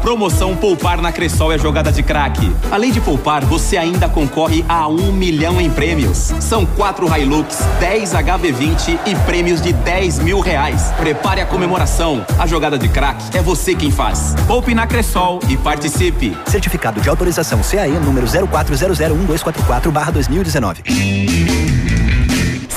promoção Poupar na Cressol é jogada de craque. Além de poupar, você ainda concorre a um milhão em prêmios. São quatro Hilux, 10 HB20 e prêmios de 10 mil reais. Prepare a comemoração. A jogada de craque é você quem faz. Poupe na Cressol e participe. Certificado de autorização CAE número 04001244/2019.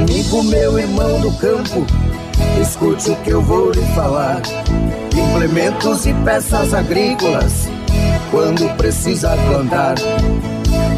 Amigo meu, irmão do campo, escute o que eu vou lhe falar. Implementos e peças agrícolas, quando precisa plantar.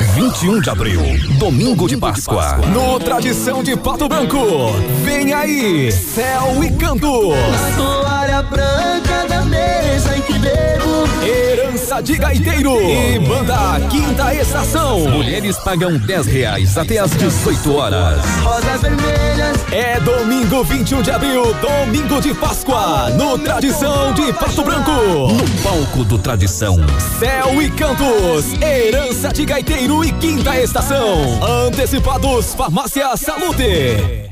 21 de abril, domingo de Páscoa. No Tradição de Pato Branco. Vem aí, Céu e Canto. Toalha branca da mesa em que bebo. Herança de Gaiteiro. E banda Quinta Estação. Mulheres pagam 10 reais até às 18 horas. Rosas vermelhas. É domingo 21 de abril, domingo de Páscoa. No Tradição de Pato Branco. No palco do Tradição. Céu e Cantos. Herança de Gaiteiro e Quinta Estação. Antecipados Farmácia Salute.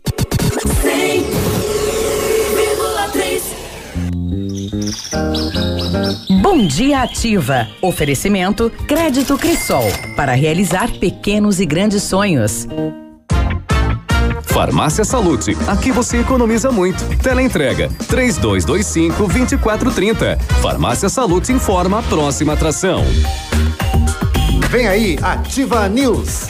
Bom dia ativa. Oferecimento Crédito Crisol para realizar pequenos e grandes sonhos. Farmácia Salute, aqui você economiza muito. Teleentrega 3225 2430. Farmácia Salute informa a próxima atração. Vem aí, Ativa News.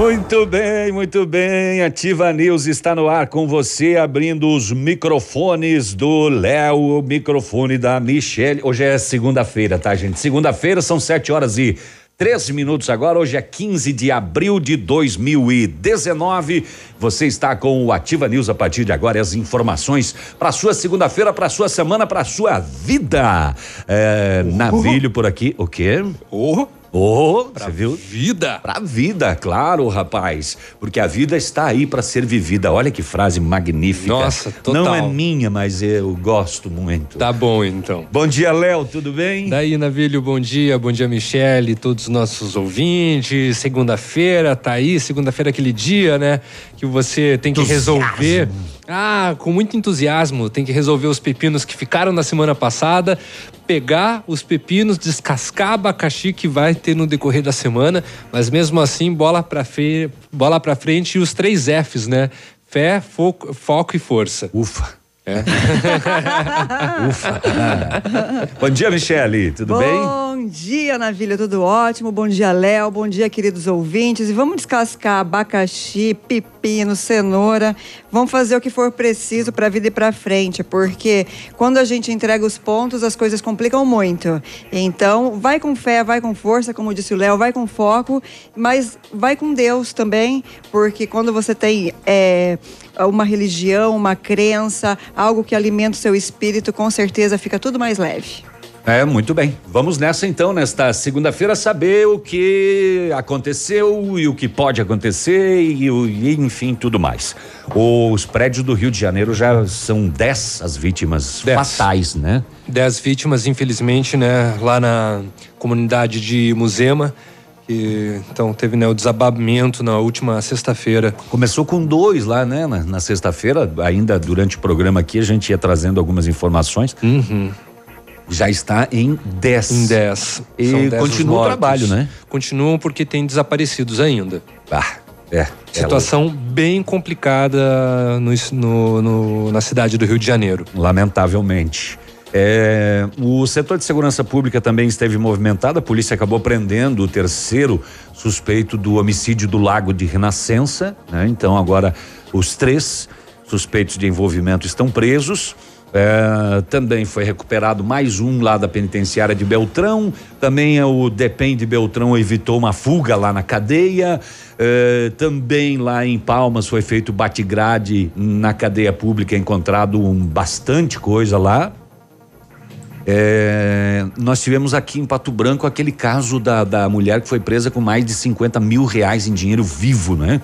Muito bem, muito bem. Ativa News está no ar com você, abrindo os microfones do Léo, o microfone da Michelle. Hoje é segunda-feira, tá, gente? Segunda-feira são sete horas e três minutos agora. Hoje é 15 de abril de 2019. Você está com o Ativa News a partir de agora. e As informações para sua segunda-feira, para sua semana, para sua vida. É, Navilho por aqui. O quê? Oh. Ô, você viu? Vida. Pra vida, claro, rapaz. Porque a vida está aí para ser vivida. Olha que frase magnífica. Nossa, total. Não é minha, mas eu gosto muito. Tá bom, então. Bom dia, Léo, tudo bem? Daí, Navilho, bom dia, bom dia, Michele, todos os nossos ouvintes. Segunda-feira, tá aí, segunda-feira é aquele dia, né? Que você tem que resolver. Ah, com muito entusiasmo, tem que resolver os pepinos que ficaram na semana passada, pegar os pepinos, descascar abacaxi que vai ter no decorrer da semana, mas mesmo assim, bola pra, fe... bola pra frente e os três Fs, né? Fé, foco, foco e força. Ufa. É. Ufa. Bom dia, Michele, tudo bem? Bom dia, Navilha, tudo ótimo. Bom dia, Léo. Bom dia, queridos ouvintes. E vamos descascar abacaxi, pepino, cenoura. Vamos fazer o que for preciso para a vida e para frente, porque quando a gente entrega os pontos, as coisas complicam muito. Então, vai com fé, vai com força, como disse o Léo, vai com foco, mas vai com Deus também, porque quando você tem é, uma religião, uma crença, algo que alimenta o seu espírito, com certeza fica tudo mais leve. É, muito bem. Vamos nessa então, nesta segunda-feira, saber o que aconteceu e o que pode acontecer e, e, enfim, tudo mais. Os prédios do Rio de Janeiro já são 10 as vítimas fatais, né? Dez vítimas, infelizmente, né? Lá na comunidade de Musema. Que, então teve né, o desabamento na última sexta-feira. Começou com dois lá, né? Na, na sexta-feira, ainda durante o programa aqui, a gente ia trazendo algumas informações. Já está em 10. Em 10. E São dez os continua o trabalho, né? Continuam porque tem desaparecidos ainda. Ah, é. Situação bem complicada no, no- no- na cidade do Rio de Janeiro. Lamentavelmente. É, o setor de segurança pública também esteve movimentado. A polícia acabou prendendo o terceiro suspeito do homicídio do Lago de Renascença. né? Então, agora, os três suspeitos de envolvimento estão presos. É, também foi recuperado mais um lá da penitenciária de Beltrão. Também o DEPEN de Beltrão evitou uma fuga lá na cadeia. É, também lá em Palmas foi feito batigrade na cadeia pública, encontrado um, bastante coisa lá. É, nós tivemos aqui em Pato Branco aquele caso da, da mulher que foi presa com mais de 50 mil reais em dinheiro vivo, né?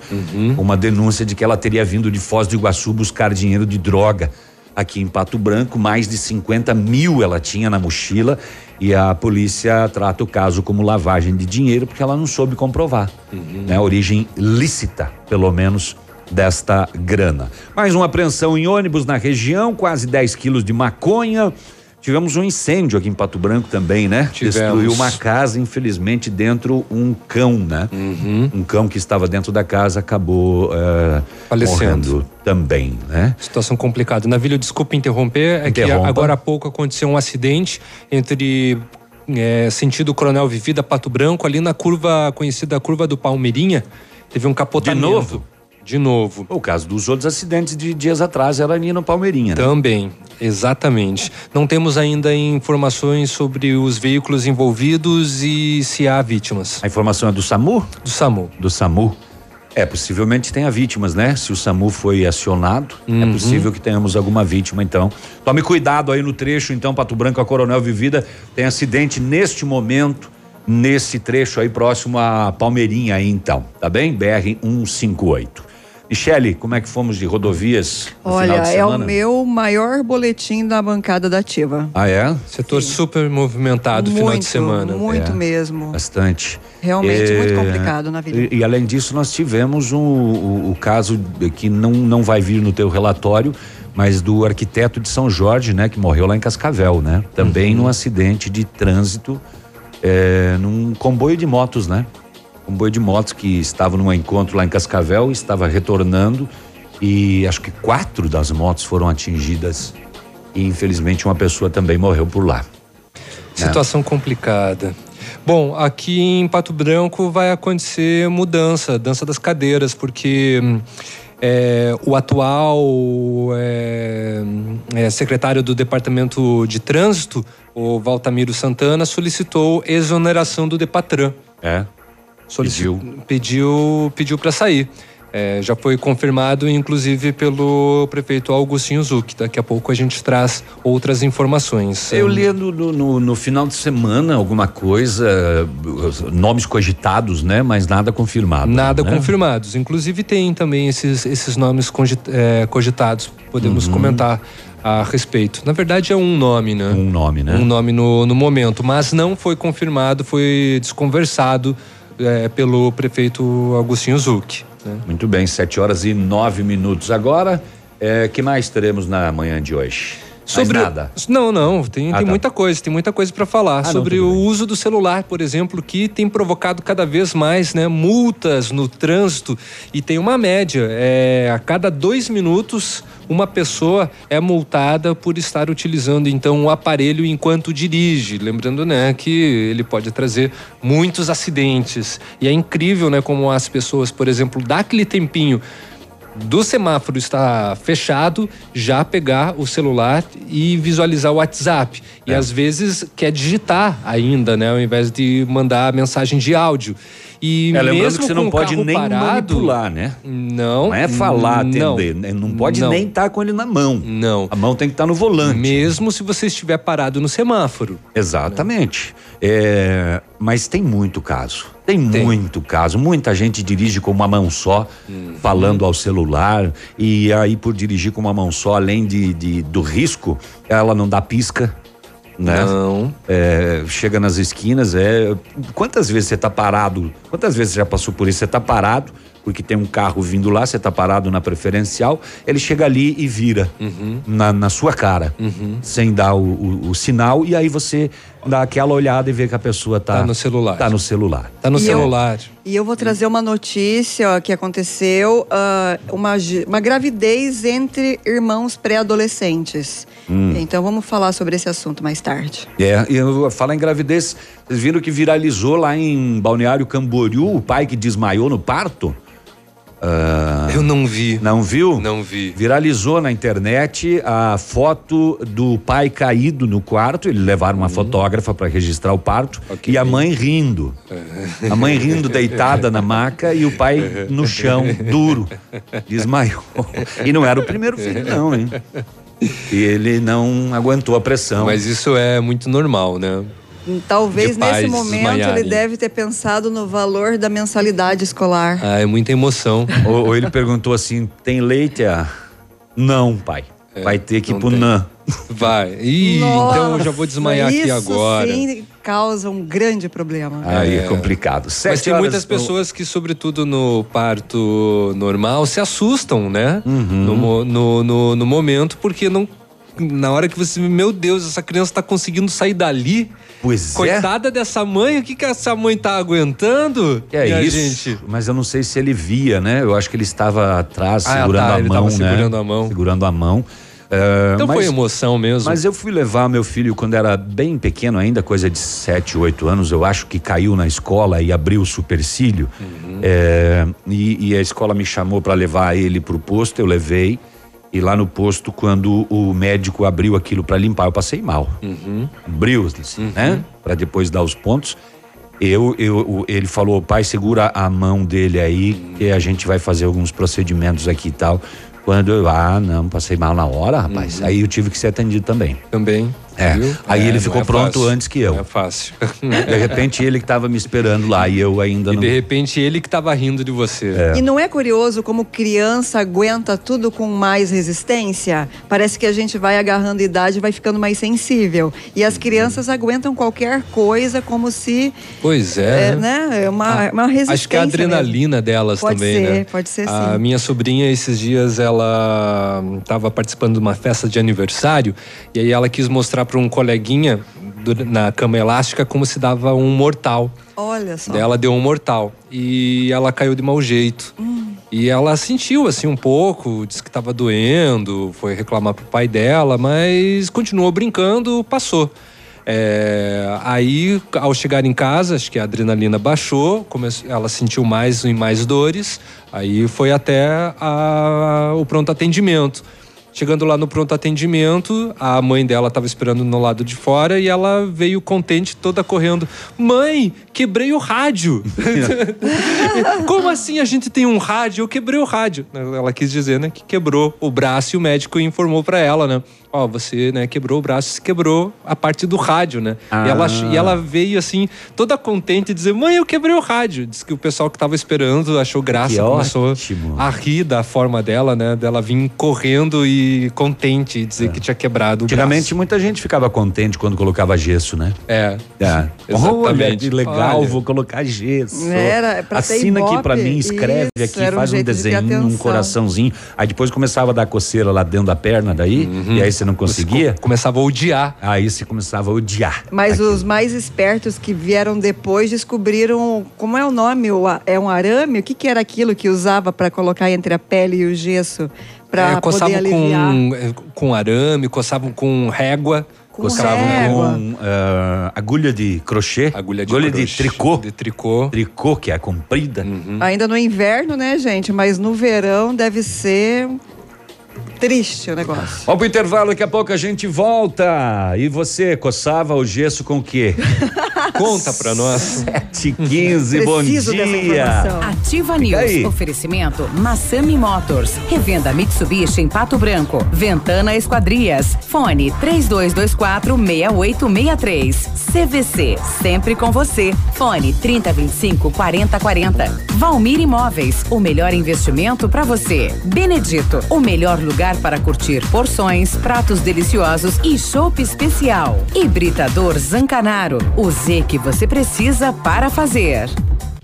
Uma denúncia de que ela teria vindo de Foz do Iguaçu buscar dinheiro de droga aqui em Pato Branco. Mais de 50 mil ela tinha na mochila e a polícia trata o caso como lavagem de dinheiro porque ela não soube comprovar né? a origem lícita, pelo menos. Desta grana. Mais uma apreensão em ônibus na região, quase 10 quilos de maconha. Tivemos um incêndio aqui em Pato Branco também, né? Tivemos. Destruiu uma casa, infelizmente, dentro um cão, né? Um cão que estava dentro da casa acabou eh, Falecendo. morrendo também, né? Situação complicada. Navilho, desculpa interromper, é que Interrompa. agora há pouco aconteceu um acidente entre é, sentido Coronel Vivida Pato Branco, ali na curva conhecida curva do Palmeirinha, teve um capotamento. De novo? De novo. O caso dos outros acidentes de dias atrás era ali no Palmeirinha, né? Também, exatamente. Não temos ainda informações sobre os veículos envolvidos e se há vítimas. A informação é do SAMU? Do SAMU. Do SAMU. É, possivelmente tenha vítimas, né? Se o SAMU foi acionado, é Uhum. possível que tenhamos alguma vítima, então. Tome cuidado aí no trecho, então, Pato Branco a Coronel Vivida. Tem acidente neste momento, nesse trecho aí próximo à Palmeirinha aí, então. Tá bem? BR 158. Michele, como é que fomos de rodovias no Olha, final de é o semana? meu maior boletim da bancada da Ativa. Ah, é? Setor super movimentado final de Muito, semana. muito É. mesmo. Bastante. Realmente É, muito complicado na vida. E, e além disso, nós tivemos um- o, o caso que não, não vai vir no teu relatório, mas do arquiteto de São Jorge, né, que morreu lá em Cascavel, né? Também Uhum. num acidente de trânsito, é, num comboio de motos, né? Comboio de motos que estava num encontro lá em Cascavel, estava retornando e acho que quatro das motos foram atingidas e infelizmente uma pessoa também morreu por lá. Situação complicada. Bom, aqui em Pato Branco vai acontecer mudança, dança das cadeiras, porque hum, é, o atual é, é, secretário do Departamento de Trânsito, o Valtamiro Santana, solicitou exoneração do Depatran. É. Solici- Pediu, pediu para sair. É, já foi confirmado, inclusive, pelo prefeito Augustinho Zuc. Daqui a pouco a gente traz outras informações. Eu li no, no- no- final de semana alguma coisa, nomes cogitados, né? Mas nada confirmado. Nada né? confirmados. Inclusive tem também esses, esses nomes é, cogitados. Podemos Uhum. comentar a respeito. Na verdade é um nome, né? Um nome, né? Um nome no, no momento, mas não foi confirmado, foi desconversado é, pelo prefeito Augustinho Zuc. né? Muito bem, sete horas e nove minutos. Agora, é, que mais teremos na manhã de hoje? Sobre nada. Não, não, tem, Ah, tem tá. muita coisa, tem muita coisa para falar Ah, não, sobre tudo o uso do celular, por exemplo, que tem provocado cada vez mais, né, multas no trânsito e tem uma média, é, a cada dois minutos uma pessoa é multada por estar utilizando então o aparelho enquanto dirige, lembrando, né, que ele pode trazer muitos acidentes e é incrível, né, como as pessoas, por exemplo, dá aquele tempinho do semáforo estar fechado, já pegar o celular e visualizar o WhatsApp. E às vezes quer digitar ainda, né? Ao invés de mandar mensagem de áudio. E É, lembrando que você não pode nem parado, manipular, né? Não. Não é falar, não, atender. né? Não pode não. nem estar com ele na mão. Não. A mão tem que estar no volante. Mesmo se você estiver parado no semáforo. Exatamente. É, mas tem muito caso. Tem, muito caso. Muita gente dirige com uma mão só, Uhum. falando ao celular. E aí, por dirigir com uma mão só, além de, de- do risco, ela não dá pisca. Né? Não. É, chega nas esquinas, é. Quantas vezes você tá parado? Quantas vezes você já passou por isso? Você tá parado, porque tem um carro vindo lá, você tá parado na preferencial, ele chega ali e vira Uhum. na, na sua cara, sem dar o, o- o sinal, e aí você dá aquela olhada e vê que a pessoa tá, Tá no celular. Tá no celular. Tá no E eu- celular. E eu vou trazer uma notícia ó, que aconteceu, ah, uma, uma gravidez entre irmãos pré-adolescentes. Hum. Então vamos falar sobre esse assunto mais tarde. É, e eu falar em gravidez, vocês viram que viralizou lá em Balneário Camboriú, o pai que desmaiou no parto? Ah, Eu não vi. Não viu? Não vi. Viralizou na internet a foto do pai caído no quarto. Eles levaram Uhum. uma fotógrafa para registrar o parto e a mãe rindo. A mãe rindo deitada na maca e o pai no chão, duro. Desmaiou. E não era o primeiro filho, não, hein? E ele não aguentou a pressão. Mas isso é muito normal, né? Talvez pais nesse momento desmaiarem. ele deve ter pensado no valor da mensalidade escolar. Ah, é muita emoção. Ou, ou ele perguntou assim: tem leite? Ah, não, pai. Vai ter que ir pro tem. NAN. Vai. Ih, então eu já vou desmaiar aqui agora. sim causa um grande problema. Aí é, complicado. Mas Sete tem horas- muitas pessoas que, sobretudo no parto normal, se assustam, né? Uhum. No, no, no, no momento, porque não. Na hora que você. Meu Deus, essa criança tá conseguindo sair dali. Pois é. Coitada dessa mãe, o que, que essa mãe tá aguentando? Que é isso? gente? Mas eu não sei se ele via, né? Eu acho que ele estava atrás, Ah, segurando tá, a ele mão, tava né? segurando a mão. Segurando a mão. É, Então mas- foi emoção mesmo. Mas eu fui levar meu filho quando era bem pequeno ainda, coisa de 7, 8 anos, eu acho que caiu na escola e abriu o supercílio. Uhum. É, e, e a escola me chamou para levar ele pro posto, eu levei. E lá no posto, quando o médico abriu aquilo para limpar, eu passei mal. Uhum. Abriu, assim, né? Para depois dar os pontos. Eu, eu, ele falou, pai, segura a mão dele aí, que a gente vai fazer alguns procedimentos aqui e tal. Quando eu, ah, não, passei mal na hora, rapaz. Aí eu tive que ser atendido também. Também. É. Viu? Aí É, ele ficou é pronto fácil. antes que eu. Não é fácil. De repente ele que estava me esperando lá e eu ainda E não. de repente ele que tava rindo de você. E não é curioso como criança aguenta tudo com mais resistência? Parece que a gente vai agarrando idade e vai ficando mais sensível. E as crianças aguentam qualquer coisa como se. Pois é. É, né? É uma, uma resistência. Acho que é a adrenalina delas Pode também, ser, né? pode ser A sim. minha sobrinha, esses dias, ela estava participando de uma festa de aniversário e aí ela quis mostrar para um coleguinha na cama elástica como se dava um mortal. Olha só. Ela deu um mortal e ela caiu de mau jeito. Hum. E ela sentiu assim um pouco, disse que estava doendo, foi reclamar pro pai dela, mas continuou brincando, passou. É, aí, ao chegar em casa, acho que a adrenalina baixou, come- ela sentiu mais e mais dores, aí foi até a- o pronto atendimento. Chegando lá no pronto atendimento, a mãe dela estava esperando no lado de fora e ela veio contente, toda correndo. Mãe, quebrei o rádio. Como assim a gente tem um rádio? Eu quebrei o rádio. Ela quis dizer, né, que quebrou o braço e o médico informou para ela, né? Ó, você, né, quebrou o braço, se quebrou a parte do rádio, né? E, ela, Ah. e ela veio assim, toda contente, dizer: Mãe, eu quebrei o rádio. Diz que o pessoal que tava esperando achou graça, Que começou ótimo. a rir da forma dela, né? Dela vir correndo e contente, dizer que tinha quebrado o Antigamente muita gente ficava contente quando colocava gesso, né? É. É. Olha Exatamente. que legal, Olha. vou colocar gesso. Era, pra ter Assina aqui pra mim, escreve isso, aqui, era um faz um jeito de desenho, um coraçãozinho. Aí depois começava a dar coceira lá dentro da perna daí, e aí você não conseguia. começava a odiar. Aí você começava a odiar. Mas os mais espertos que vieram depois descobriram como é o nome, é um arame? O que, que era aquilo que usava para colocar entre a pele e o gesso para É, poder coçavam aliviar? com, é, com arame, coçavam com régua. Coçavam com ah, agulha de crochê, Agulha de agulha de crochê, tricô. De tricô. Tricô, que é comprida. Ainda no inverno, né, gente? Mas no verão deve ser triste o negócio. Vamos pro intervalo, daqui a pouco a gente volta. E você coçava o gesso com o quê? Conta pra nós. 7 15 bom Preciso dessa dia. informação. Ativa aí. News. Oferecimento Massami Motors. Revenda Mitsubishi em Pato Branco. Ventana Esquadrias. Fone 3224 6863. CVC. Sempre com você. Fone 3025 4040. Valmir Imóveis. O melhor investimento para você. Benedito. O melhor lugar para curtir porções, pratos deliciosos e chopp especial. Hibridador Zancanaro. O Z que você precisa para fazer.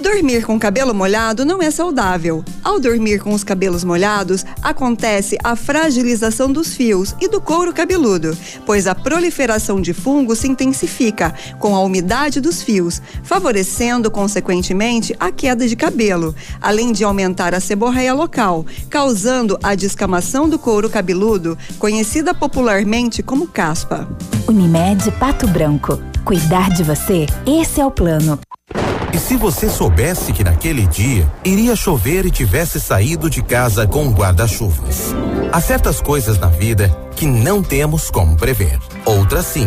Dormir com cabelo molhado não é saudável. Ao dormir com os cabelos molhados, acontece a fragilização dos fios e do couro cabeludo, pois a proliferação de fungos se intensifica com a umidade dos fios, favorecendo, consequentemente, a queda de cabelo, além de aumentar a seborreia local, causando a descamação do couro cabeludo, conhecida popularmente como caspa. Unimed Pato Branco. Cuidar de você, esse é o plano. E se você soubesse que naquele dia iria chover e tivesse saído de casa com um guarda-chuvas? Há certas coisas na vida que não temos como prever. Outras sim.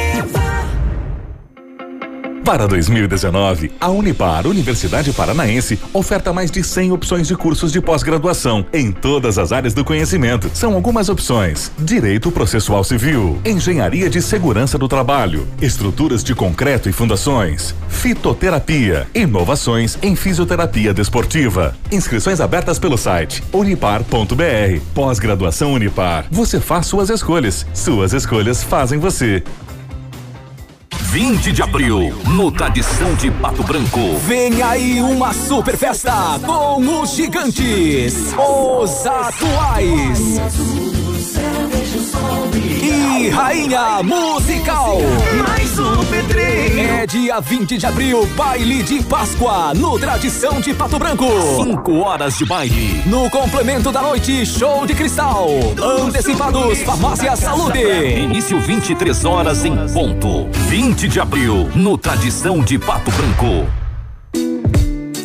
Para 2019, a Unipar, Universidade Paranaense, oferta mais de 100 opções de cursos de pós-graduação em todas as áreas do conhecimento. São algumas opções: Direito Processual Civil, Engenharia de Segurança do Trabalho, Estruturas de Concreto e Fundações, Fitoterapia, Inovações em Fisioterapia Desportiva. Inscrições abertas pelo site unipar.br. Pós-graduação Unipar. Você faz suas escolhas. Suas escolhas fazem você. 20 de abril, no Tradição de Pato Branco. Vem aí uma super festa com os gigantes, os atuais. E Rainha Musical. Mais um Pedrinho. É dia 20 de abril, baile de Páscoa, no Tradição de Pato Branco. 5 horas de baile. No complemento da noite, show de cristal. Antecipados, Farmácia Saúde. Início 23 horas em ponto. 20 de abril, no Tradição de Pato Branco.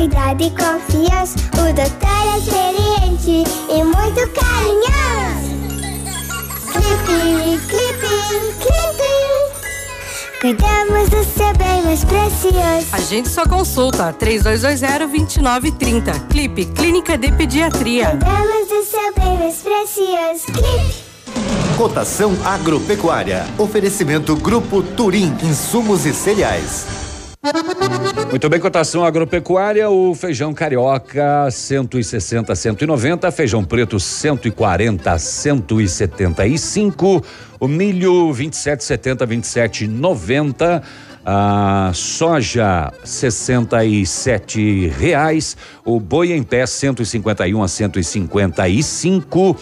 cuidado e confiança. O doutor é experiente e muito carinhoso. Clipe, clipe, clipe. Cuidamos do seu bem mais precioso. A gente só consulta 3220-2930. Clipe Clínica de Pediatria. Cuidamos do seu bem mais precioso. Clipe. Cotação agropecuária. Oferecimento Grupo Turim, insumos e cereais. Muito bem, cotação agropecuária, o feijão carioca 160, 190, feijão preto 140, 175, o milho 27, 70, 27, 90. A soja 67 reais, o boi em pé 151 a 155,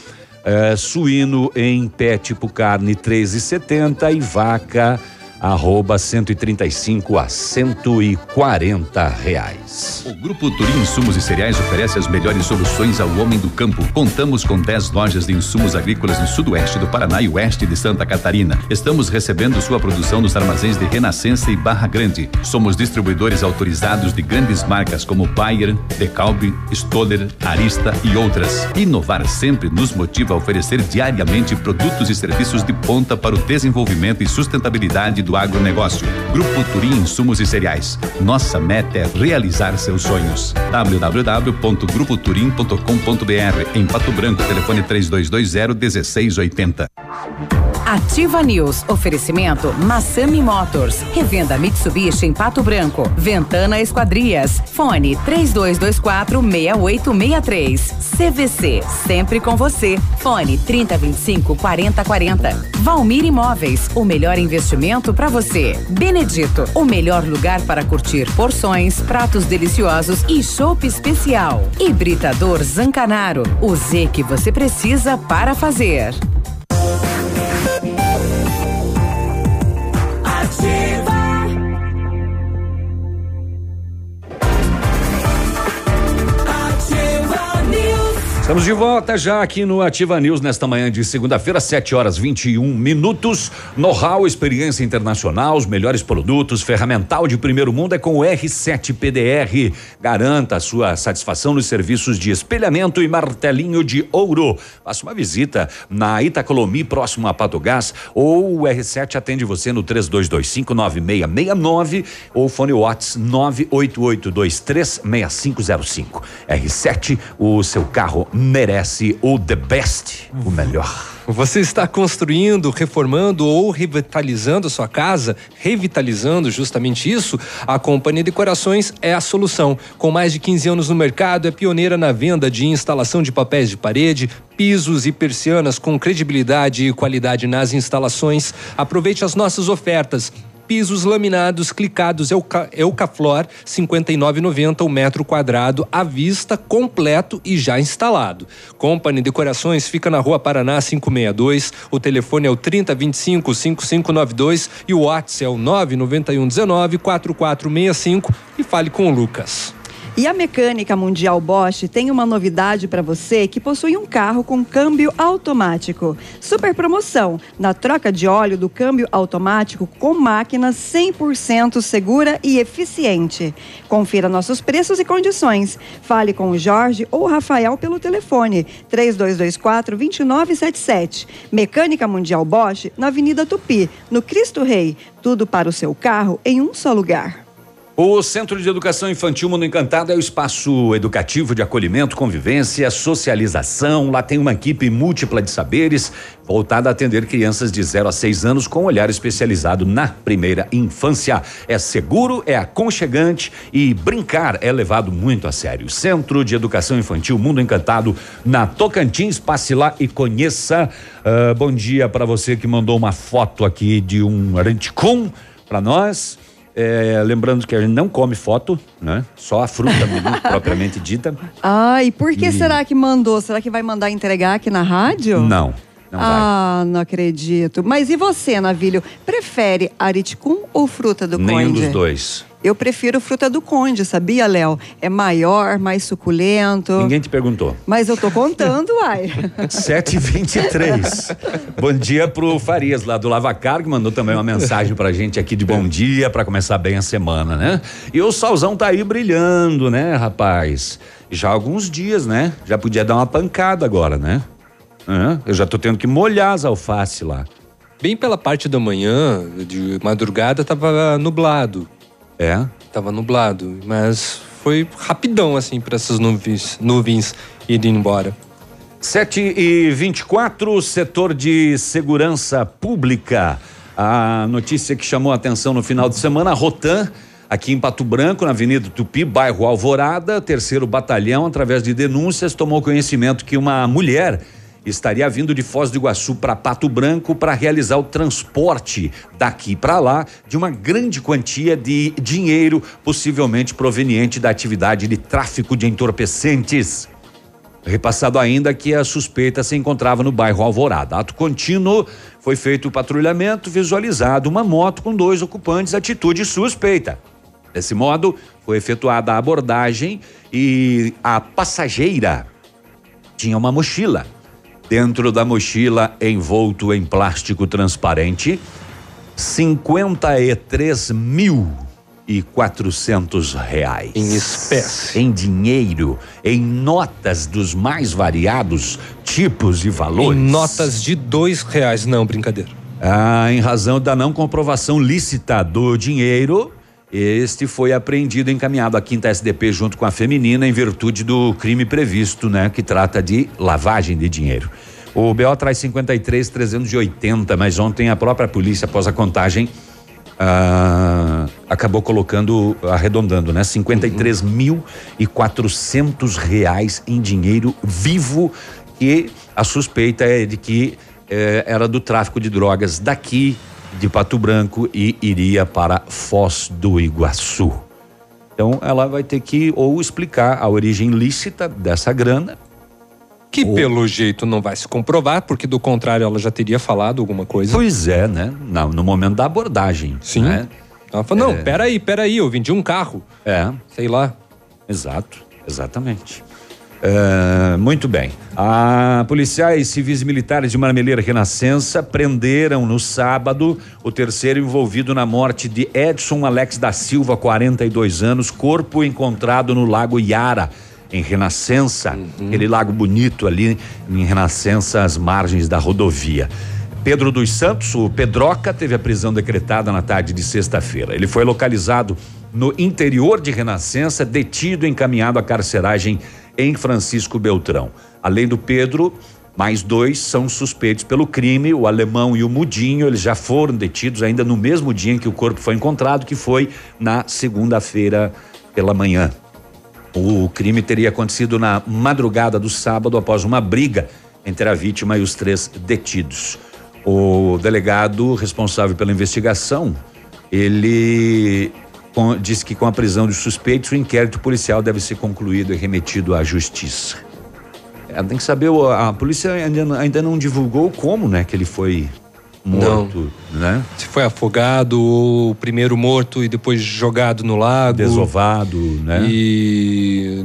eh, suíno em pé tipo carne 13,70 e vaca arroba 135 a 140 reais. O Grupo Turim Insumos e Cereais oferece as melhores soluções ao homem do campo. Contamos com 10 lojas de insumos agrícolas no sudoeste do Paraná e oeste de Santa Catarina. Estamos recebendo sua produção nos armazéns de Renascença e Barra Grande. Somos distribuidores autorizados de grandes marcas como Bayer, Decalbe, Stoller, Arista e outras. Inovar sempre nos motiva a oferecer diariamente produtos e serviços de ponta para o desenvolvimento e sustentabilidade do agronegócio. Grupo Turim Insumos e Cereais. Nossa meta é realizar seus sonhos. www.grupoturim.com.br Em Pato Branco, telefone 3220 1680. Ativa News. Oferecimento Massami Motors. Revenda Mitsubishi em Pato Branco. Ventana Esquadrias. Fone 3224 6863. CVC. Sempre com você. Fone 3025 4040. Valmir Imóveis. O melhor investimento para você. Benedito. O melhor lugar para curtir porções, pratos deliciosos e chopp especial. Hibridador Zancanaro. O Z que você precisa para fazer. Estamos de volta já aqui no Ativa News nesta manhã de segunda-feira, 7 horas 21 minutos. Know-how, experiência internacional, os melhores produtos, ferramental de primeiro mundo é com o R7 PDR. Garanta a sua satisfação nos serviços de espelhamento e martelinho de ouro. Faça uma visita na Itacolomi, próximo a Pato Gás, ou o R7 atende você no 32259669 ou fone Watts 988236505. R7, o seu carro merece o the best, o melhor. Você está construindo, reformando ou revitalizando a sua casa, revitalizando justamente isso? A Companhia Decorações é a solução. Com mais de 15 anos no mercado, é pioneira na venda de instalação de papéis de parede, pisos e persianas com credibilidade e qualidade nas instalações. Aproveite as nossas ofertas pisos laminados clicados Euca, Eucaflor 59,90 o metro quadrado à vista completo e já instalado. Company Decorações fica na Rua Paraná 562, o telefone é o 3025 5592 e o WhatsApp é o 991 19 4465 e fale com o Lucas. E a Mecânica Mundial Bosch tem uma novidade para você que possui um carro com câmbio automático. Super promoção na troca de óleo do câmbio automático com máquina 100% segura e eficiente. Confira nossos preços e condições. Fale com o Jorge ou o Rafael pelo telefone 3224 2977. Mecânica Mundial Bosch na Avenida Tupi, no Cristo Rei. Tudo para o seu carro em um só lugar. O Centro de Educação Infantil Mundo Encantado é o espaço educativo de acolhimento, convivência, socialização. Lá tem uma equipe múltipla de saberes voltada a atender crianças de 0 a 6 anos com olhar especializado na primeira infância. É seguro, é aconchegante e brincar é levado muito a sério. Centro de Educação Infantil Mundo Encantado na Tocantins. Passe lá e conheça. Uh, bom dia para você que mandou uma foto aqui de um Ranticum para nós. É, lembrando que a gente não come foto, né? Só a fruta mesmo, propriamente dita. Ah, e por que E- será que mandou? Será que vai mandar entregar aqui na rádio? Não, não vai. ah, não acredito. Mas e você, Navilho? Prefere ariticum ou fruta do Nenhum conde? dos dois. Eu prefiro fruta do conde, sabia, Léo? É maior, mais suculento. Ninguém te perguntou. Mas eu tô contando, uai. 7h23. bom dia pro Farias, lá do Lavacar, que mandou também uma mensagem pra gente aqui de bom dia, pra começar bem a semana, né? E o solzão tá aí brilhando, né, rapaz? Já há alguns dias, né? Já podia dar uma pancada agora, né? Eu já tô tendo que molhar as alface lá. Bem pela parte da manhã, de madrugada, tava nublado. É? Tava nublado, mas foi rapidão, assim, para essas nuvens, nuvens irem embora. 7 e 24 setor de segurança pública. A notícia que chamou a atenção no final de semana, a Rotan, aqui em Pato Branco, na Avenida Tupi, bairro Alvorada, terceiro batalhão, através de denúncias, tomou conhecimento que uma mulher estaria vindo de Foz do Iguaçu para Pato Branco para realizar o transporte daqui para lá de uma grande quantia de dinheiro, possivelmente proveniente da atividade de tráfico de entorpecentes. Repassado ainda que a suspeita se encontrava no bairro Alvorada. Ato contínuo, foi feito o patrulhamento, visualizado uma moto com dois ocupantes, atitude suspeita. Desse modo, foi efetuada a abordagem e a passageira tinha uma mochila. Dentro da mochila, envolto em plástico transparente, 53 mil e quatrocentos reais. Em espécie. Em dinheiro, em notas dos mais variados tipos e valores. Em notas de dois reais, não, brincadeira. Ah, em razão da não comprovação lícita do dinheiro, este foi apreendido e encaminhado à quinta SDP junto com a feminina em virtude do crime previsto, né? Que trata de lavagem de dinheiro. O BO traz 53 380, mas ontem a própria polícia, após a contagem, ah, acabou colocando, arredondando, né? 53 mil e 400 reais em dinheiro vivo que a suspeita é de que eh, era do tráfico de drogas daqui de Pato Branco e iria para Foz do Iguaçu. Então ela vai ter que ou explicar a origem lícita dessa grana. Que pelo jeito não vai se comprovar, porque do contrário ela já teria falado alguma coisa. Pois é, né? Não, no momento da abordagem. Sim. Né? Ela falou, não, É. peraí, peraí, eu vendi um carro. É. Sei lá. Exato, exatamente. É, muito bem. A policiais civis e militares de Marmeleira Renascença prenderam no sábado o terceiro envolvido na morte de Edson Alex da Silva, 42 anos, corpo encontrado no Lago Iara, em Renascença, aquele lago bonito ali em Renascença, às margens da rodovia. Pedro dos Santos, o Pedroca, teve a prisão decretada na tarde de sexta-feira. Ele foi localizado no interior de Renascença, detido e encaminhado à carceragem em Francisco Beltrão. Além do Pedro, mais dois são suspeitos pelo crime, o alemão e o Mudinho. Eles já foram detidos ainda no mesmo dia em que o corpo foi encontrado, que foi na segunda-feira pela manhã. O crime teria acontecido na madrugada do sábado após uma briga entre a vítima e os três detidos. O delegado responsável pela investigação, ele com- disse que com a prisão dos suspeitos, o inquérito policial deve ser concluído e remetido à justiça. É, tem que saber, a polícia ainda, não- ainda não divulgou como, né, que ele foi morto, né? Se foi afogado, ou primeiro morto e depois jogado no lago. Desovado, né? E.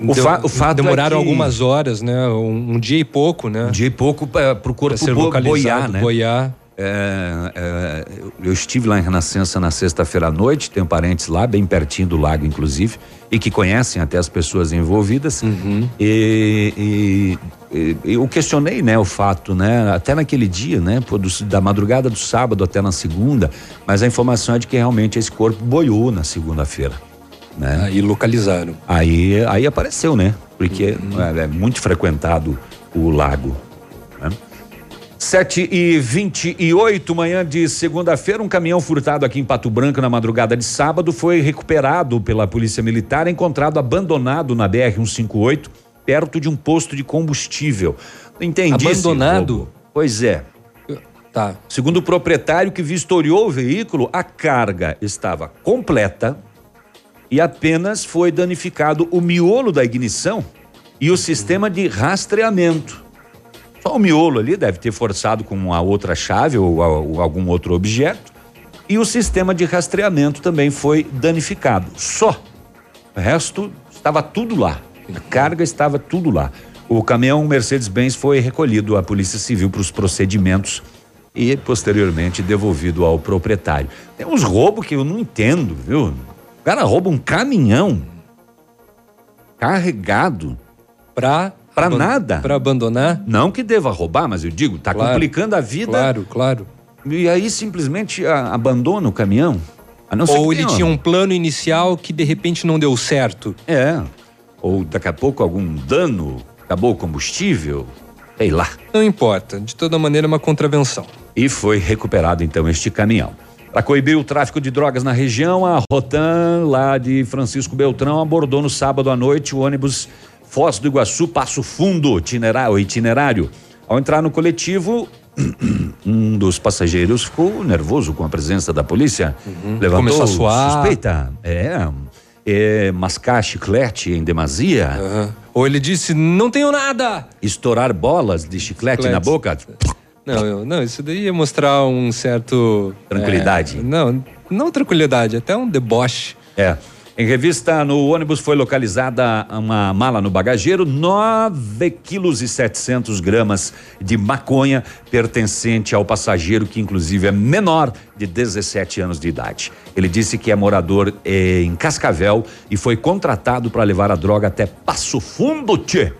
O fa- o fato é demoraram que- algumas horas, né? Um, um dia e pouco, né? Um dia e pouco para o corpo ser bo- localizado, boiar, né? boiar. É, é, eu- estive lá em Renascença na sexta-feira à noite, tenho parentes lá, bem pertinho do lago, inclusive, e que conhecem até as pessoas envolvidas. Uhum. E, e- e- eu questionei, né, o fato, né, até naquele dia, né, pô, do- da madrugada do sábado até na segunda, mas a informação é de que realmente esse corpo boiou na segunda-feira. Né? Aí localizaram. Aí, aí apareceu, né? Porque é, é muito frequentado o lago. Né? 7 e 28 manhã de segunda-feira, um caminhão furtado aqui em Pato Branco na madrugada de sábado foi recuperado pela Polícia Militar, encontrado abandonado na BR-158, perto de um posto de combustível. Entendi. Abandonado? Pois é. Tá. Segundo o proprietário que vistoriou o veículo, a carga estava completa e apenas foi danificado o miolo da ignição e o sistema de rastreamento. Só o miolo ali deve ter forçado com uma outra chave ou, ou algum outro objeto. E o sistema de rastreamento também foi danificado. Só. O resto estava tudo lá. A carga estava tudo lá. O caminhão Mercedes-Benz foi recolhido à Polícia Civil para os procedimentos e posteriormente devolvido ao proprietário. Tem uns roubos que eu não entendo, viu? O cara rouba um caminhão carregado pra para nada. pra abandonar? Não que deva roubar, mas eu digo, tá Claro, complicando a vida. Claro, claro. E aí simplesmente a- abandona o caminhão. A não ser Ou ele tenha- tinha um plano inicial que de repente não deu certo. É. Ou daqui a pouco algum dano, acabou o combustível, sei lá. Não importa, de toda maneira é uma contravenção. E foi recuperado então este caminhão. Para coibir o tráfico de drogas na região, a Rotan, lá de Francisco Beltrão, abordou no sábado à noite o ônibus Foz do Iguaçu Passo Fundo, itinera- o itinerário. Ao entrar no coletivo, um dos passageiros ficou nervoso com a presença da polícia. Levantou Uhum. Começou a suar. suspeita. É, é, mascar chiclete em demasia. Ou ele disse, não tenho nada. Estourar bolas de chiclete na Chicletes. boca. Não, eu- não, isso daí ia mostrar um certo. Tranquilidade. é, não, não tranquilidade, até um deboche. É. Em revista, no ônibus foi localizada uma mala no bagageiro, 9 quilos e 700 gramas de maconha pertencente ao passageiro, que inclusive é menor de 17 anos de idade. Ele disse que é morador eh, em Cascavel e foi contratado para levar a droga até Passo Fundo, tchê.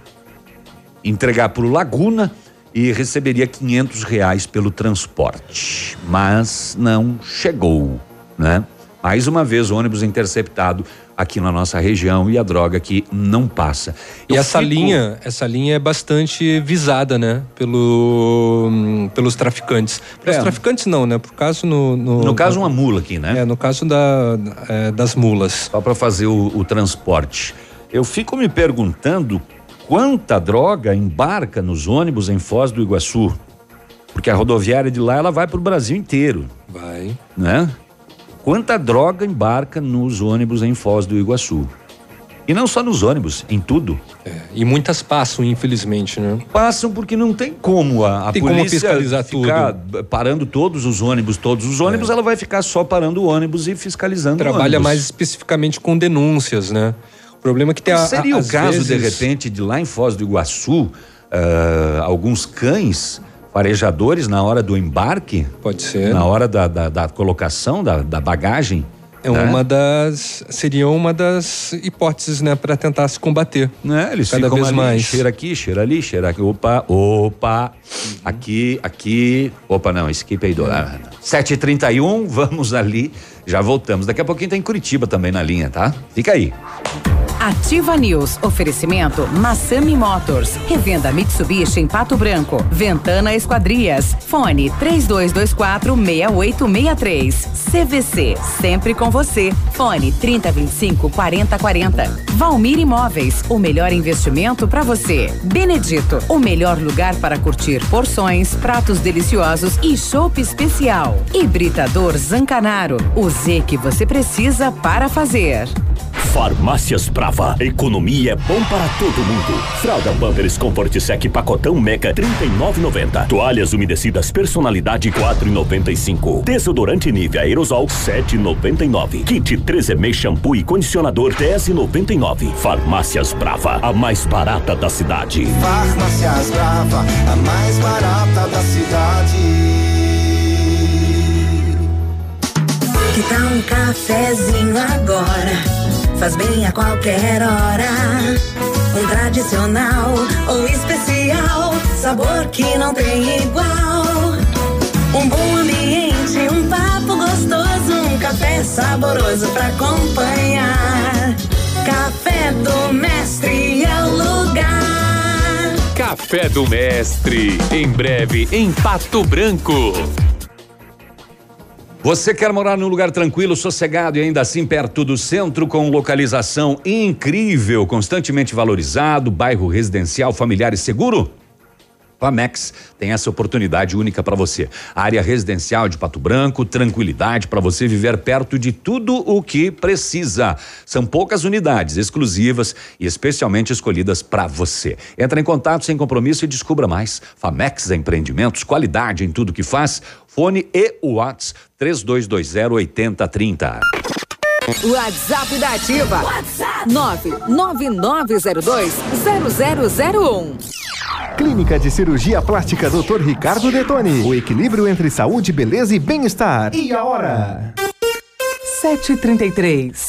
Entregar para o Laguna e receberia 500 reais pelo transporte. Mas não chegou, né? Mais uma vez, o ônibus interceptado aqui na nossa região e a droga que não passa. E Eu essa fico- linha, essa linha é bastante visada, né? Pelo, hum, pelos traficantes. Pelos É. traficantes não, né? Por caso no, no, No caso, uma mula aqui, né? É, no caso da, é, das mulas. Só para fazer o, o transporte. Eu fico me perguntando quanta droga embarca nos ônibus em Foz do Iguaçu. Porque a rodoviária de lá ela vai para o Brasil inteiro. Vai. Né? Quanta droga embarca nos ônibus em Foz do Iguaçu. E não só nos ônibus, em tudo. E muitas passam, infelizmente, né? Passam porque não tem como a, a Tem como polícia fiscalizar ficar parando todos os ônibus, todos os ônibus, ela vai ficar só parando o ônibus e fiscalizando Trabalha mais especificamente com denúncias, né? O problema é que tem a, Seria o caso, de vezes- repente, de lá em Foz do Iguaçu, ah, alguns cães farejadores na hora do embarque? Pode ser. Na hora da, da, da colocação da, da bagagem? É né? uma das. Seria uma das hipóteses, né, para tentar se combater. Né? Eles cada ficam vez ali, mais. cheira aqui, cheira ali, cheira aqui. Opa, opa. Aqui, aqui. Opa, não, esse aqui peidou. Ah, não. 7h31, vamos ali. Já voltamos. Daqui a pouquinho tem Curitiba também na linha, tá? Fica aí. Ativa News. Oferecimento Massami Motors. Revenda Mitsubishi em Pato Branco. Ventana Esquadrias. Fone 3224 6863. CVC. Sempre com você. Fone 3025 4040. Valmir Imóveis. O melhor investimento para você. Benedito. O melhor lugar para curtir porções, pratos deliciosos e chopp especial. Hibridador Zancanaro. O Z que você precisa para fazer. Farmácias Brava. Economia é bom para todo mundo. Fralda Pampers Comfort Sec Pacotão Meca 39,90. Toalhas umedecidas personalidade 4,95. Desodorante Nivea Aerosol 7,99. Kit 3M shampoo e condicionador 10,99. Farmácias Brava, a mais barata da cidade. Farmácias Brava, a mais barata da cidade. Que tal um cafezinho agora? Faz bem a qualquer hora. Um tradicional ou especial, sabor que não tem igual. Um bom ambiente, um papo gostoso, um café saboroso pra acompanhar. Café do Mestre é o lugar. Café do Mestre, em breve em Pato Branco. Você quer morar num lugar tranquilo, sossegado e ainda assim perto do centro, com localização incrível, constantemente valorizado, bairro residencial, familiar e seguro? Famex tem essa oportunidade única para você. Área residencial de Pato Branco, tranquilidade para você viver perto de tudo o que precisa. São poucas unidades exclusivas e especialmente escolhidas para você. Entra em contato sem compromisso e descubra mais. Famex Empreendimentos, qualidade em tudo que faz. Fone e Whats 3220 8030. WhatsApp da Ativa. WhatsApp 999020001. Clínica de Cirurgia Plástica Dr. Ricardo Detoni. O equilíbrio entre saúde, beleza e bem-estar. E a hora? 733.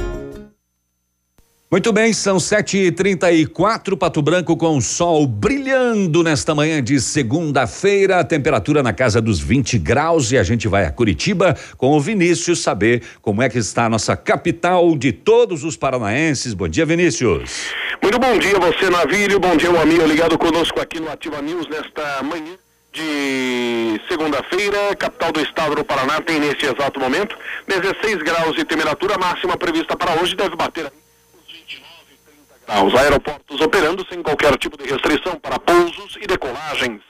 Muito bem, são 7h34, Pato Branco com o sol brilhando nesta manhã de segunda-feira, temperatura na casa dos 20 graus e a gente vai a Curitiba com o Vinícius saber como é que está a nossa capital de todos os paranaenses. Bom dia, Vinícius. Muito bom dia, você, Navírio. Bom dia, meu amigo ligado conosco aqui no Ativa News nesta manhã de segunda-feira, capital do estado do Paraná tem nesse exato momento 16 graus de temperatura máxima prevista para hoje deve bater os aeroportos operando sem qualquer tipo de restrição para pousos e decolagens.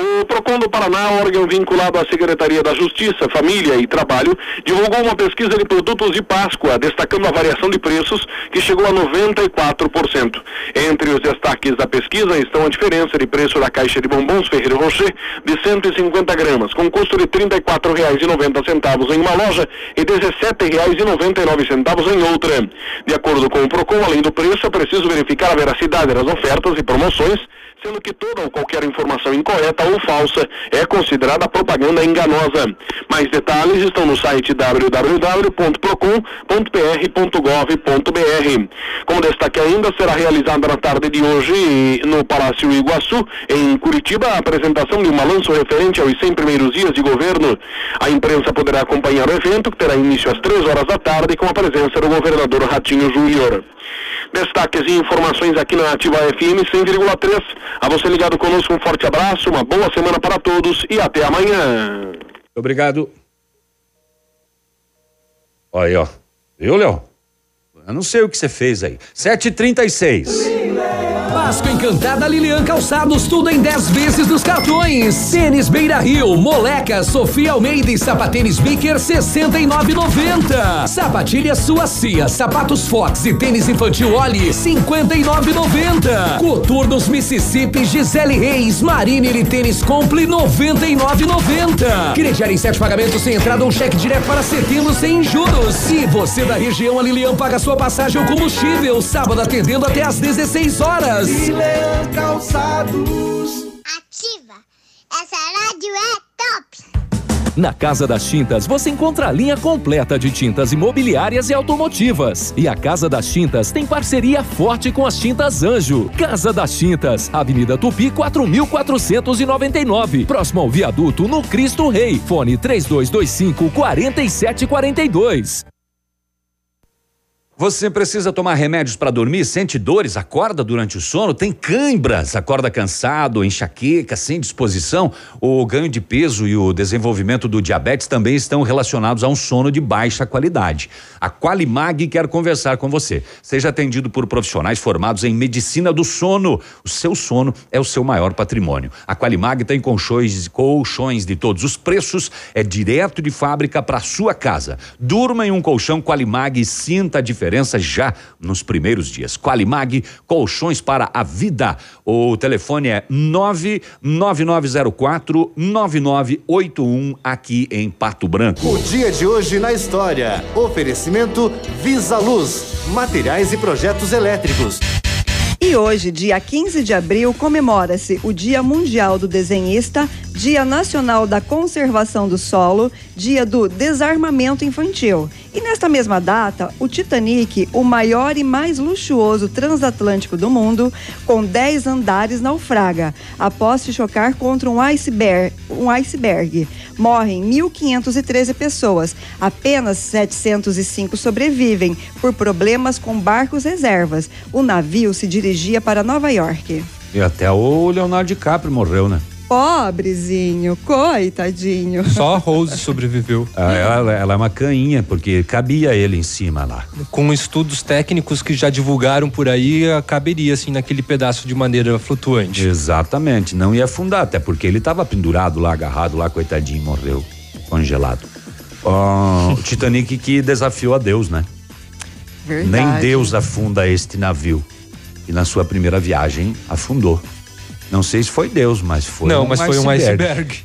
O PROCON do Paraná, órgão vinculado à Secretaria da Justiça, Família e Trabalho, divulgou uma pesquisa de produtos de Páscoa, destacando a variação de preços, que chegou a 94%. Entre os destaques da pesquisa estão a diferença de preço da caixa de bombons Ferreiro Rocher de 150 gramas, com custo de R$ 34,90 em uma loja e R$ 17,99 em outra. De acordo com o PROCON, além do preço, é preciso verificar a veracidade das ofertas e promoções, sendo que toda ou qualquer informação incorreta ou falsa é considerada propaganda enganosa. Mais detalhes estão no site www.procon.pr.gov.br. Como destaque ainda, será realizada na tarde de hoje no Palácio Iguaçu, em Curitiba, a apresentação de um balanço referente aos 100 primeiros dias de governo. A imprensa poderá acompanhar o evento, que terá início às 3 horas da tarde, com a presença do governador Ratinho Júnior. Destaques e informações aqui na Ativa FM 100,3. A você ligado conosco, um forte abraço, uma boa semana para todos e até amanhã. Obrigado. Olha aí, ó. Viu, Léo? Eu não sei o que você fez aí. 7h36. Páscoa Encantada Lilian Calçados, tudo em 10 vezes nos cartões. Tênis Beira Rio, Moleca, Sofia Almeida e Sapatênis Biker 69,90. Sapatilha Suacia, sapatos Fox e tênis infantil Oli 59,90. Coturnos Mississippi, Gisele Reis, Mariner e tênis Compli 99,90. Crediário em sete pagamentos sem entrada ou cheque direto para setembro sem juros. Se você da região, a Lilian paga sua passagem ou combustível. Sábado atendendo até às 16 horas. Lilian Calçados. Ativa. Essa rádio é top. Na Casa das Tintas você encontra a linha completa de tintas imobiliárias e automotivas. E a Casa das Tintas tem parceria forte com as Tintas Anjo. Casa das Tintas, Avenida Tupi 4499, próximo ao viaduto no Cristo Rei. Fone 3225 4742. Você precisa tomar remédios para dormir? Sente dores? Acorda durante o sono? Tem cãibras? Acorda cansado, enxaqueca, sem disposição? O ganho de peso e o desenvolvimento do diabetes também estão relacionados a um sono de baixa qualidade. A Qualimag quer conversar com você. Seja atendido por profissionais formados em medicina do sono. O seu sono é o seu maior patrimônio. A Qualimag tem colchões, colchões de todos os preços, é direto de fábrica para sua casa. Durma em um colchão Qualimag e sinta a diferença já nos primeiros dias. Qualimag, colchões para a vida. O telefone é 99904 9981 aqui em Pato Branco. O dia de hoje na história. Oferecimento Visa Luz, materiais e projetos elétricos. E hoje, dia 15 de abril, comemora-se o Dia Mundial do Desenhista, Dia Nacional da Conservação do Solo, Dia do Desarmamento Infantil. E nesta mesma data, o Titanic, o maior e mais luxuoso transatlântico do mundo, com 10 andares, naufraga após se chocar contra um iceberg. Um iceberg. Morrem 1.513 pessoas. Apenas 705 sobrevivem por problemas com barcos reservas. O navio se dirigia para Nova York. E até o Leonardo DiCaprio morreu, né? Pobrezinho, coitadinho. Só a Rose sobreviveu. Ah, Ela, ela é uma cainha, porque cabia ele em cima lá. Com estudos técnicos que já divulgaram por aí, caberia assim naquele pedaço de madeira flutuante. Exatamente, não ia afundar, até porque ele estava pendurado lá, agarrado lá, coitadinho, morreu congelado. Ó, o Titanic que desafiou a Deus, né? Verdade. Nem Deus afunda este navio. E na sua primeira viagem afundou. Não sei se foi Deus, mas foi Não, um mas foi um iceberg.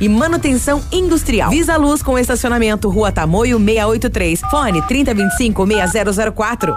e manutenção industrial. Visa Luz com estacionamento Rua Tamoio 683. Fone 3025 6004.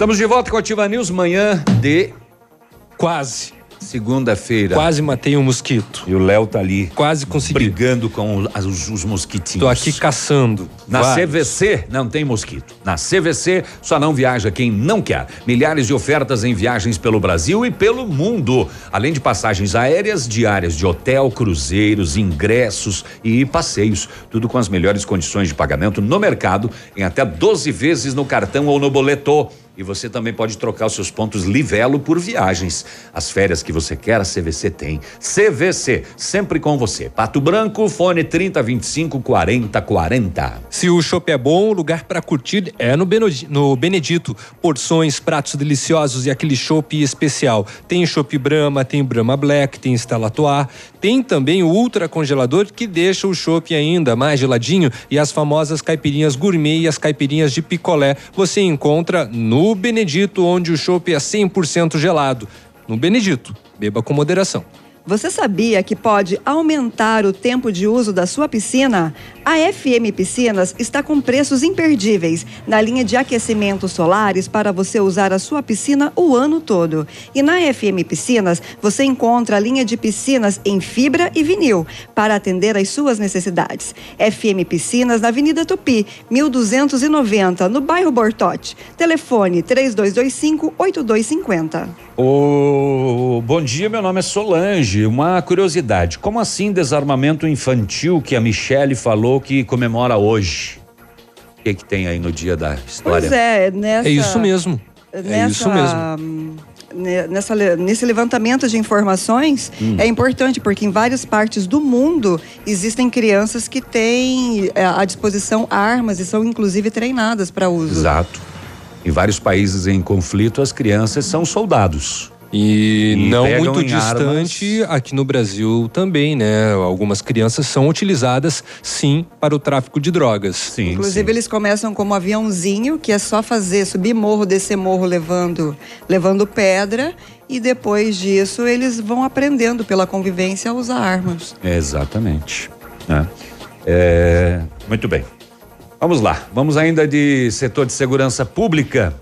Estamos de volta com a Ativa News, manhã de Quase. Segunda-feira. Quase matei um mosquito. E o Léo tá ali. Quase consegui. Brigando com os, os mosquitinhos. Tô aqui caçando. Na Vários. CVC não tem mosquito. Na CVC só não viaja quem não quer. Milhares de ofertas em viagens pelo Brasil e pelo mundo. Além de passagens aéreas, diárias de hotel, cruzeiros, ingressos e passeios. Tudo com as melhores condições de pagamento no mercado, em até 12 vezes no cartão ou no boleto. E você também pode trocar os seus pontos Livelo por viagens. As férias que você quer, a CVC tem. CVC, sempre com você. Pato Branco, fone 3025 4040. Se o chopp é bom, o lugar para curtir é no, Benedito. Porções, pratos deliciosos e aquele chopp especial. Tem chopp Brahma, tem Brahma Black, tem Artois. Tem também o ultra congelador que deixa o chopp ainda mais geladinho e as famosas caipirinhas gourmet e as caipirinhas de picolé. Você encontra no Benedito, onde o chopp é 100% gelado. No Benedito, beba com moderação. Você sabia que pode aumentar o tempo de uso da sua piscina? A FM Piscinas está com preços imperdíveis na linha de aquecimentos solares para você usar a sua piscina o ano todo. E na FM Piscinas você encontra a linha de piscinas em fibra e vinil para atender às suas necessidades. FM Piscinas na Avenida Tupi, 1290, no bairro Bortote. Telefone 3225 8250. Ô, bom dia, meu nome é Solange. Uma curiosidade: como assim desarmamento infantil que a Michele falou que comemora hoje? O que, que tem aí no dia da história? Pois é, nessa. É isso mesmo. Nessa, É isso mesmo. ne- Nessa, nesse levantamento de informações Hum. é importante porque em várias partes do mundo existem crianças que têm é, à disposição armas e são inclusive treinadas para uso. Exato. Em vários países em conflito, as crianças são soldados. E, não muito em armas. distante aqui no Brasil também, né? Algumas crianças são utilizadas sim para o tráfico de drogas. Sim. Inclusive eles começam como aviãozinho, que é só fazer subir morro, descer morro levando, levando pedra e depois disso eles vão aprendendo pela convivência a usar armas. Exatamente. né? É, muito bem. Vamos lá. Vamos ainda de setor de segurança pública.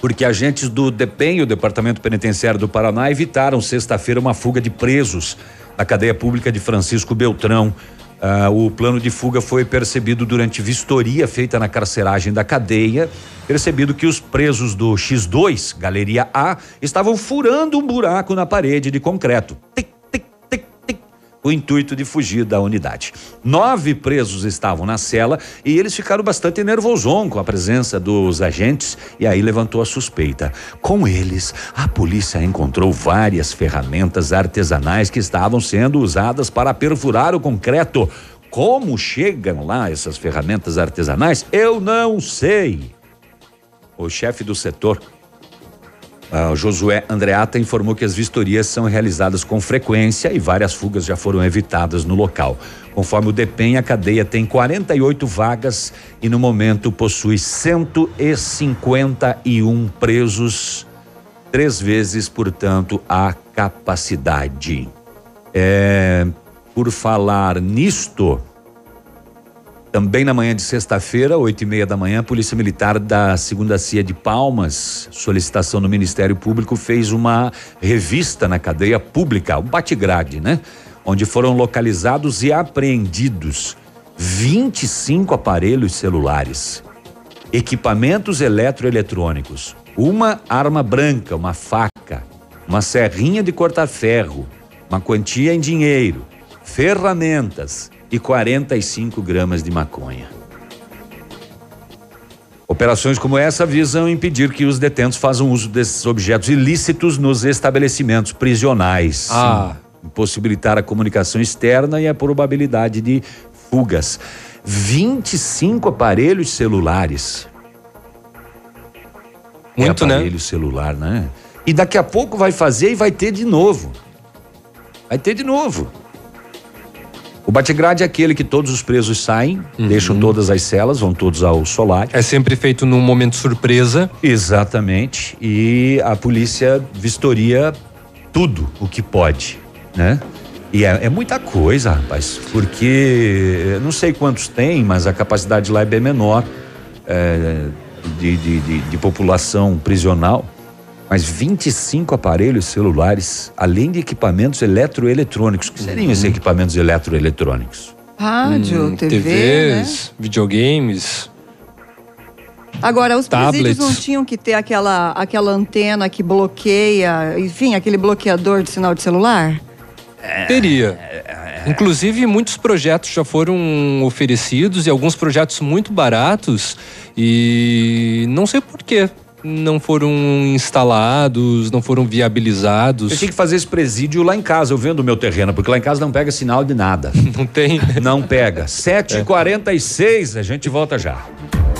Porque agentes do DEPEN, o Departamento Penitenciário do Paraná, evitaram sexta-feira uma fuga de presos na cadeia pública de Francisco Beltrão. Ah, o plano de fuga foi percebido durante vistoria feita na carceragem da cadeia. Percebido que os presos do X2, Galeria A, estavam furando um buraco na parede de concreto. Tic, com o intuito de fugir da unidade. Nove presos estavam na cela e eles ficaram bastante nervosos com a presença dos agentes e aí levantou a suspeita. Com eles, a polícia encontrou várias ferramentas artesanais que estavam sendo usadas para perfurar o concreto. Como chegam lá essas ferramentas artesanais? Eu não sei. O chefe do setor, o Josué Andreata, informou que as vistorias são realizadas com frequência e várias fugas já foram evitadas no local. Conforme o DEPEN, a cadeia tem 48 vagas e no momento possui 151 presos, três vezes, portanto, a capacidade. É, por falar nisto, também na manhã de sexta-feira, oito e meia da manhã, a Polícia Militar da Segunda Cia de Palmas, solicitação do Ministério Público, fez uma revista na cadeia pública, um bate-grade, né? Onde foram localizados e apreendidos 25 aparelhos celulares, equipamentos eletroeletrônicos, uma arma branca, uma faca, uma serrinha de cortar ferro, uma quantia em dinheiro, ferramentas e 45 gramas de maconha. Operações como essa visam impedir que os detentos façam uso desses objetos ilícitos nos estabelecimentos prisionais. Ah. Impossibilitar a comunicação externa e a probabilidade de fugas. 25 aparelhos celulares. Muito, é né? aparelho celular, né? E daqui a pouco vai fazer e vai ter de novo. Vai ter de novo. O bate-grade é aquele que todos os presos saem, deixam todas as celas, vão todos ao solar. É sempre feito num momento surpresa. Exatamente. E a polícia vistoria tudo o que pode, né? E é, é muita coisa, rapaz, porque eu não sei quantos tem, mas a capacidade lá é bem menor é, de, de, de, de população prisional. Mas 25 aparelhos celulares, além de equipamentos eletroeletrônicos. O que seriam esses equipamentos eletroeletrônicos? Rádio, Hum, TV, TVs, videogames. Agora, os presídios Tablets. não tinham que ter aquela, aquela antena que bloqueia, enfim, aquele bloqueador de sinal de celular? Teria. Inclusive, muitos projetos já foram oferecidos e alguns projetos muito baratos e não sei por quê. Não foram instalados, não foram viabilizados. Eu tinha que fazer esse presídio lá em casa, eu vendo o meu terreno, porque lá em casa não pega sinal de nada. Não tem? Não pega. 7h46, a gente volta já.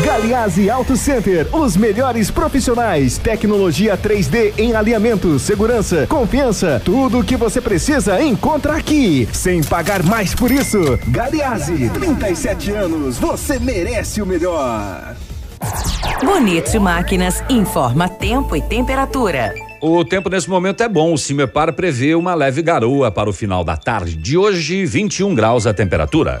Galiase Auto Center, os melhores profissionais, tecnologia 3D em alinhamento, segurança, confiança, tudo o que você precisa encontra aqui, sem pagar mais por isso. Galiase, 37 anos, você merece o melhor. Bonito Máquinas informa tempo e temperatura. O tempo nesse momento é bom. O Cimepar prevê uma leve garoa para o final da tarde de hoje, 21 graus a temperatura.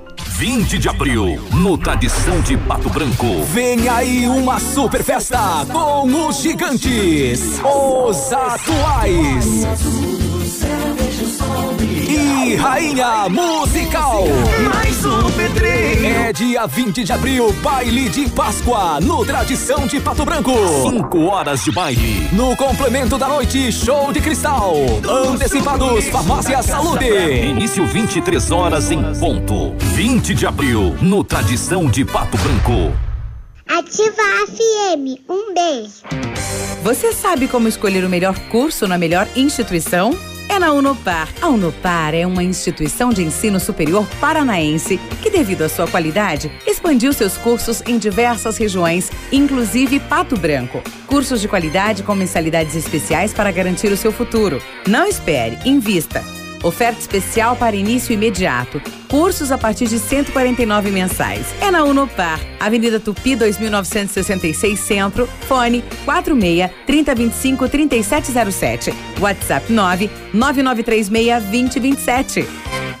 20 de abril, no Tradição de Pato Branco. Vem aí uma super festa com os gigantes, os atuais. E Rainha Musical. É dia 20 de abril, baile de Páscoa, no Tradição de Pato Branco. 5 horas de baile. No complemento da noite, show de cristal. Antecipados, Farmácia Saúde. Início 23 horas em ponto. 20 de abril, no Tradição de Pato Branco. Ativa a FM. Um beijo. Você sabe como escolher o melhor curso na melhor instituição? É na Unopar. A Unopar é uma instituição de ensino superior paranaense que, devido à sua qualidade, expandiu seus cursos em diversas regiões, inclusive Pato Branco. Cursos de qualidade com mensalidades especiais para garantir o seu futuro. Não espere, invista. Oferta especial para início imediato. Cursos a partir de 149 mensais. É na Unopar, Avenida Tupi 2966 Centro, fone 46 3025 3707. WhatsApp 9 9936 2027.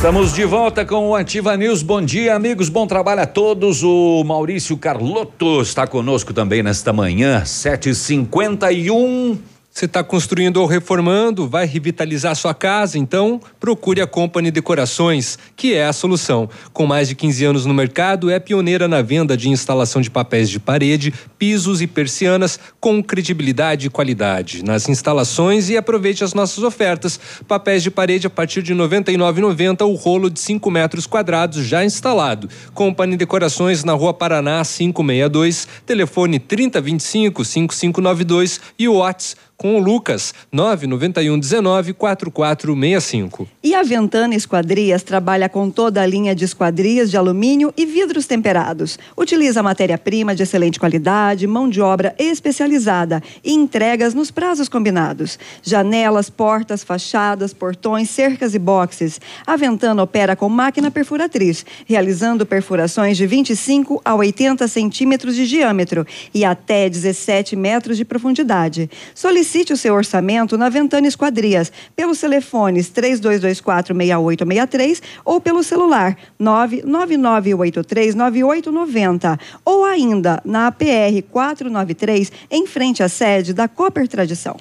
Estamos de volta com o Ativa News. Bom dia, amigos. Bom trabalho a todos. O Maurício Carlotto está conosco também nesta manhã, 7h51. Você está construindo ou reformando, vai revitalizar sua casa, então procure a Company Decorações, que é a solução. Com mais de 15 anos no mercado, é pioneira na venda de instalação de papéis de parede, pisos e persianas com credibilidade e qualidade nas instalações e aproveite as nossas ofertas. Papéis de parede a partir de R$ 99,90 o rolo de 5 metros quadrados já instalado. Company Decorações na Rua Paraná 562, telefone 3025 5592 e o WhatsApp com o Lucas, 991 19 4465. E a Ventana Esquadrias trabalha com toda a linha de esquadrias de alumínio e vidros temperados. Utiliza matéria-prima de excelente qualidade, mão de obra especializada e entregas nos prazos combinados. Janelas, portas, fachadas, portões, cercas e boxes. A Ventana opera com máquina perfuratriz, realizando perfurações de 25 a 80 centímetros de diâmetro e até 17 metros de profundidade. Solicite Solicite o seu orçamento na Ventana Esquadrias, pelos telefones 3224-6863 ou pelo celular 999839890 ou ainda na APR 493, em frente à sede da Cooper Tradição.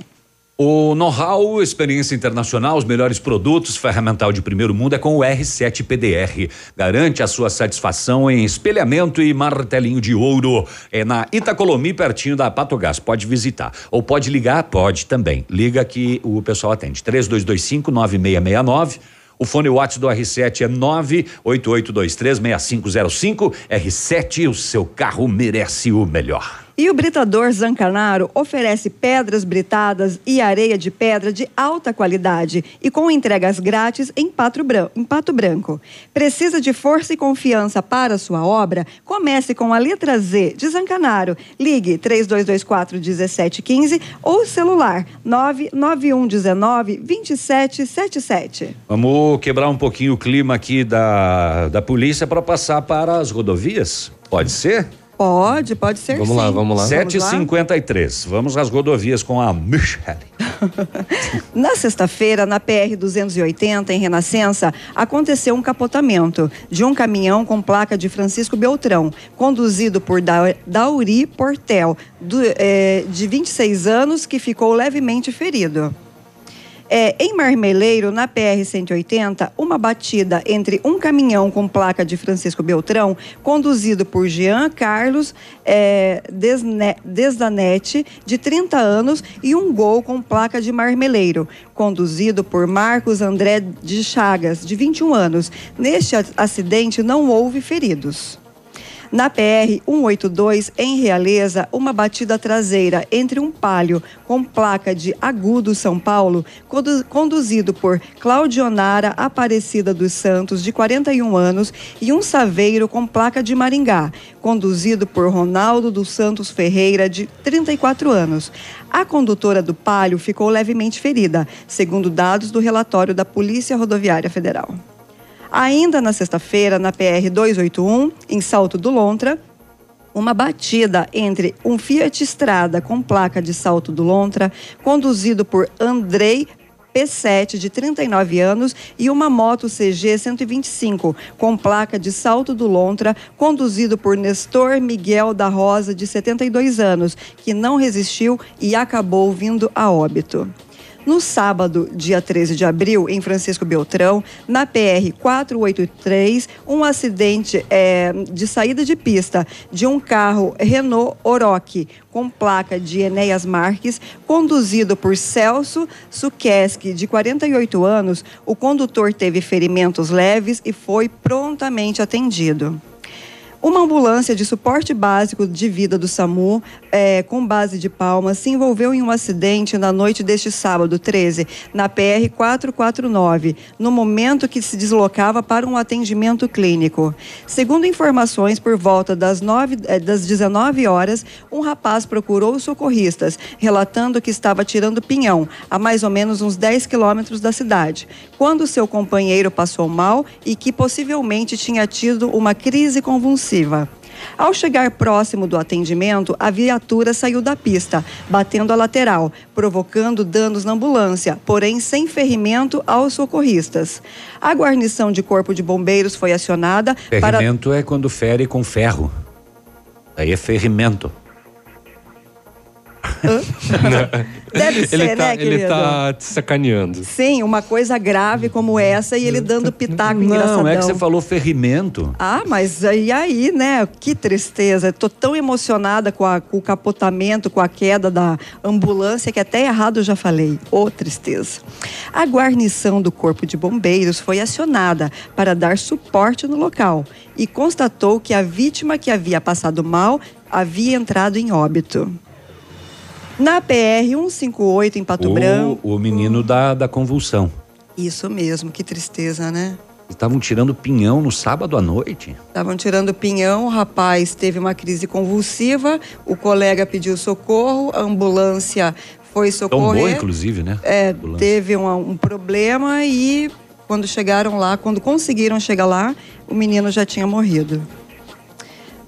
O know-how, experiência internacional, os melhores produtos, ferramental de primeiro mundo é com o R7 PDR. Garante a sua satisfação em espelhamento e martelinho de ouro. É na Itacolomi, pertinho da Patogás. Pode visitar. Ou pode ligar? Pode também. Liga que o pessoal atende. 3225 9669 O fone WhatsApp do R7 é 988236505. R7, o seu carro merece o melhor. E o Britador Zancanaro oferece pedras britadas e areia de pedra de alta qualidade e com entregas grátis em Pato, Branco, em Pato Branco. Precisa de força e confiança para sua obra? Comece com a letra Z de Zancanaro. Ligue 3224 1715 ou celular 99119 2777. Vamos quebrar um pouquinho o clima aqui da, da polícia para passar para as rodovias? Pode ser? Pode, pode ser Vamos sim. lá, vamos lá. 7h53. Vamos às rodovias com a Michelle. Na sexta-feira, na PR 280, em Renascença, aconteceu um capotamento de um caminhão com placa de Francisco Beltrão, conduzido por Da- Dauri Portel, do- eh, de 26 anos, que ficou levemente ferido. É, em Marmeleiro, na PR-180, uma batida entre um caminhão com placa de Francisco Beltrão, conduzido por Jean Carlos é, Desdanete, de 30 anos, e um gol com placa de Marmeleiro, conduzido por Marcos André de Chagas, de 21 anos. Neste acidente não houve feridos. Na PR 182, em Realeza, uma batida traseira entre um palio com placa de Agudo São Paulo, condu- conduzido por Claudionara Aparecida dos Santos, de 41 anos, e um saveiro com placa de Maringá, conduzido por Ronaldo dos Santos Ferreira, de 34 anos. A condutora do palio ficou levemente ferida, segundo dados do relatório da Polícia Rodoviária Federal. Ainda na sexta-feira, na PR 281, em Salto do Lontra, uma batida entre um Fiat Strada com placa de Salto do Lontra, conduzido por Andrei P7, de 39 anos, e uma moto CG 125, com placa de Salto do Lontra, conduzido por Nestor Miguel da Rosa, de 72 anos, que não resistiu e acabou vindo a óbito. No sábado, dia 13 de abril, em Francisco Beltrão, na PR 483, um acidente eh, de saída de pista de um carro Renault Oroch com placa de Enéas Marques, conduzido por Celso Sukeski, de 48 anos. O condutor teve ferimentos leves e foi prontamente atendido. Uma ambulância de suporte básico de vida do SAMU, eh, com base de Palmas, se envolveu em um acidente na noite deste sábado 13, na PR 449, no momento que se deslocava para um atendimento clínico. Segundo informações, por volta das, eh, das 19 horas, um rapaz procurou os socorristas, relatando que estava tirando pinhão, a mais ou menos uns 10 quilômetros da cidade, quando seu companheiro passou mal e que possivelmente tinha tido uma crise convulsiva. Ao chegar próximo do atendimento, a viatura saiu da pista, batendo a lateral, provocando danos na ambulância, porém sem ferimento aos socorristas. A guarnição de corpo de bombeiros foi acionada para Ferrimento é quando fere com ferro. Aí é ferrimento. Deve ser, ele tá, né, ele tá te sacaneando. Sim, uma coisa grave como essa e ele dando pitaco engraçadão. Não, é que você falou ferrimento. Ah, mas e aí, né? Que tristeza. Tô tão emocionada com, a- com o capotamento, com a queda da ambulância, que até errado eu já falei. Ô, tristeza. A guarnição do Corpo de Bombeiros foi acionada para dar suporte no local e constatou que a vítima que havia passado mal havia entrado em óbito. Na PR 158 em Pato Branco. O, o menino da, da convulsão. Isso mesmo, que tristeza, né? Estavam tirando pinhão no sábado à noite. Estavam tirando pinhão, o rapaz teve uma crise convulsiva, o colega pediu socorro, a ambulância foi socorrer. inclusive, né? É, teve um, um problema e quando chegaram lá, quando conseguiram chegar lá, o menino já tinha morrido.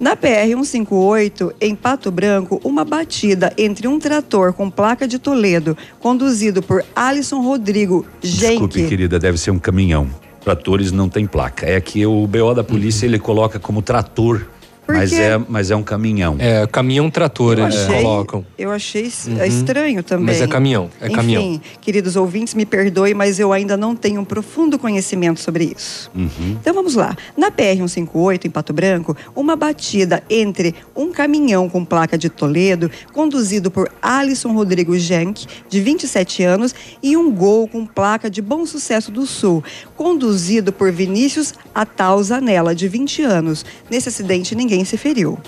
Na PR 158, em Pato Branco, uma batida entre um trator com placa de Toledo, conduzido por Alisson Rodrigo Desculpe, Genk. querida, deve ser um caminhão. Tratores não tem placa. É que o BO da polícia ele coloca como trator Mas é, mas é um caminhão. É, caminhão trator Eu eles achei- colocam. Eu achei es- Uhum. estranho também. Mas é caminhão, é Enfim, caminhão. queridos ouvintes, me perdoem, mas eu ainda não tenho um profundo conhecimento sobre isso. Uhum. Então vamos lá. Na PR-158, em Pato Branco, uma batida entre um caminhão com placa de Toledo, conduzido por Alisson Rodrigo Genk, de 27 anos, e um gol com placa de Bom Sucesso do Sul, conduzido por Vinícius Atal Zanella, de 20 anos. Nesse acidente, ninguém se feriu.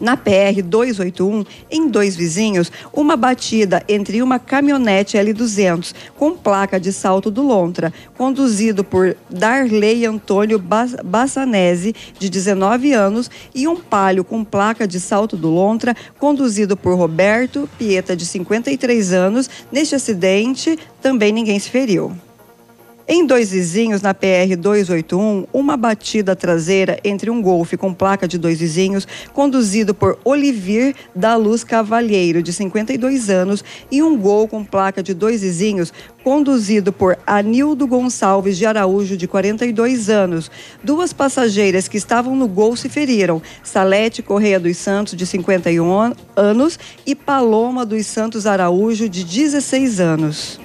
Na PR 281, em dois vizinhos, uma batida entre uma caminhonete L200 com placa de salto do Lontra, conduzido por Darley Antônio Bas- Bassanese, de 19 anos, e um palio com placa de salto do Lontra, conduzido por Roberto Pieta, de 53 anos. Neste acidente, também ninguém se feriu. Em dois vizinhos, na PR 281, uma batida traseira entre um Golfe com placa de dois vizinhos, conduzido por Olivier da Luz Cavalheiro, de 52 anos, e um Gol com placa de dois vizinhos, conduzido por Anildo Gonçalves de Araújo, de 42 anos. Duas passageiras que estavam no Gol se feriram: Salete Correia dos Santos, de 51 an- anos, e Paloma dos Santos Araújo, de 16 anos.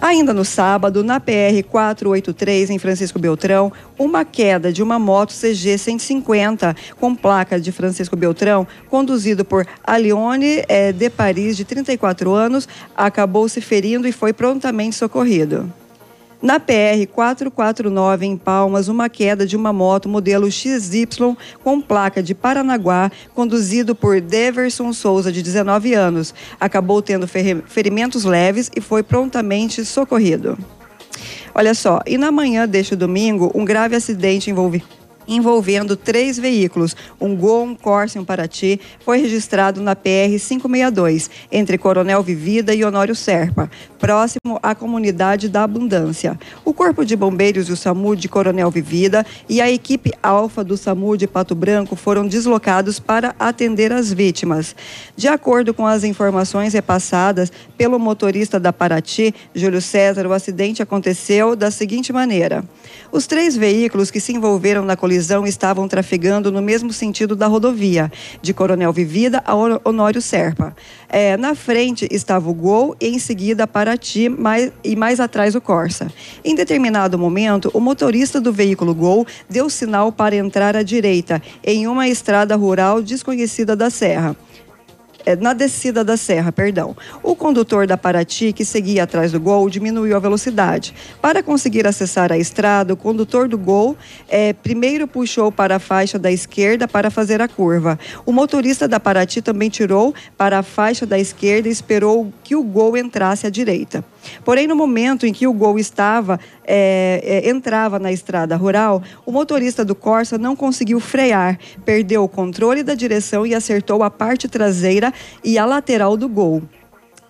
Ainda no sábado, na PR 483, em Francisco Beltrão, uma queda de uma moto CG 150 com placa de Francisco Beltrão, conduzido por Alione eh, de Paris, de 34 anos, acabou se ferindo e foi prontamente socorrido. Na PR 449, em Palmas, uma queda de uma moto modelo XY com placa de Paranaguá, conduzido por Deverson Souza, de 19 anos. Acabou tendo ferimentos leves e foi prontamente socorrido. Olha só, e na manhã deste domingo, um grave acidente envolve- envolvendo três veículos, um Gol, um Corsa e um Paraty, foi registrado na PR 562, entre Coronel Vivida e Honório Serpa, próximo à comunidade da Abundância. O Corpo de Bombeiros e o SAMU de Coronel Vivida e a equipe Alfa do SAMU de Pato Branco foram deslocados para atender as vítimas. De acordo com as informações repassadas pelo motorista da Paraty, Júlio César, o acidente aconteceu da seguinte maneira. Os três veículos que se envolveram na colisão estavam trafegando no mesmo sentido da rodovia, de Coronel Vivida a Hon- Honório Serpa. É, na frente estava o Gol e em seguida Paraty mais, e mais atrás o Corsa. Em determinado momento, o motorista do veículo Gol deu sinal para entrar à direita, em uma estrada rural desconhecida da Serra é, na descida da serra, perdão. O condutor da Paraty, que seguia atrás do Gol, diminuiu a velocidade. Para conseguir acessar a estrada, o condutor do Gol é, primeiro puxou para a faixa da esquerda para fazer a curva. O motorista da Paraty também tirou para a faixa da esquerda e esperou que o Gol entrasse à direita. Porém, no momento em que o Gol estava é, é, entrava na estrada rural, o motorista do Corsa não conseguiu frear, perdeu o controle da direção e acertou a parte traseira e a lateral do Gol.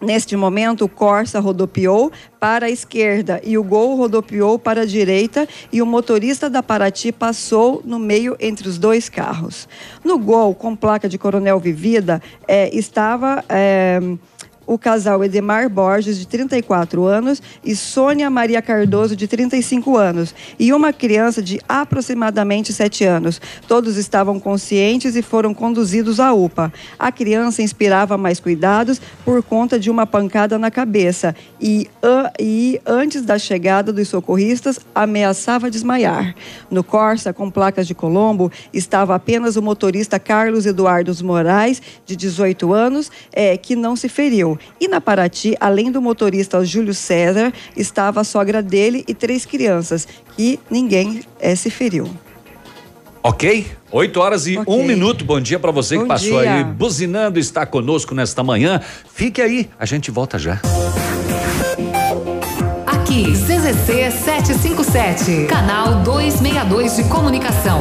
Neste momento, o Corsa rodopiou para a esquerda e o Gol rodopiou para a direita e o motorista da Paraty passou no meio entre os dois carros. No Gol, com placa de Coronel Vivida, eh, estava eh, o casal Edemar Borges, de 34 anos, e Sônia Maria Cardoso, de 35 anos, e uma criança de aproximadamente 7 anos. Todos estavam conscientes e foram conduzidos à UPA. A criança inspirava mais cuidados por conta de uma pancada na cabeça e, e antes da chegada dos socorristas, ameaçava desmaiar. No Corsa, com placas de Colombo, estava apenas o motorista Carlos Eduardo Moraes, de 18 anos, eh, que não se feriu. E na Paraty, além do motorista Júlio César, estava a sogra dele e três crianças, que ninguém eh, se feriu. Ok? 8 horas e Ok. um minuto. Bom dia pra você que Bom passou dia. aí buzinando, está conosco nesta manhã. Fique aí, a gente volta já. Aqui, CZC 757, canal 262 de comunicação.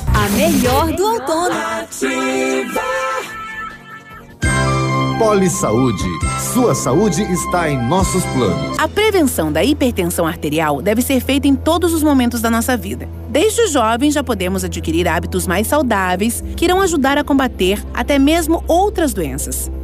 A melhor do outono. Poli Saúde. Sua saúde está em nossos planos. A prevenção da hipertensão arterial deve ser feita em todos os momentos da nossa vida. Desde jovens já podemos adquirir hábitos mais saudáveis que irão ajudar a combater até mesmo outras doenças.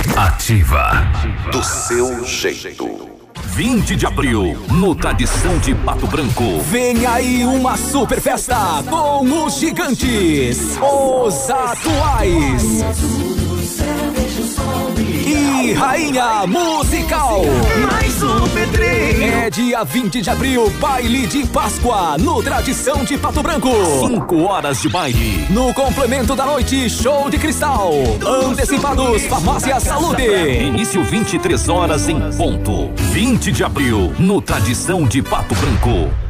88. Ativa. Do seu jeito. 20 de abril, no Tradição de Pato Branco. Vem aí uma super festa com os gigantes, os atuais. E Rainha Musical. Mais um pedreiro. É dia 20 de abril, baile de Páscoa, no Tradição de Pato Branco. 5 horas de baile. No complemento da noite, show de cristal. Antecipados, Farmácia Saúde. Início 23 horas em ponto. 20 de abril, no Tradição de Pato Branco.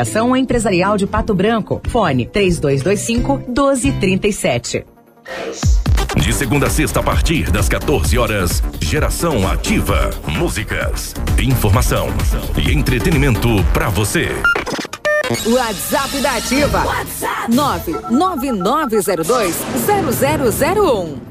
Empresarial de Pato Branco. Fone 3225 1237. De segunda a sexta, a partir das 14 horas, Geração Ativa. Músicas, informação e entretenimento para você. WhatsApp da Ativa. WhatsApp 999020001.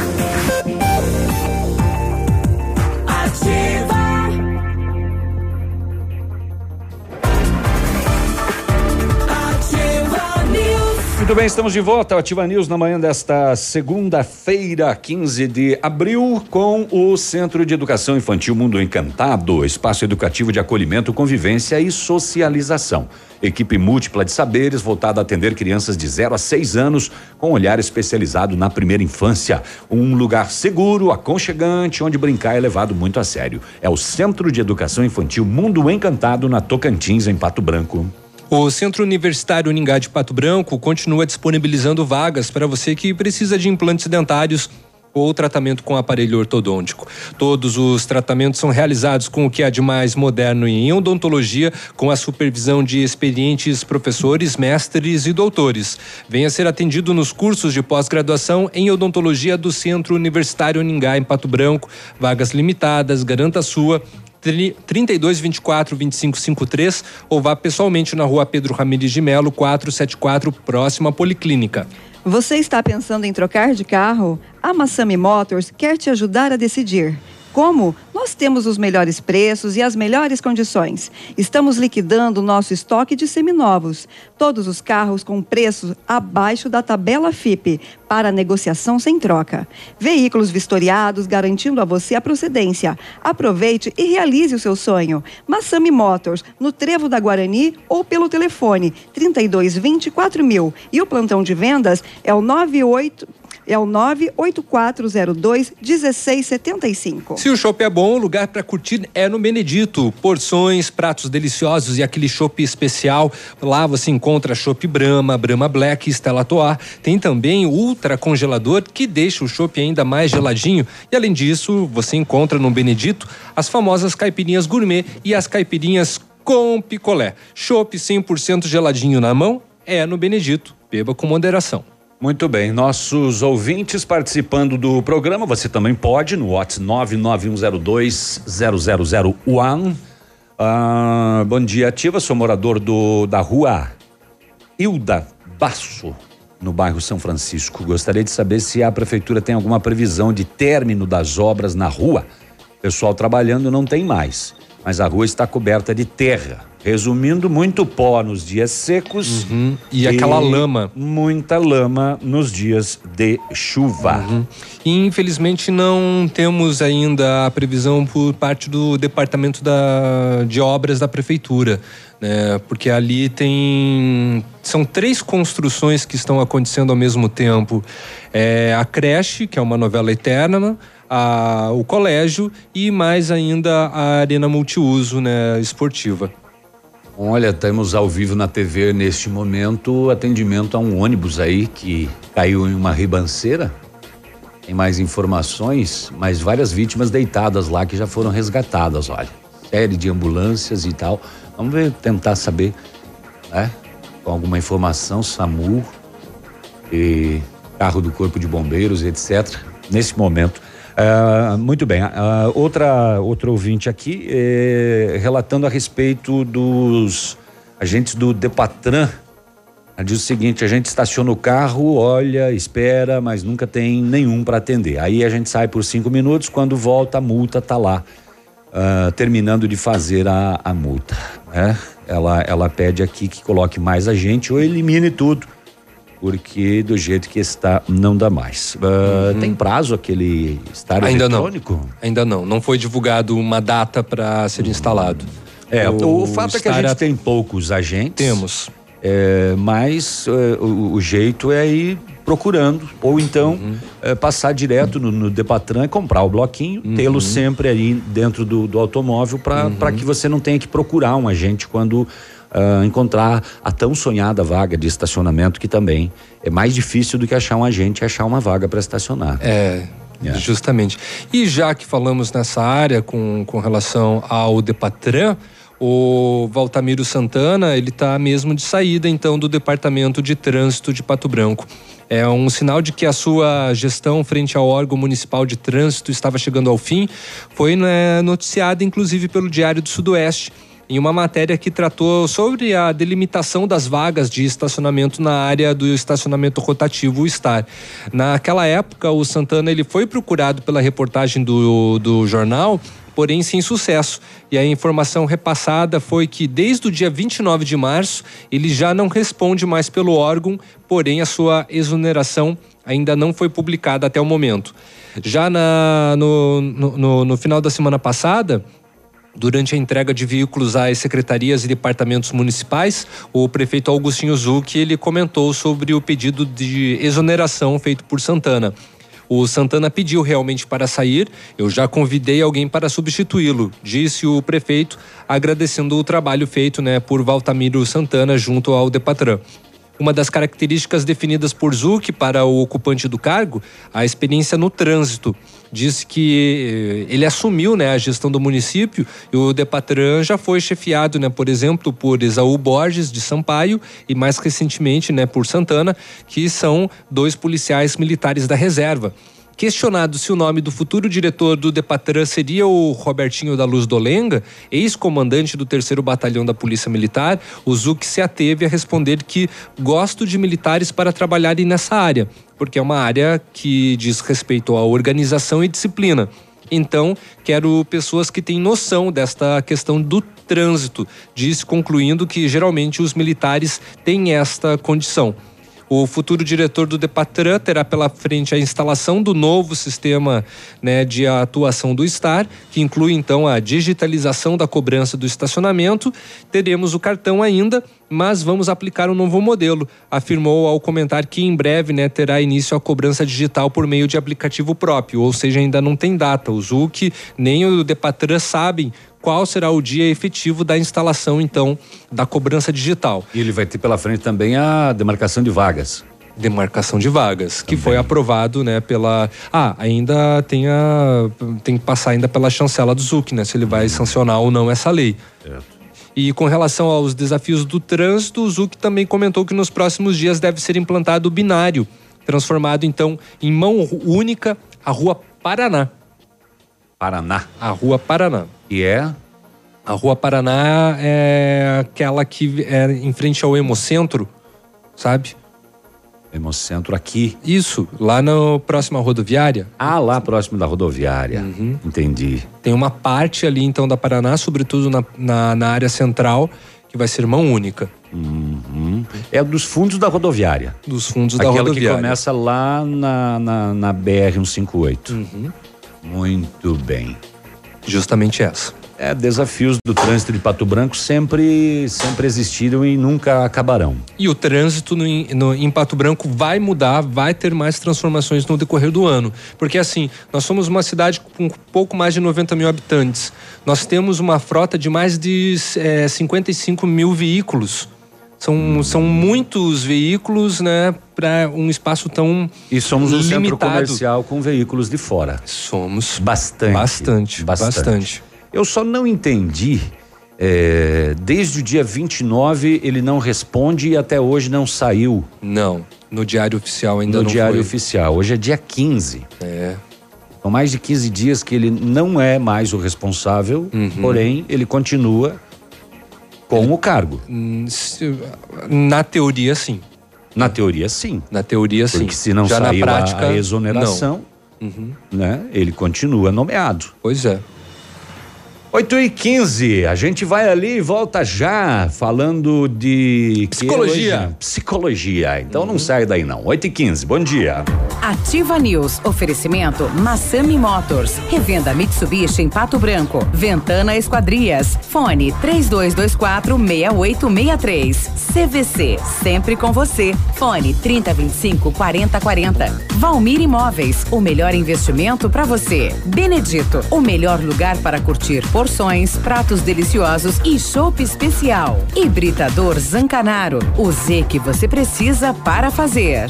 Thank you. Muito bem, estamos de volta Ativa News na manhã desta segunda-feira, 15 de abril, com o Centro de Educação Infantil Mundo Encantado, espaço educativo de acolhimento, convivência e socialização. Equipe múltipla de saberes voltada a atender crianças de 0 a 6 anos, com olhar especializado na primeira infância. Um lugar seguro, aconchegante, onde brincar é levado muito a sério. É o Centro de Educação Infantil Mundo Encantado, na Tocantins, em Pato Branco. O Centro Universitário Uningá de Pato Branco continua disponibilizando vagas para você que precisa de implantes dentários ou tratamento com aparelho ortodôntico. Todos os tratamentos são realizados com o que há de mais moderno em odontologia, com a supervisão de experientes professores, mestres e doutores. Venha ser atendido nos cursos de pós-graduação em odontologia do Centro Universitário Uningá em Pato Branco. Vagas limitadas, garanta a sua. 32 24 25 53 ou vá pessoalmente na rua Pedro Ramires de Melo, 474, próxima à Policlínica. Você está pensando em trocar de carro? A Massami Motors quer te ajudar a decidir. Como? Nós temos os melhores preços e as melhores condições. Estamos liquidando nosso estoque de seminovos. Todos os carros com preço abaixo da tabela FIP, para negociação sem troca. Veículos vistoriados garantindo a você a procedência. Aproveite e realize o seu sonho. Massami Motors, no Trevo da Guarani ou pelo telefone 32 24 mil. E o plantão de vendas é o 98 é o 98402 1675. Se o chopp é bom, o lugar para curtir é no Benedito. Porções, pratos deliciosos e aquele chopp especial. Lá você encontra chopp Brahma, Brahma Black, Stella Toar. Tem também ultra congelador que deixa o chopp ainda mais geladinho. E além disso, você encontra no Benedito as famosas caipirinhas gourmet e as caipirinhas com picolé. Chopp 100% geladinho na mão é no Benedito. Beba com moderação. Muito bem, nossos ouvintes participando do programa, você também pode no WhatsApp 991020001. Ah, bom dia, ativa, sou morador do, da rua Hilda Basso, no bairro São Francisco. Gostaria de saber se a prefeitura tem alguma previsão de término das obras na rua. Pessoal trabalhando não tem mais, mas a rua está coberta de terra. Resumindo, muito pó nos dias secos uhum. e, e, aquela lama. Muita lama nos dias de chuva. Uhum. E infelizmente não temos ainda a previsão por parte do departamento da, de obras da prefeitura. Né? Porque ali tem. São três construções que estão acontecendo ao mesmo tempo. É a creche, que é uma novela eterna, a, o colégio e mais ainda a arena multiuso né, esportiva. Olha, estamos ao vivo na TV neste momento, atendimento a um ônibus aí que caiu em uma ribanceira. Tem mais informações, mas várias vítimas deitadas lá que já foram resgatadas, olha. Série de ambulâncias e tal. Vamos ver, tentar saber, né? Com alguma informação, SAMU, e carro do Corpo de Bombeiros, etc. Nesse momento. Uh, muito bem. Uh, outra, outro ouvinte aqui eh, relatando a respeito dos agentes do Depatran. Ela diz o seguinte: a gente estaciona o carro, olha, espera, mas nunca tem nenhum para atender. Aí a gente sai por cinco minutos, quando volta a multa está lá, uh, terminando de fazer a, a multa. Né? Ela, ela pede aqui que coloque mais a gente ou elimine tudo porque do jeito que está não dá mais. Uh, uhum. Tem prazo aquele estar Ainda eletrônico? Não. Ainda não. Não foi divulgado uma data para ser instalado. É, o, o fato é que a gente a... tem poucos agentes. Temos. É, mas é, o, o, jeito é ir procurando, ou então uhum. é, passar direto no, no Depatran e comprar o bloquinho, uhum. tê-lo sempre ali dentro do, do automóvel para uhum. que você não tenha que procurar um agente quando uh, encontrar a tão sonhada vaga de estacionamento, que também é mais difícil do que achar um agente e achar uma vaga para estacionar. É. Yeah. Justamente. E já que falamos nessa área com, com relação ao Depatran, o Valtamiro Santana, ele está mesmo de saída então do Departamento de Trânsito de Pato Branco. É um sinal de que a sua gestão frente ao órgão municipal de trânsito estava chegando ao fim. Foi né, noticiada inclusive pelo Diário do Sudoeste em uma matéria que tratou sobre a delimitação das vagas de estacionamento na área do estacionamento rotativo, STAR. Naquela época, o Santana ele foi procurado pela reportagem do, do jornal porém sem sucesso. E a informação repassada foi que desde o dia 29 de março ele já não responde mais pelo órgão, porém a sua exoneração ainda não foi publicada até o momento. Já na, no, no, no final da semana passada, Durante a entrega de veículos às secretarias e departamentos municipais, o prefeito Augustinho Zucchi ele comentou sobre o pedido de exoneração feito por Santana. O Santana pediu realmente para sair, eu já convidei alguém para substituí-lo, disse o prefeito, agradecendo o trabalho feito né, por Valtamiro Santana junto ao Depatran uma das características definidas por Zuc para o ocupante do cargo, a experiência no trânsito. Diz que eh, ele assumiu né, a gestão do município e o Depatran já foi chefiado, né, por exemplo, por Esaú Borges de Sampaio e mais recentemente né, por Santana, que são dois policiais militares da reserva. Questionado se o nome do futuro diretor do Depatran seria o Robertinho da Luz Dolenga, ex-comandante do 3 Batalhão da Polícia Militar, o Zuc se ateve a responder que gosto de militares para trabalharem nessa área, porque é uma área que diz respeito à organização e disciplina. Então, quero pessoas que têm noção desta questão do trânsito, disse concluindo que geralmente os militares têm esta condição. O futuro diretor do Depatran terá pela frente a instalação do novo sistema né, de atuação do STAR, que inclui então a digitalização da cobrança do estacionamento. Teremos o cartão ainda, mas vamos aplicar um novo modelo, afirmou ao comentar que em breve né, terá início a cobrança digital por meio de aplicativo próprio, ou seja, ainda não tem data. O ZUC nem o Depatran sabem qual será o dia efetivo da instalação, então, da cobrança digital. E ele vai ter pela frente também a demarcação de vagas. Demarcação de vagas, também. que foi aprovado, né, pela. Ah, ainda tem a. Tem que passar ainda pela chancela do ZUC, né? Se ele vai sancionar ou não essa lei. E com relação aos desafios do trânsito, o ZUC também comentou que nos próximos dias deve ser implantado o binário, transformado então em mão única a Rua Paraná. Paraná. A Rua Paraná. E é? A Rua Paraná é aquela que é em frente ao Hemocentro, sabe? Hemocentro aqui. Isso, lá na próxima rodoviária. Ah, lá próximo da rodoviária. Uhum. Entendi. Tem uma parte ali então da Paraná, sobretudo na, na, na área central, que vai ser mão única. Uhum. É dos fundos da rodoviária. Dos fundos Aquela da rodoviária. que começa lá na, na, na BR-158. Uhum. Muito bem. Justamente essa. É, desafios do trânsito de Pato Branco sempre, sempre existiram e nunca acabarão. E o trânsito no, no, em Pato Branco vai mudar, vai ter mais transformações no decorrer do ano. Porque assim, nós somos uma cidade com pouco mais de 90 mil habitantes. Nós temos uma frota de mais de é, 55 mil veículos. São, são muitos veículos, né, para um espaço tão E somos um limitado. centro comercial com veículos de fora. Somos. Bastante. Bastante, bastante. Eu só não entendi. é, desde o dia 29 ele não responde e até hoje não saiu. Não, no Diário Oficial ainda no não Diário foi. Oficial. Hoje é dia 15. É. São mais de 15 dias que ele não é mais o responsável, Uhum. porém ele continua com o cargo. Hum, Na teoria, sim. Na teoria, sim. Na teoria, sim. Porque se não Já saiu prática, a, exoneração. Uhum. né, ele continua nomeado. Pois é. 8 e 15 a gente vai ali e volta já falando de Psicologia. Psicologia. Então não sai daí não. 8 e 15 bom dia. Ativa News. Oferecimento Massami Motors. Revenda Mitsubishi em Pato Branco. Ventana Esquadrias. Fone 3224 6863. CVC. Sempre com você. Fone 3025 4040. Valmir Imóveis. O melhor investimento para você. Benedito. O melhor lugar para curtir porções, pratos deliciosos e chopp especial. Hibridador Zancanaro. O Z que você precisa para fazer.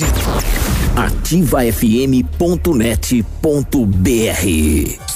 mensagem ativafm.net.br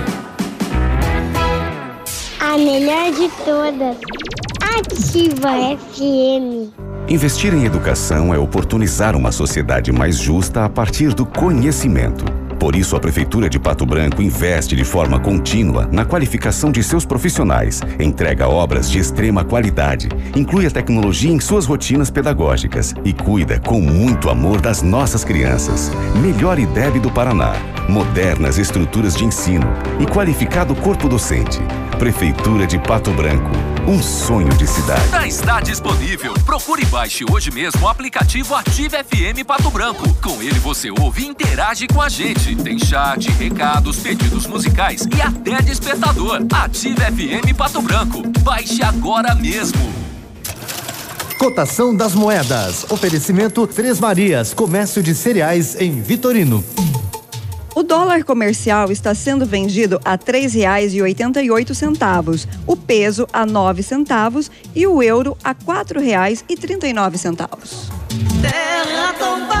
A melhor de todas. Ativa FM. Investir em educação é oportunizar uma sociedade mais justa a partir do conhecimento. Por isso, a Prefeitura de Pato Branco investe de forma contínua na qualificação de seus profissionais, entrega obras de extrema qualidade, inclui a tecnologia em suas rotinas pedagógicas e cuida com muito amor das nossas crianças. Melhor IDEB do Paraná, modernas estruturas de ensino e qualificado corpo docente. Prefeitura de Pato Branco, um sonho de cidade. Já está disponível. Procure e baixe hoje mesmo o aplicativo Ative FM Pato Branco. Com ele você ouve e interage com a gente. Tem chat, recados, pedidos musicais e até despertador. Ative FM Pato Branco. Baixe agora mesmo. Cotação das moedas. Oferecimento Três Marias, comércio de cereais em Vitorino. O dólar comercial está sendo vendido a R$ 3,88, o peso a 9 centavos e o euro a R$ 4,39.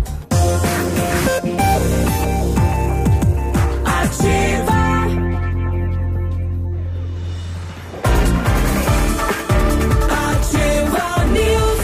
see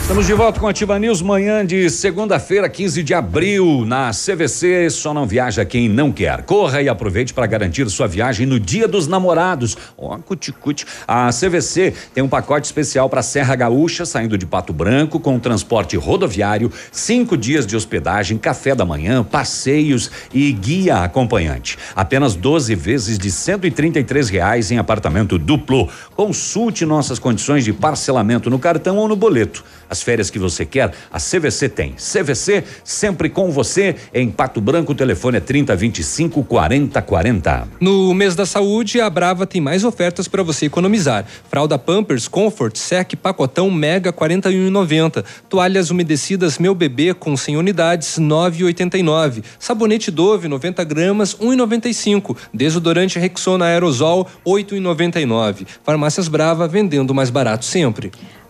Estamos de volta com a Ativa News, manhã de segunda-feira, 15 de abril, na CVC. Só não viaja quem não quer. Corra e aproveite para garantir sua viagem no Dia dos Namorados. Ó, oh, cuti-cuti. A CVC tem um pacote especial para Serra Gaúcha, saindo de Pato Branco, com transporte rodoviário, cinco dias de hospedagem, café da manhã, passeios e guia acompanhante. Apenas 12 vezes de R$ reais em apartamento duplo. Consulte nossas condições de parcelamento no cartão ou no boleto. As férias que você quer, a CVC tem. CVC sempre com você. Em Pato Branco, o telefone é 3025 4040. No mês da saúde, a Brava tem mais ofertas para você economizar. Fralda Pampers Comfort Sec Pacotão Mega 41,90. Toalhas umedecidas Meu Bebê com 100 unidades 9,89. Sabonete Dove 90 gramas 1,95. Desodorante Rexona Aerosol 8,99. Farmácias Brava vendendo mais barato sempre.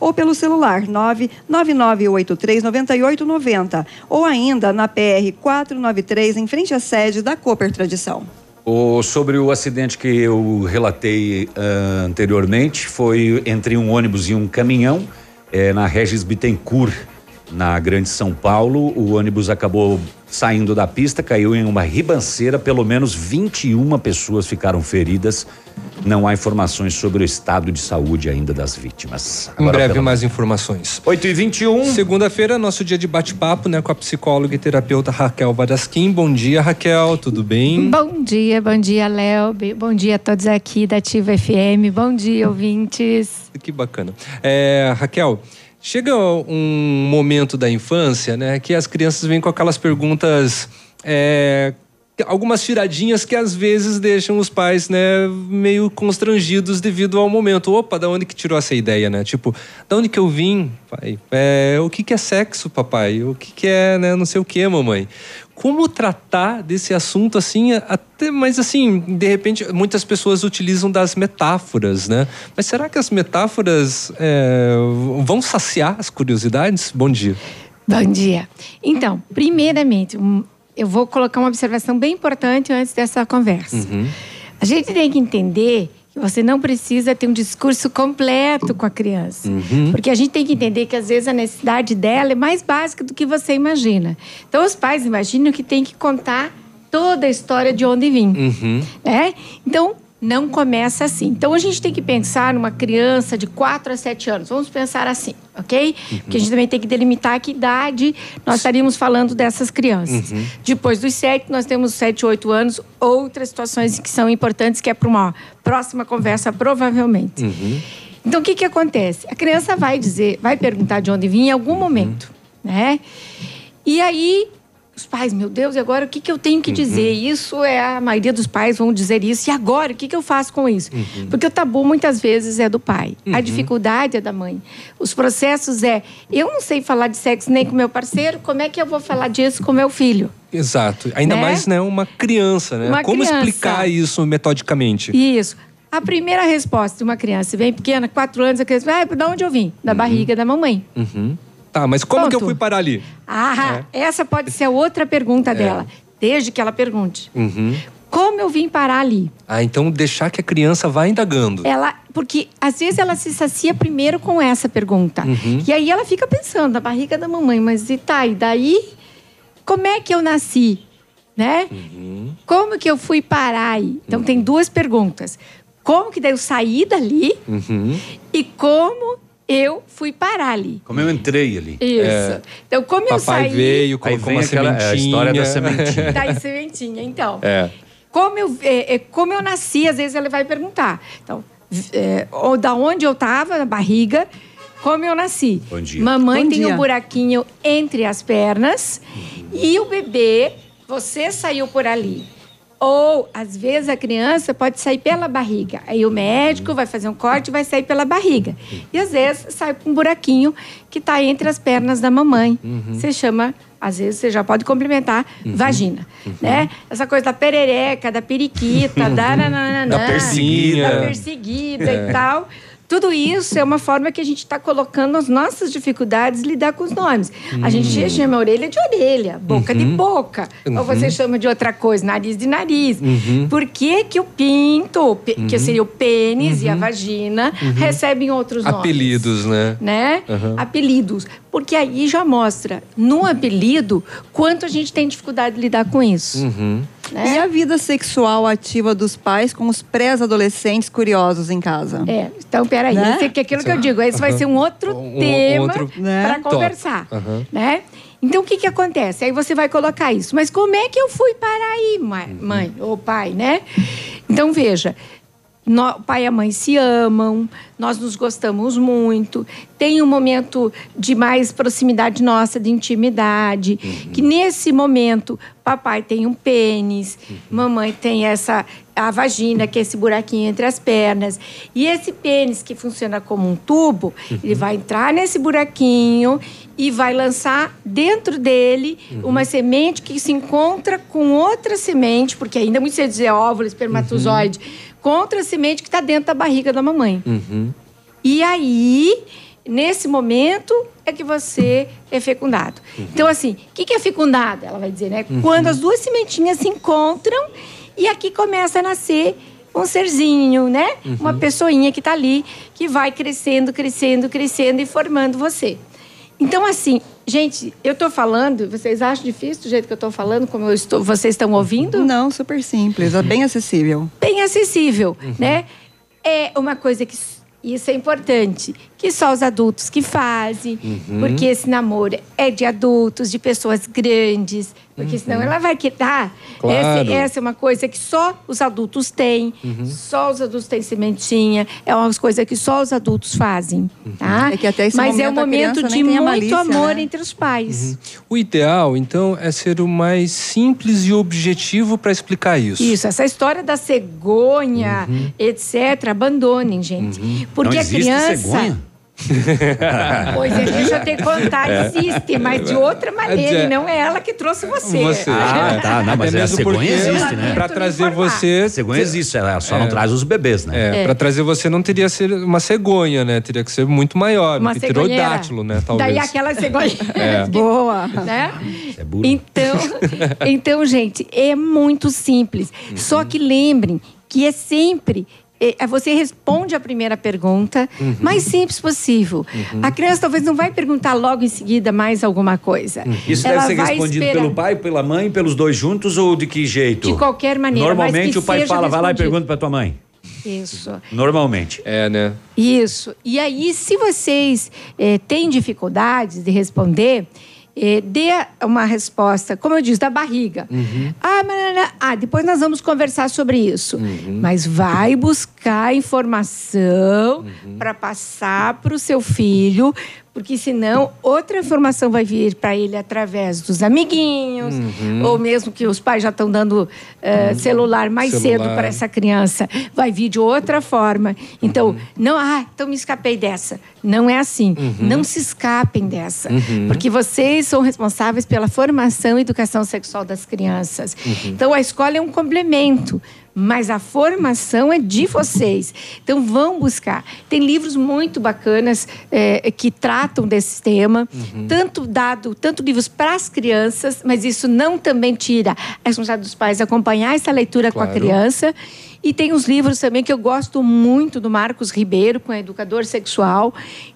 ou pelo celular 999839890 ou ainda na PR 493 em frente à sede da Cooper Tradição. O, sobre o acidente que eu relatei ah, anteriormente, foi entre um ônibus e um caminhão eh, na Regis Bittencourt, na Grande São Paulo. O ônibus acabou saindo da pista, caiu em uma ribanceira, pelo menos 21 pessoas ficaram feridas. Não há informações sobre o estado de saúde ainda das vítimas. Em Agora, breve pelo- mais informações. 8 e 21 Segunda-feira, nosso dia de bate-papo, né, com a psicóloga e terapeuta Raquel Vadasquim. Bom dia, Raquel, tudo bem? Bom dia, bom dia, Léo. Bom dia a todos aqui da Ativa FM. Bom dia, ouvintes. Que bacana. É, Raquel, chega um momento da infância, né, que as crianças vêm com aquelas perguntas. é, algumas tiradinhas que às vezes deixam os pais, né, meio constrangidos devido ao momento. Opa, da onde que tirou essa ideia, né? Tipo, da onde que eu vim, pai? É, o que que é sexo, papai? O que que é, né, não sei o que, mamãe? Como tratar desse assunto assim, até, mas assim, de repente, muitas pessoas utilizam das metáforas, né? Mas será que as metáforas é, vão saciar as curiosidades? Bom dia. Bom dia. Então, primeiramente, eu vou colocar uma observação bem importante antes dessa conversa. Uhum. A gente tem que entender que você não precisa ter um discurso completo com a criança. Uhum. Porque a gente tem que entender que às vezes a necessidade dela é mais básica do que você imagina. Então os pais imaginam que tem que contar toda a história de onde vim, Uhum. né? Então não começa assim. Então a gente tem que pensar numa criança de 4 a 7 anos. Vamos pensar assim, ok? Porque a gente também tem que delimitar que idade nós estaríamos falando dessas crianças. Uhum. Depois dos 7, nós temos 7, 8 anos, outras situações que são importantes, que é para uma próxima conversa, provavelmente. Uhum. Então, o que, que acontece? A criança vai dizer, vai perguntar de onde vinha em algum momento, né? E aí, os pais, meu Deus, e agora o que, que eu tenho que dizer? Isso é a maioria dos pais vão dizer isso. E agora, o que, que eu faço com isso? Uhum. Porque o tabu muitas vezes é do pai, a Uhum. dificuldade é da mãe. Os processos é, eu não sei falar de sexo nem com meu parceiro, como é que eu vou falar disso com meu filho? Exato. Ainda Né? mais, né, uma criança, né? Uma Como criança. explicar isso metodicamente? Isso. A primeira resposta de uma criança bem pequena, quatro anos, a criança ah, de onde eu vim? Da barriga da mamãe. Uhum. Tá, mas como que eu fui parar ali? Ah, essa pode ser outra pergunta dela, desde que ela pergunte. Uhum. Como eu vim parar ali? Ah, então deixar que a criança vá indagando. Ela, porque às vezes ela se sacia primeiro com essa pergunta. Uhum. E aí ela fica pensando na barriga da mamãe, mas e tá, e daí? Como é que eu nasci? Né? Uhum. Como que eu fui parar aí? Então tem duas perguntas. Como que daí eu saí dali Uhum. e como eu fui parar ali? Como eu entrei ali. Isso. Então, como eu Papai saí. veio, colocou aquela- é, a sementinha. história da sementinha. Tá em sementinha, então. É. Como eu, é, é, como eu nasci, às vezes ela vai perguntar. Então, é, ou da onde eu estava, na barriga, como eu nasci. Bom dia. Mamãe Bom tem dia. um buraquinho entre as pernas e o bebê, você saiu por ali. Ou, às vezes, a criança pode sair pela barriga. Aí o médico vai fazer um corte e vai sair pela barriga. E, às vezes, sai com um buraquinho que está entre as pernas da mamãe. Uhum. Você chama, às vezes, você já pode complementar, vagina. Né? Essa coisa da perereca, da periquita, da... nananana, Da perseguida. Da perseguida É. e tal. Tudo isso é uma forma que a gente está colocando as nossas dificuldades lidar com os nomes. A gente Hum. chama orelha de orelha, boca de Uhum. boca. Ou Uhum. você chama de outra coisa, nariz de nariz. Uhum. Por que, que o pinto, que Uhum. seria o pênis e a Uhum. vagina, Uhum. recebem outros nomes? Apelidos, né? Né? Apelidos. Porque aí já mostra, no apelido, quanto a gente tem dificuldade de lidar com isso. Uhum. E a vida sexual ativa dos pais com os pré-adolescentes curiosos em casa? É, então peraí, Né? esse é que- aquilo que eu digo, esse vai Aham. ser um outro Um- tema outro, né? para conversar, Aham. né? Então o que que acontece? Aí você vai colocar isso. Mas como é que eu fui parar aí, mãe, mãe ou pai, né? Então veja, o pai e a mãe se amam, nós nos gostamos muito, tem um momento de mais proximidade nossa, de intimidade, que nesse momento papai tem um pênis, mamãe tem essa a vagina, que é esse buraquinho entre as pernas, e esse pênis que funciona como um tubo, ele vai entrar nesse buraquinho e vai lançar dentro dele uma semente que se encontra com outra semente, porque ainda é muito cedo dizer óvulo, espermatozoide, com outra semente que está dentro da barriga da mamãe. Uhum. E aí, nesse momento, é que você é fecundado. Então, assim, o que, que é fecundado? Ela vai dizer, né? Uhum. Quando as duas sementinhas se encontram E aqui começa a nascer um serzinho, né? Uhum. Uma pessoinha que está ali, que vai crescendo, crescendo, crescendo e formando você. Então, assim, gente, eu estou falando, vocês acham difícil do jeito que eu estou falando, como eu estou, vocês estão ouvindo? Não, super simples, é bem acessível. Bem acessível, né? É uma coisa que isso é importante, que só os adultos que fazem, Uhum. porque esse namoro é de adultos, de pessoas grandes, porque senão ela vai quitar. Claro. Essa, essa é uma coisa que só os adultos têm, Uhum. só os adultos têm sementinha, é uma coisa que só os adultos fazem, tá? É que até esse Mas é um momento de muito malícia, amor né? entre os pais. O ideal, então, é ser o mais simples e objetivo para explicar isso. Isso, essa história da cegonha, Uhum. etc., abandonem, gente. Porque Não a criança. cegonha? Pois é, deixa eu te contar, É. existe, mas de outra maneira, e não é ela que trouxe você. Você. Ah, tá. Não, mas Até a cegonha existe, né? Pra trazer você. A cegonha existe, ela só não É. traz os bebês, né? É, É. pra trazer você não teria que ser uma cegonha, né? Teria que ser muito maior. Uma um pterodátilo, cegonheira. né? Talvez. Daí aquela cegonha. É. Boa. Né? É Então, então, gente, é muito simples. Uhum. Só que lembrem que é sempre. É, você responde a primeira pergunta, Uhum. mais simples possível. Uhum. A criança talvez não vai perguntar logo em seguida mais alguma coisa. Isso Ela deve ser vai respondido esperar. pelo pai, pela mãe, pelos dois juntos ou de que jeito? De qualquer maneira, mas Normalmente que o pai seja fala, vai lá e respondido. pergunta pra tua mãe. Isso. Normalmente. É, né? Isso. E aí, se vocês eh, têm dificuldades de responder, eh, dê uma resposta, como eu disse, da barriga. Uhum. Ah, mas, ah, depois nós vamos conversar sobre isso. Mas vai buscar informação para passar para o seu filho, porque senão outra informação vai vir para ele através dos amiguinhos, Uhum. ou mesmo que os pais já estão dando eh, celular mais cedo Celular. para essa criança, vai vir de outra forma. Então, Uhum. não, ah, então me escapei dessa. Não é assim. Não se escapem dessa. Uhum. Porque vocês são responsáveis pela formação e educação sexual das crianças. Uhum. Então, a escola é um complemento. Mas a formação é de vocês. Então, vão buscar. Tem livros muito bacanas eh, que tratam desse tema, Uhum. tanto dado, tanto livros para as crianças, mas isso não também tira a responsabilidade dos pais acompanhar essa leitura com a Claro. criança. E tem os livros também que eu gosto muito do Marcos Ribeiro, com educador sexual,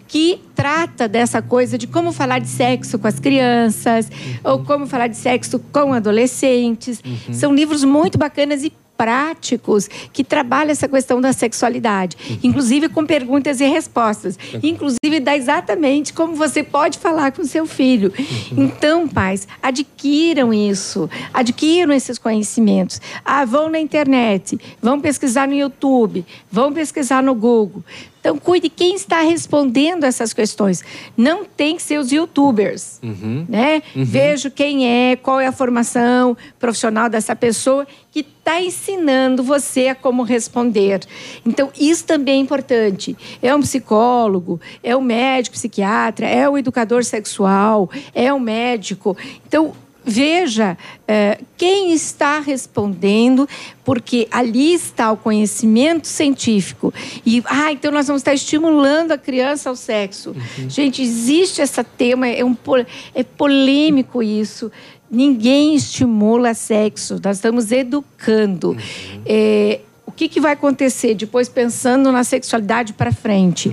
que trata dessa coisa de como falar de sexo com as crianças, ou como falar de sexo com adolescentes. Uhum. São livros muito bacanas e práticos que trabalham essa questão da sexualidade, inclusive com perguntas e respostas, inclusive dá exatamente como você pode falar com seu filho. Então, pais, adquiram isso, adquiram esses conhecimentos. Ah, vão na internet, vão pesquisar no YouTube, vão pesquisar no Google. Então, cuide quem está respondendo essas questões. Não tem que ser os youtubers Uhum. né? Uhum. Vejo quem é, qual é a formação profissional dessa pessoa que está ensinando você a como responder. Então, isso também é importante. É um psicólogo, é um médico psiquiatra, é o educador sexual, é um médico. Então, Veja eh, quem está respondendo, porque ali está o conhecimento científico. E, ah, então nós vamos estar estimulando a criança ao sexo. Gente, existe esse tema, é, um, é polêmico isso. Ninguém estimula sexo, nós estamos educando. Eh, o que, que vai acontecer depois, pensando na sexualidade para frente?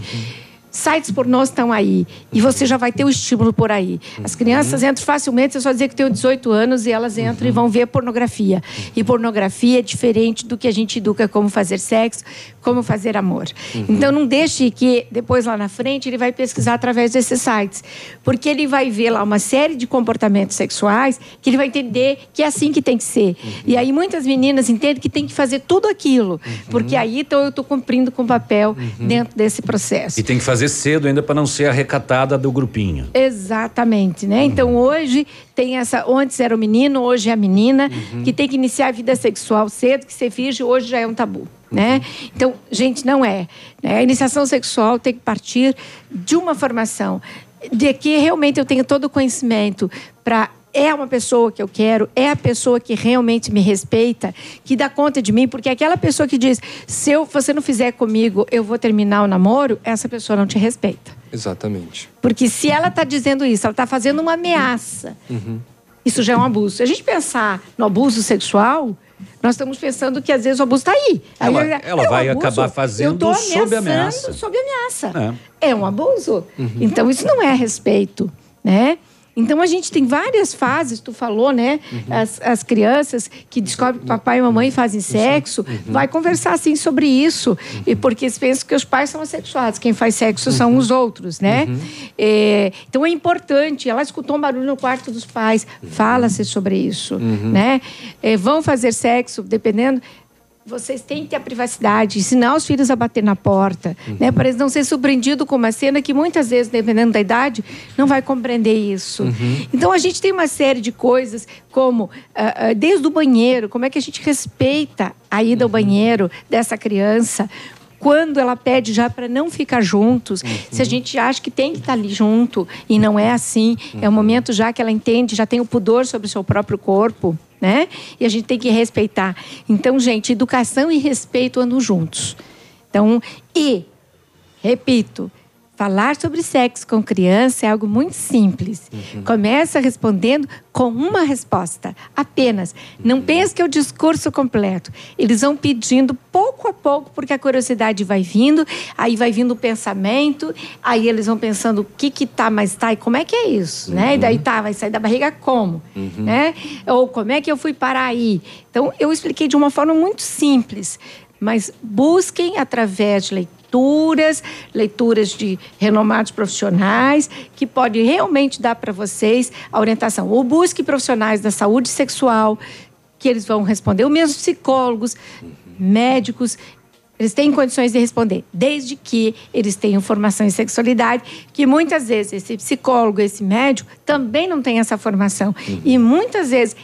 Sites pornôs estão aí. E você já vai ter o estímulo por aí. As crianças entram facilmente, é só dizer que tem 18 anos e elas entram e vão ver pornografia. E pornografia é diferente do que a gente educa como fazer sexo, como fazer amor. Uhum. Então não deixe que depois lá na frente ele vai pesquisar através desses sites. Porque ele vai ver lá uma série de comportamentos sexuais que ele vai entender que é assim que tem que ser. E aí muitas meninas entendem que tem que fazer tudo aquilo. Porque aí então eu estou cumprindo com o papel dentro desse processo. E tem que fazer cedo ainda para não ser arrecatada do grupinho. Exatamente, né? Então hoje tem essa. Antes era o menino, hoje é a menina, Uhum. que tem que iniciar a vida sexual cedo, que ser virgem hoje já é um tabu. Né? Então, gente, não é. né? A iniciação sexual tem que partir de uma formação, de que realmente eu tenho todo o conhecimento para é uma pessoa que eu quero, é a pessoa que realmente me respeita, que dá conta de mim, porque aquela pessoa que diz, se eu, você não fizer comigo, eu vou terminar o namoro, essa pessoa não te respeita. Exatamente. Porque se ela está dizendo isso, ela está fazendo uma ameaça. Uhum. Isso já é um abuso. Se a gente pensar no abuso sexual, Nós estamos pensando que às vezes o abuso está aí. Aí Ela- eu- ela é um vai abuso. acabar fazendo sob ameaça. Sob ameaça. É. É um abuso. Uhum. Então, isso não é respeito, né? Então, a gente tem várias fases, tu falou, né? Uhum. As, as crianças que descobrem que papai e mamãe fazem sexo, Uhum. vai conversar, assim, sobre isso. E porque eles pensam que os pais são assexuados. Quem faz sexo são Uhum. os outros, né? É, então, é importante. Ela escutou um barulho no quarto dos pais. Fala-se sobre isso, Uhum. né? É, vão fazer sexo, dependendo... Vocês têm que ter a privacidade, ensinar os filhos a bater na porta, né? Para eles não ser surpreendidos com uma cena que muitas vezes, dependendo da idade, não vai compreender isso. Então a gente tem uma série de coisas, como ah, ah, desde o banheiro, como é que a gente respeita a ida ao banheiro dessa criança. Quando ela pede já para não ficar juntos, se a gente acha que tem que estar ali junto e não é assim, é o momento já que ela entende, já tem o pudor sobre o seu próprio corpo, né? E a gente tem que respeitar. Então, gente, educação e respeito andam juntos. Então, e, repito, falar sobre sexo com criança é algo muito simples. Começa respondendo com uma resposta, apenas. Não pense que é o discurso completo. Eles vão pedindo pouco a pouco, porque a curiosidade vai vindo, aí vai vindo o pensamento, aí eles vão pensando o que que tá, mas tá, e como é que é isso, né? E daí tá, vai sair da barriga como, né? Ou como é que eu fui parar aí? Então, eu expliquei de uma forma muito simples, mas busquem através de leituras, leituras de renomados profissionais, que pode realmente dar para vocês a orientação. Ou busque profissionais da saúde sexual, que eles vão responder, ou mesmo psicólogos, médicos, eles têm condições de responder, desde que eles tenham formação em sexualidade, que muitas vezes esse psicólogo, esse médico, também não tem essa formação. E muitas vezes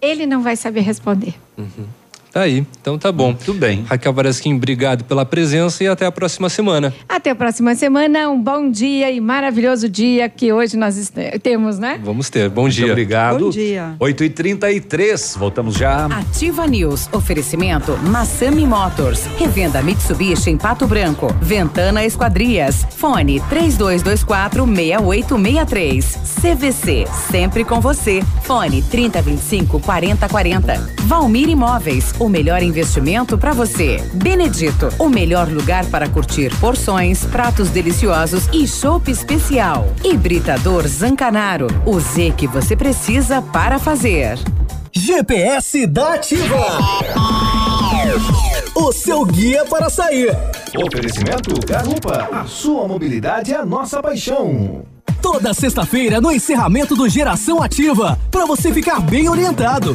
ele não vai saber responder. Tá aí, então tá bom. Tudo bem. Raquel Varasquim, obrigado pela presença e até a próxima semana. Até a próxima semana, um bom dia e maravilhoso dia que hoje nós temos, né? Vamos ter. Bom dia. obrigado. Bom dia. 8 e 33 voltamos já. Ativa News. Oferecimento Massami Motors. Revenda Mitsubishi em Pato Branco. Ventana Esquadrias. Fone 3224 6863. CVC. Sempre com você. Fone 3025 4040. Valmir Imóveis. O melhor investimento para você. Benedito. O melhor lugar para curtir porções, pratos deliciosos e chopp especial. Hibridador Zancanaro. O Z que você precisa para fazer. GPS da Ativa. O seu guia para sair. Oferecimento Garupa. A sua mobilidade é a nossa paixão. Toda sexta-feira no encerramento do Geração Ativa, para você ficar bem orientado.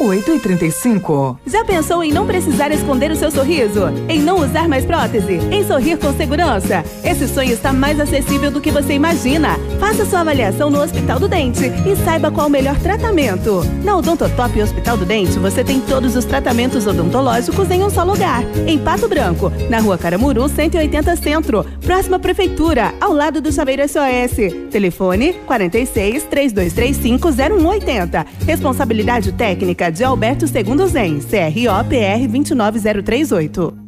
8 e 35 Já pensou em não precisar esconder o seu sorriso? Em não usar mais prótese? Em sorrir com segurança? Esse sonho está mais acessível do que você imagina. Faça sua avaliação no Hospital do Dente e saiba qual o melhor tratamento. Na Odontotop Hospital do Dente, você tem todos os tratamentos odontológicos em um só lugar. Em Pato Branco, na rua Caramuru, 180 Centro, próxima Prefeitura, ao lado do Chaveiro SOS. Telefone 46 3235 0180. Responsabilidade técnica de Alberto Segundo Zen, CRO PR 29038.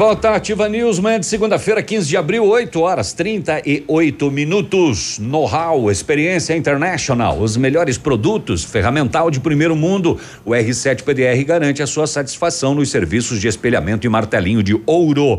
Volta Ativa News, manhã de segunda-feira, 15 de abril, 8 horas 38 minutos. Know-how, experiência international, os melhores produtos, ferramental de primeiro mundo. O R7 PDR garante a sua satisfação nos serviços de espelhamento e martelinho de ouro.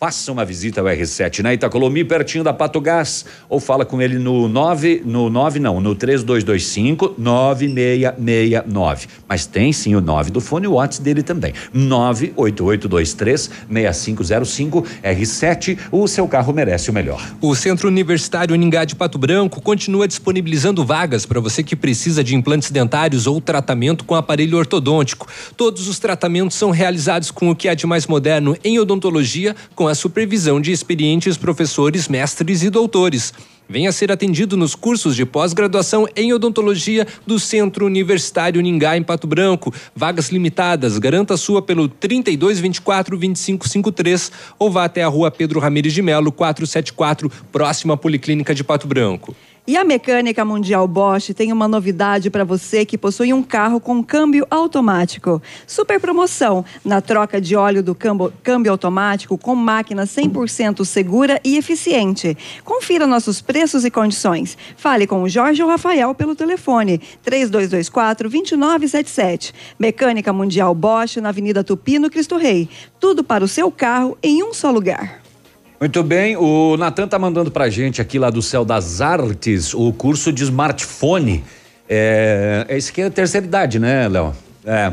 Faça uma visita ao R7 na Itacolomi, pertinho da Pato Gás, ou fala com ele no 9, no 9 não, no 3225 9669. Mas tem sim o 9 do fone, o WhatsApp dele também. 98823 6505 R7, o seu carro merece o melhor. O Centro Universitário Uningá de Pato Branco continua disponibilizando vagas para você que precisa de implantes dentários ou tratamento com aparelho ortodôntico. Todos os tratamentos são realizados com o que há de mais moderno em odontologia, com a supervisão de experientes professores, mestres e doutores. Venha ser atendido nos cursos de pós-graduação em odontologia do Centro Universitário Ningá, em Pato Branco. Vagas limitadas. Garanta sua pelo 3224 2553 ou vá até a rua Pedro Ramires de Melo, 474, próxima à Policlínica de Pato Branco. E a Mecânica Mundial Bosch tem uma novidade para você que possui um carro com câmbio automático. Super promoção na troca de óleo do câmbio, câmbio automático com máquina 100% segura e eficiente. Confira nossos preços e condições. Fale com o Jorge ou Rafael pelo telefone 3224-2977. Mecânica Mundial Bosch na Avenida Tupi, no Cristo Rei. Tudo para o seu carro em um só lugar. Muito bem, o Natan tá mandando pra gente aqui lá do Céu das Artes o curso de smartphone. É, esse aqui é a terceira idade, né, Léo? É.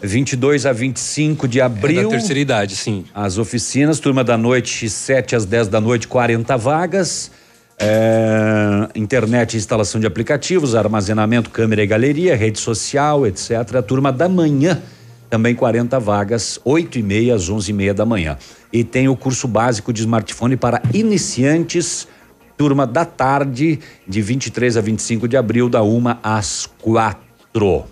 22 a 25 de abril. É da terceira idade, sim. As oficinas, turma da noite, 7 às 10 da noite, 40 vagas. É, internet instalação de aplicativos, armazenamento, câmera e galeria, rede social, etc. A turma da manhã, também 40 vagas, 8 e meia às 11 e meia da manhã. E tem o curso básico de smartphone para iniciantes, turma da tarde, de 23 a 25 de abril, da uma às quatro.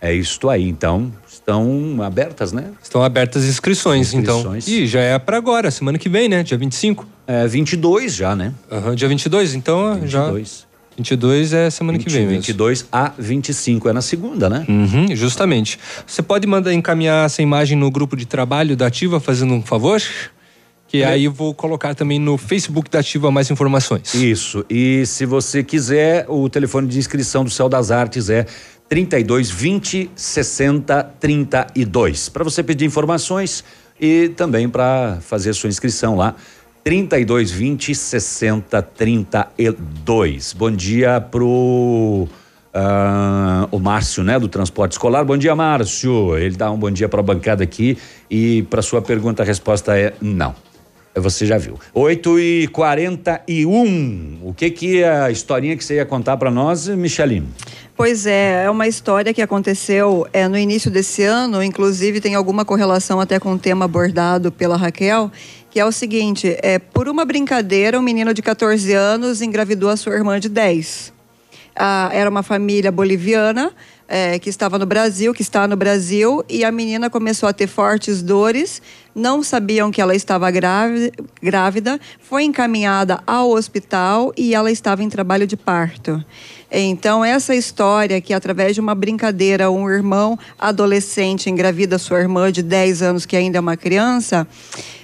É isto aí, então. Estão abertas, né? Estão abertas inscrições, Inscrições. então. E já é para agora, semana que vem, né? Dia 25. É, 22 já, né? Aham, dia 22, então 22. já. 22 é semana 20, que vem mesmo. 22 a 25 é na segunda, né? Uhum, justamente. Você pode mandar encaminhar essa imagem no grupo de trabalho da Ativa, fazendo um favor? Que É. aí eu vou colocar também no Facebook da Ativa mais informações. Isso. E se você quiser, o telefone de inscrição do Céu das Artes é 32 20 60 32. Para você pedir informações e também para fazer sua inscrição lá. 32 20 60 32. Bom dia pro ah, o Márcio, né, do transporte escolar. Bom dia, Márcio. Ele dá um bom dia para a bancada aqui e para sua pergunta a resposta é não. Você já viu. 8 e 41 O que que a historinha que você ia contar para nós, Micheline? Pois é, é uma história que aconteceu é, no início desse ano, inclusive tem alguma correlação até com o tema abordado pela Raquel, que é o seguinte: é, por uma brincadeira, um menino de 14 anos engravidou a sua irmã de 10. Ah, era uma família boliviana é, que estava no Brasil, que está no Brasil, e a menina começou a ter fortes dores, não sabiam que ela estava grávida, foi encaminhada ao hospital e ela estava em trabalho de parto. Então, essa história que, através de uma brincadeira, um irmão adolescente engravida sua irmã de 10 anos, que ainda é uma criança,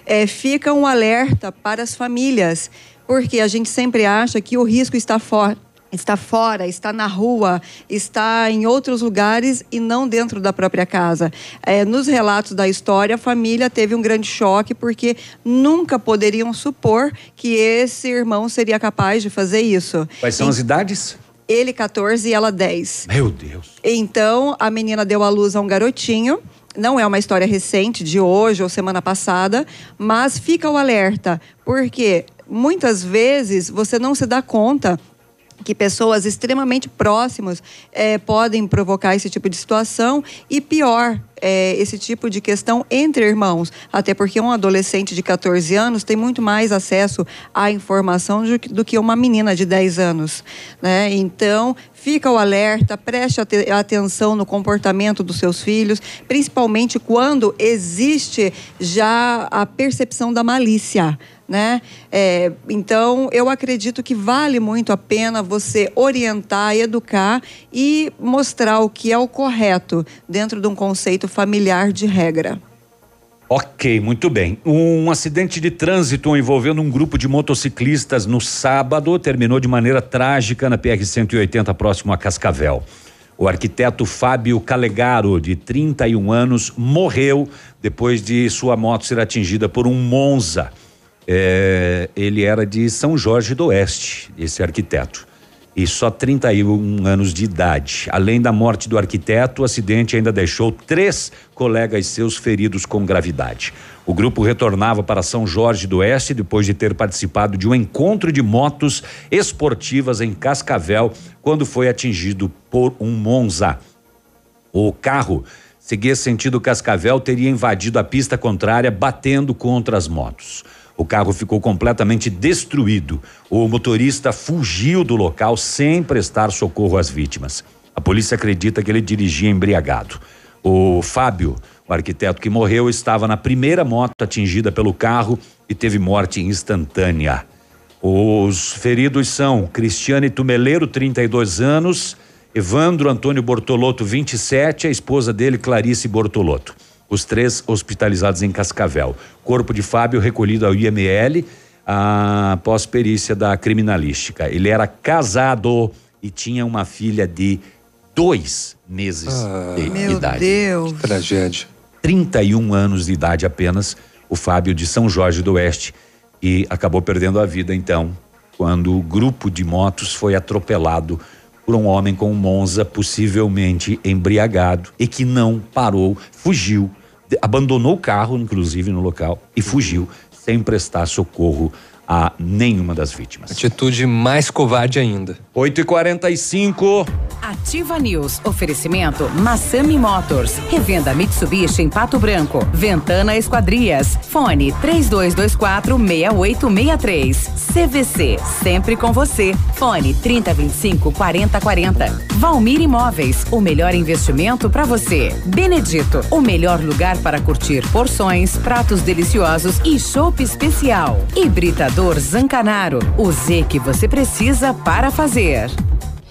é, fica um alerta para as famílias, porque a gente sempre acha que o risco está fora está fora, está na rua, está em outros lugares e não dentro da própria casa. É, nos relatos da história, a família teve um grande choque porque nunca poderiam supor que esse irmão seria capaz de fazer isso. Quais são E- as idades? Ele 14 e ela 10. Meu Deus. Então, a menina deu à luz a um garotinho. Não é uma história recente, de hoje ou semana passada, mas fica o alerta, porque muitas vezes você não se dá conta que pessoas extremamente próximas eh, podem provocar esse tipo de situação. E pior eh, esse tipo de questão entre irmãos. Até porque um adolescente de 14 anos tem muito mais acesso à informação do que, uma menina de 10 anos né? Então fica o alerta preste ate- atenção no comportamento dos seus filhos principalmente quando existe já a percepção da malícia né? É, então, eu acredito que vale muito a pena você orientar, educar e mostrar o que é o correto dentro de um conceito familiar de regra. Ok, muito bem. Um acidente de trânsito envolvendo um grupo de motociclistas no sábado terminou de maneira trágica na PR-180, próximo a Cascavel. O arquiteto Fábio Calegaro, de 31 anos, morreu depois de sua moto ser atingida por um Monza. É, ele era de São Jorge do Oeste, esse arquiteto e só 31 anos de idade. Além da morte do arquiteto, o acidente ainda deixou três colegas seus feridos com gravidade. O grupo retornava para São Jorge do Oeste depois de ter participado de um encontro de motos esportivas em Cascavel, quando foi atingido por um Monza. O carro seguia sentido Cascavel, teria invadido a pista contrária, batendo contra as motos. O carro ficou completamente destruído. O motorista fugiu do local sem prestar socorro às vítimas. A polícia acredita que ele dirigia embriagado. O Fábio, o arquiteto que morreu, estava na primeira moto atingida pelo carro e teve morte instantânea. Os feridos são Cristiane Tumeleiro, 32 anos, Evandro Antônio Bortolotto, 27, a esposa dele, Clarice Bortolotto. Os três hospitalizados em Cascavel. Corpo de Fábio recolhido ao IML após perícia da criminalística. Ele era casado e tinha uma filha de dois meses de Meu idade. Deus. Tragédia. 31 anos de idade apenas, o Fábio de São Jorge do Oeste e acabou perdendo a vida então, quando o grupo de motos foi atropelado por um homem com um Monza possivelmente embriagado e que não parou, fugiu, abandonou o carro inclusive no local e fugiu sem prestar socorro a nenhuma das vítimas. Atitude mais covarde ainda. 8 e 45 Ativa News. Oferecimento Massami Motors. Revenda Mitsubishi em Pato Branco. Ventana Esquadrias. Fone 3224 6863. CVC. Sempre com você. Fone 3025 4040. Valmir Imóveis. O melhor investimento para você. Benedito. O melhor lugar para curtir porções, pratos deliciosos e chopp especial. Hibridador Zancanaro. O Z que você precisa para fazer.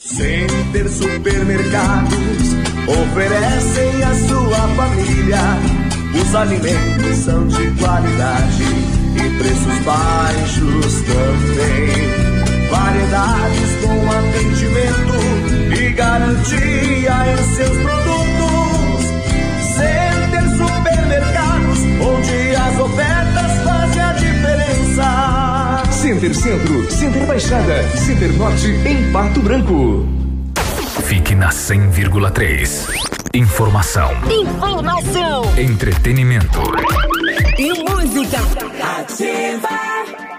Center Supermercados oferecem à sua família. Os alimentos são de qualidade e preços baixos também. Variedades com atendimento e garantia em seus produtos. Center Supermercados, onde as ofertas. Center Centro, Center Baixada, Center Norte, em Pato Branco. Fique na 100,3. Informação, Informação entretenimento. e música. Ativa.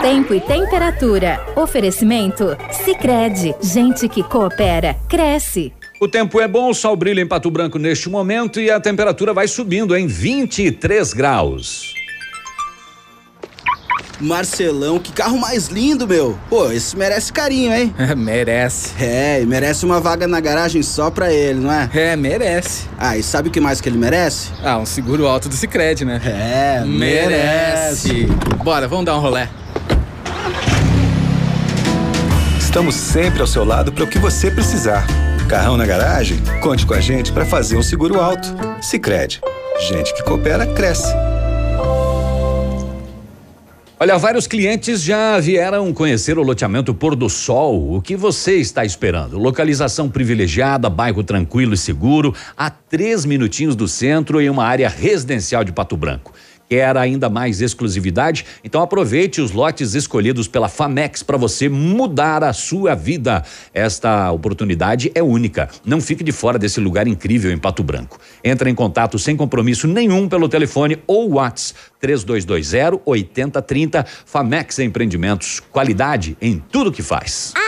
Tempo e temperatura. Oferecimento? Sicredi Gente que coopera, cresce. O tempo é bom, o sol brilha em Pato Branco neste momento e a temperatura vai subindo em 23 graus. Marcelão, que carro mais lindo, meu. Pô, esse merece carinho, hein? merece. É, e merece uma vaga na garagem só pra ele, não é? É, merece. Ah, e sabe o que mais que ele merece? Ah, um seguro alto do Cicred, né? É, merece. Bora, vamos dar um rolé. Estamos sempre ao seu lado para o que você precisar. Carrão na garagem? Conte com a gente para fazer um seguro alto. Sicredi. Gente que coopera cresce. Olha, vários clientes já vieram conhecer o loteamento Pôr do Sol. O que você está esperando? Localização privilegiada, bairro tranquilo e seguro, a três minutinhos do centro e uma área residencial de Pato Branco. Quer ainda mais exclusividade? Então aproveite os lotes escolhidos pela Famex para você mudar a sua vida. Esta oportunidade é única. Não fique de fora desse lugar incrível em Pato Branco. Entre em contato sem compromisso nenhum pelo telefone ou WhatsApp 3220 8030. Famex Empreendimentos. Qualidade em tudo que faz. Alô,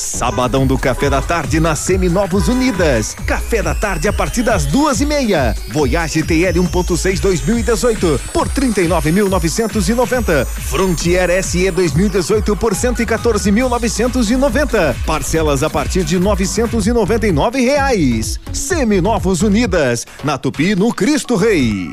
Sabadão do Café da Tarde na Seminovos Unidas. Café da Tarde a partir das duas e meia. Voyage TL 1.6 2018 por 39.990. Frontier SE 2018 por 114.990. Parcelas a partir de 999 reais. Seminovos Unidas na Tupi no Cristo Rei.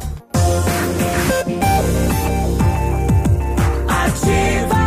Ativa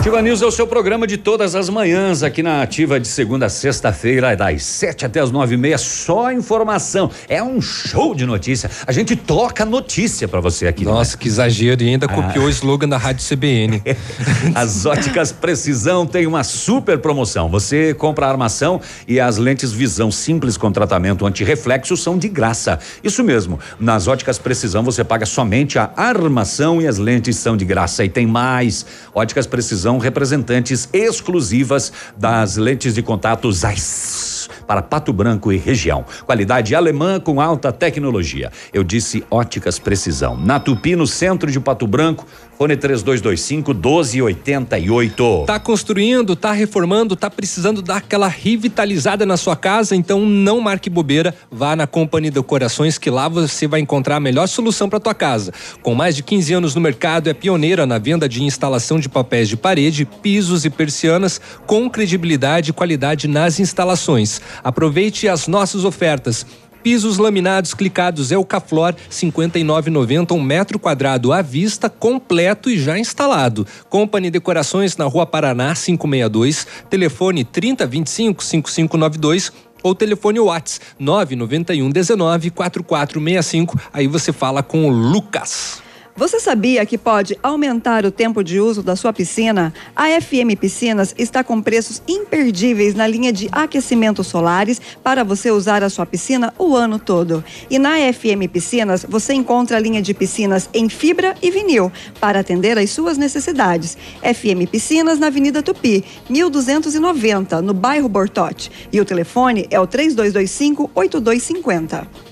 Ativa News é o seu programa de todas as manhãs aqui na Ativa de segunda a sexta-feira, das sete até as nove e meia, só informação. É um show de notícia. A gente toca notícia pra você aqui. Nossa, que exagero. E ainda copiou Ah. o slogan da Rádio CBN. As óticas Precisão tem uma super promoção. Você compra a armação e as lentes visão simples com tratamento antirreflexo são de graça. Isso mesmo. Nas óticas Precisão você paga somente a armação e as lentes são de graça. E tem mais. Óticas Precisão, representantes exclusivas das lentes de contato Zeiss para Pato Branco e região. Qualidade alemã com alta tecnologia. Eu disse óticas precisão. Na Tupi, no centro de Pato Branco, fone 3225 1288. Tá construindo, tá reformando, tá precisando dar aquela revitalizada na sua casa, então não marque bobeira, vá na Companhia Decorações que lá você vai encontrar a melhor solução para tua casa. Com mais de 15 anos no mercado, é pioneira na venda de instalação de papéis de parede, pisos e persianas com credibilidade e qualidade nas instalações. Aproveite as nossas ofertas. Pisos laminados clicados Elcaflor 59,90 um metro quadrado à vista, completo e já instalado. Company Decorações na Rua Paraná 562, telefone 3025 5592 ou telefone Whats 991 19 4465. Aí você fala com o Lucas. Você sabia que pode aumentar o tempo de uso da sua piscina? A FM Piscinas está com preços imperdíveis na linha de aquecimentos solares para você usar a sua piscina o ano todo. E na FM Piscinas você encontra a linha de piscinas em fibra e vinil para atender às suas necessidades. FM Piscinas na Avenida Tupi, 1290, no bairro Bortote. E o telefone é o 3225 8250.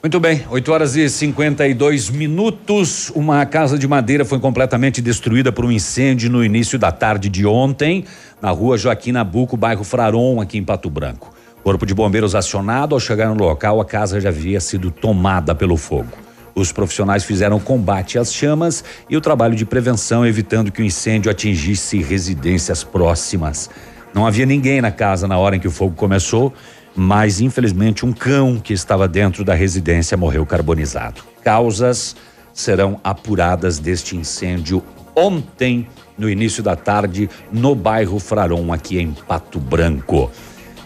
Muito bem, 8 horas e 52 minutos. Uma casa de madeira foi completamente destruída por um incêndio no início da tarde de ontem, na rua Joaquim Nabuco, bairro Fraron, aqui em Pato Branco. Corpo de bombeiros acionado, ao chegar no local, a casa já havia sido tomada pelo fogo. Os profissionais fizeram combate às chamas e o trabalho de prevenção, evitando que o incêndio atingisse residências próximas. Não havia ninguém na casa na hora em que o fogo começou mas infelizmente um cão que estava dentro da residência morreu carbonizado. Causas serão apuradas deste incêndio ontem, no início da tarde, no bairro Fraron, aqui em Pato Branco.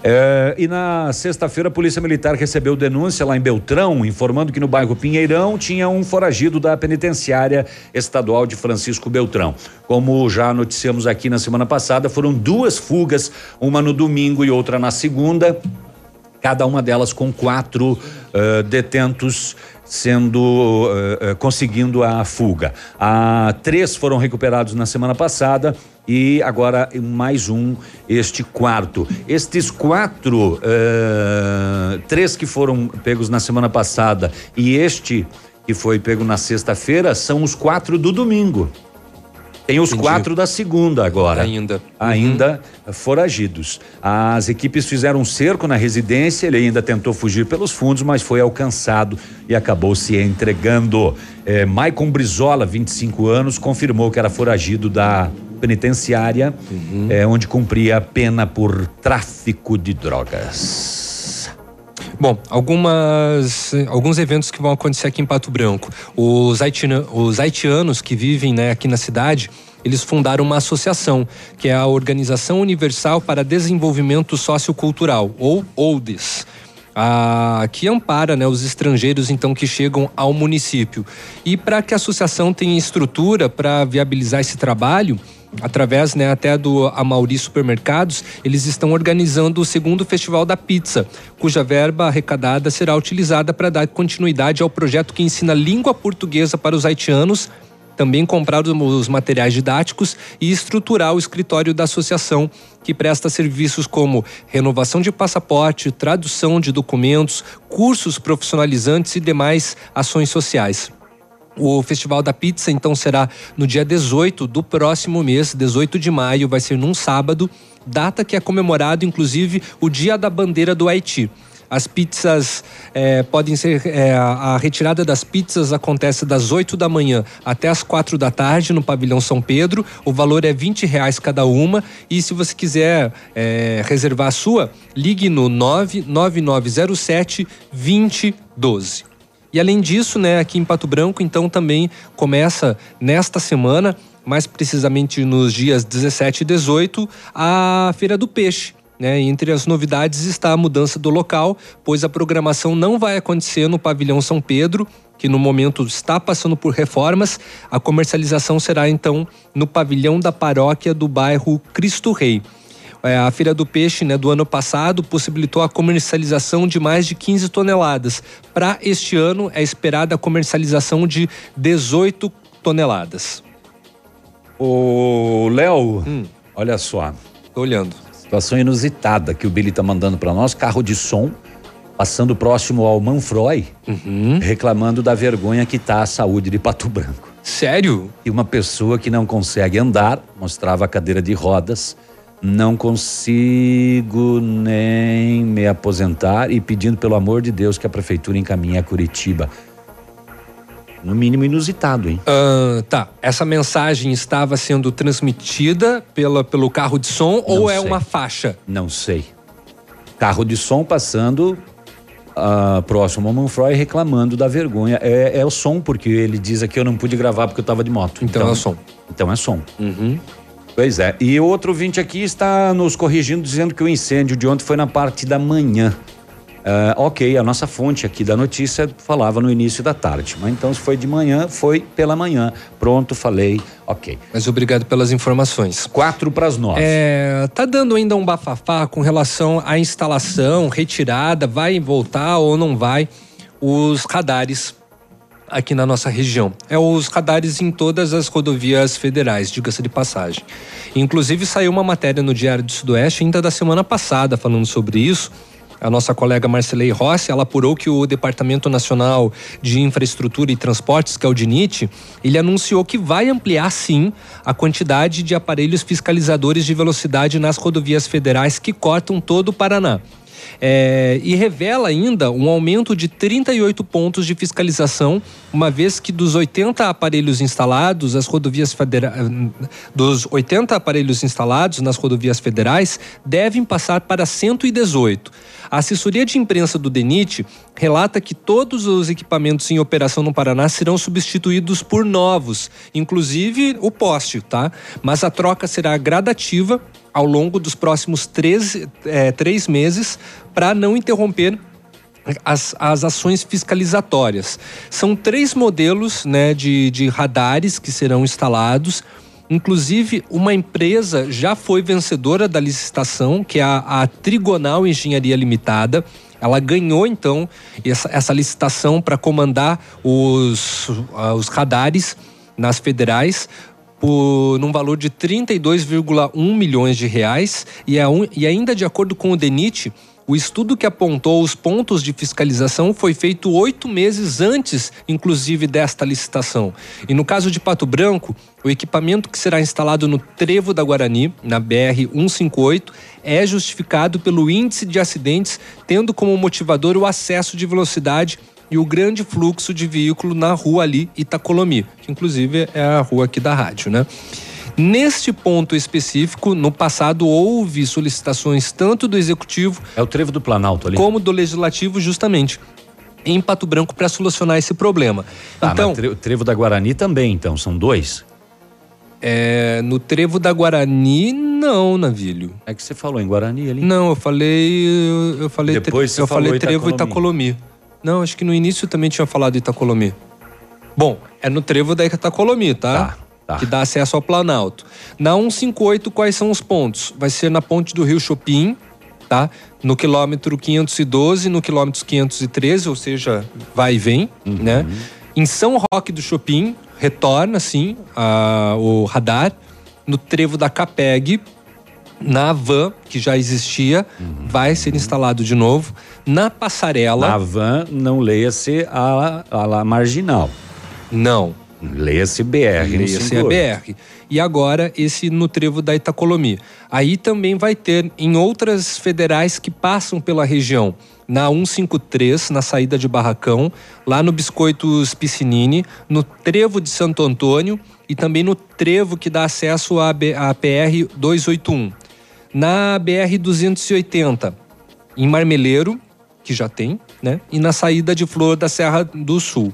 É, e na sexta-feira, a Polícia Militar recebeu denúncia lá em Beltrão, informando que no bairro Pinheirão tinha um foragido da penitenciária estadual de Francisco Beltrão. Como já noticiamos aqui na semana passada, foram duas fugas, uma no domingo e outra na segunda cada uma delas com quatro uh, detentos sendo uh, uh, conseguindo a fuga. Ah, três foram recuperados na semana passada e agora mais um, este quarto. Estes quatro, três que foram pegos na semana passada e este que foi pego na sexta-feira são os quatro do domingo. Tem os Entendi. quatro da segunda agora. Ainda. Ainda foragidos. As equipes fizeram um cerco na residência, ele ainda tentou fugir pelos fundos, mas foi alcançado e acabou se entregando. É, Maicon Brizola, 25 anos, confirmou que era foragido da penitenciária, é, onde cumpria a pena por tráfico de drogas. Bom, algumas, alguns eventos que vão acontecer aqui em Pato Branco. Os, haitina, os haitianos que vivem né, aqui na cidade, eles fundaram uma associação, que é a Organização Universal para Desenvolvimento Sociocultural, ou OUDES. A, que ampara né, os estrangeiros então que chegam ao município. E para que a associação tenha estrutura para viabilizar esse trabalho, através né, até do Amauri Supermercados, eles estão organizando o segundo Festival da Pizza, cuja verba arrecadada será utilizada para dar continuidade ao projeto que ensina língua portuguesa para os haitianos, também comprar os materiais didáticos e estruturar o escritório da associação, que presta serviços como renovação de passaporte, tradução de documentos, cursos profissionalizantes e demais ações sociais. O Festival da Pizza, então, será no dia 18 do próximo mês, 18 de maio, vai ser num sábado, data que é comemorado, inclusive, o Dia da Bandeira do Haiti. As pizzas eh, podem ser. eh, a retirada das pizzas acontece das 8 da manhã até as 4 da tarde no pavilhão São Pedro. O valor é 20 reais cada uma. E se você quiser eh, reservar a sua, ligue no 99907 2012. E além disso, né, aqui em Pato Branco, então também começa nesta semana, mais precisamente nos dias 17 e 18, a Feira do Peixe. Né? Entre as novidades está a mudança do local, pois a programação não vai acontecer no pavilhão São Pedro, que no momento está passando por reformas. A comercialização será então no pavilhão da paróquia do bairro Cristo Rei. É, a Feira do Peixe né, do ano passado possibilitou a comercialização de mais de 15 toneladas. Para este ano é esperada a comercialização de 18 toneladas. Ô, Léo, olha só. Tô olhando. Situação inusitada que o Billy tá mandando para nós, carro de som, passando próximo ao Manfroy, reclamando da vergonha que tá a saúde de Pato Branco. Sério? E uma pessoa que não consegue andar, mostrava a cadeira de rodas, não consigo nem me aposentar e pedindo pelo amor de Deus que a prefeitura encaminhe a Curitiba. No mínimo inusitado, hein? Ah, tá. Essa mensagem estava sendo transmitida pela, pelo carro de som ou é sei. uma faixa? Não sei. Carro de som passando ah, próximo ao Manfroy reclamando da vergonha. É, é o som, porque ele diz aqui eu não pude gravar porque eu tava de moto. Então é o som. Então é som. Pois é. E outro ouvinte aqui está nos corrigindo, dizendo que o incêndio de ontem foi na parte da manhã. Ah, ok, a nossa fonte aqui da notícia falava no início da tarde. Mas então, se foi de manhã, foi pela manhã. Pronto, falei, ok. Mas obrigado pelas informações. Quatro para as nove. É, tá dando ainda um bafafá com relação à instalação, retirada, vai voltar ou não vai os radares aqui na nossa região. É os radares em todas as rodovias federais, diga-se de passagem. Inclusive saiu uma matéria no Diário do Sudoeste ainda da semana passada falando sobre isso. A nossa colega Marcelei Rossi, ela apurou que o Departamento Nacional de Infraestrutura e Transportes, que é o DINIT, ele anunciou que vai ampliar sim a quantidade de aparelhos fiscalizadores de velocidade nas rodovias federais que cortam todo o Paraná. É, e revela ainda um aumento de 38 pontos de fiscalização, uma vez que dos 80 aparelhos instalados, as rodovias federais, dos 80 aparelhos instalados nas rodovias federais devem passar para 118. A assessoria de imprensa do DENIT relata que todos os equipamentos em operação no Paraná serão substituídos por novos, inclusive o poste, tá? Mas a troca será gradativa ao longo dos próximos três, eh, três meses para não interromper as, as ações fiscalizatórias. São três modelos né, de, de radares que serão instalados. Inclusive, uma empresa já foi vencedora da licitação, que é a, a Trigonal Engenharia Limitada. Ela ganhou, então, essa, essa licitação para comandar os, ah, os radares nas federais por num valor de 32,1 milhões de reais e, um- e ainda de acordo com o DENIT, o estudo que apontou os pontos de fiscalização foi feito oito meses antes, inclusive, desta licitação. E no caso de Pato Branco, o equipamento que será instalado no Trevo da Guarani, na BR-158, é justificado pelo índice de acidentes, tendo como motivador o acesso de velocidade e o grande fluxo de veículo na rua ali Itacolomi, que inclusive é a rua aqui da rádio, né? Neste ponto específico, no passado houve solicitações tanto do executivo É o trevo do Planalto ali. como do legislativo justamente em Pato Branco para solucionar esse problema. Tá, então, tre- o trevo da Guarani também, então, são dois? é, no trevo da Guarani, não, Navilho. É que você falou em Guarani ali. Não, eu falei. Eu, falei, tre- Depois você eu falei trevo Itacolomi. Não, acho que no início também tinha falado Itacolomi. Bom, é no trevo da Itacolomi, tá? Que dá acesso ao Planalto. Na 158, quais são os pontos? Vai ser na ponte do Rio Chopin, tá? No quilômetro 512, no quilômetro 513, ou seja, vai e vem, né? Em São Roque do Chopin, retorna, sim, a- o radar. No trevo da Capeg, na van, que já existia, vai ser instalado de novo. Na passarela. Na van, não leia-se a, a, lá marginal. Não. Leia-se BR. Leia-se a 58. BR. E agora esse no trevo da Itacolomi. Aí também vai ter em outras federais que passam pela região. Na 153, na saída de Barracão, lá no Biscoitos Piscinini, no trevo de Santo Antônio e também no trevo que dá acesso à, B- à PR 281. Na BR 280, em Marmeleiro, que já tem, né? E na saída de Flor da Serra do Sul.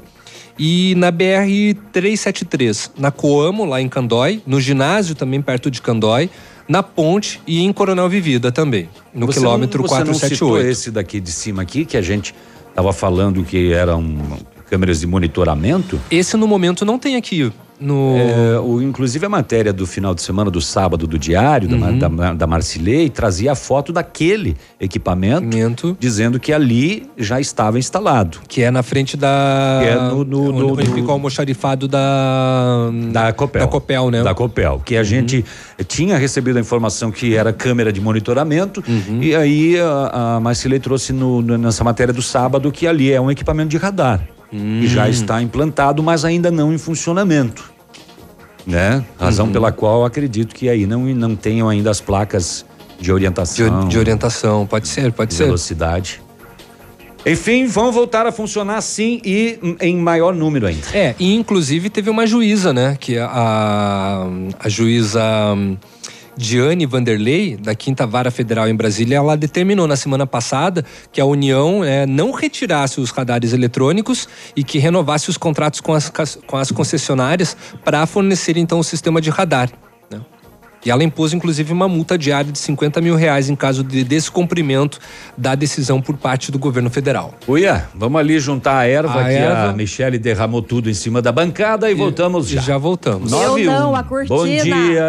E na BR 373, na Coamo, lá em Candói, no ginásio também perto de Candói, na ponte e em Coronel Vivida também, no Você quilômetro não, você não citou 478. esse daqui de cima aqui, que a gente estava falando que eram câmeras de monitoramento. Esse no momento não tem aqui. No... É, o, inclusive a matéria do final de semana do sábado do Diário, da, Uhum. da, da Marcilei, trazia a foto daquele equipamento, dizendo que ali já estava instalado. Que é na frente da. Que é no, no, no- onde no- fica o almoxarifado da. Da Copel. Da Copel, né? Da Copel. Que a gente tinha recebido a informação que era câmera de monitoramento. E aí a, a Marcilei trouxe no- nessa matéria do sábado que ali é um equipamento de radar. Que já está implantado, mas ainda não em funcionamento. Né? Razão Uhum. pela qual eu acredito que aí não, não tenham ainda as placas de orientação. De, de orientação, pode ser, pode de ser. velocidade. Enfim, vão voltar a funcionar sim e hum, em maior número ainda. É, e inclusive teve uma juíza, né? Que a, a juíza hum, Diane Vanderlei, da Quinta Vara Federal em Brasília, ela determinou na semana passada que a União é, não retirasse os radares eletrônicos e que renovasse os contratos com as, com as concessionárias para fornecer então o sistema de radar. né? E ela impôs, inclusive, uma multa diária de 50 mil reais em caso de descumprimento da decisão por parte do governo federal. Uia, vamos ali juntar a erva A que erva. a Michele derramou tudo em cima da bancada e, voltamos já. já voltamos. E Eu não, um. a cortina. Bom dia.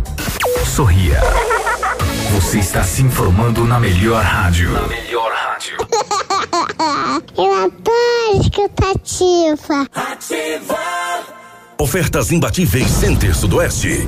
Sorria. Você está se informando na melhor rádio. Na melhor rádio. Eu adoro escutar ativa. Ativa. Ofertas imbatíveis Center Sudoeste.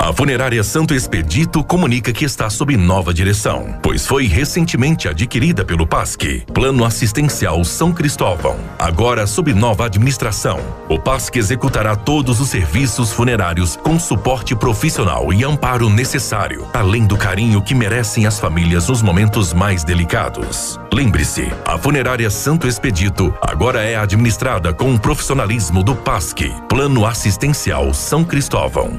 A funerária Santo Expedito comunica que está sob nova direção, pois foi recentemente adquirida pelo PASC, Plano Assistencial São Cristóvão. Agora sob nova administração, o PASC executará todos os serviços funerários com suporte profissional e amparo necessário, além do carinho que merecem as famílias nos momentos mais delicados. Lembre-se, a funerária Santo Expedito agora é administrada com o profissionalismo do PASC, Plano Assistencial São Cristóvão.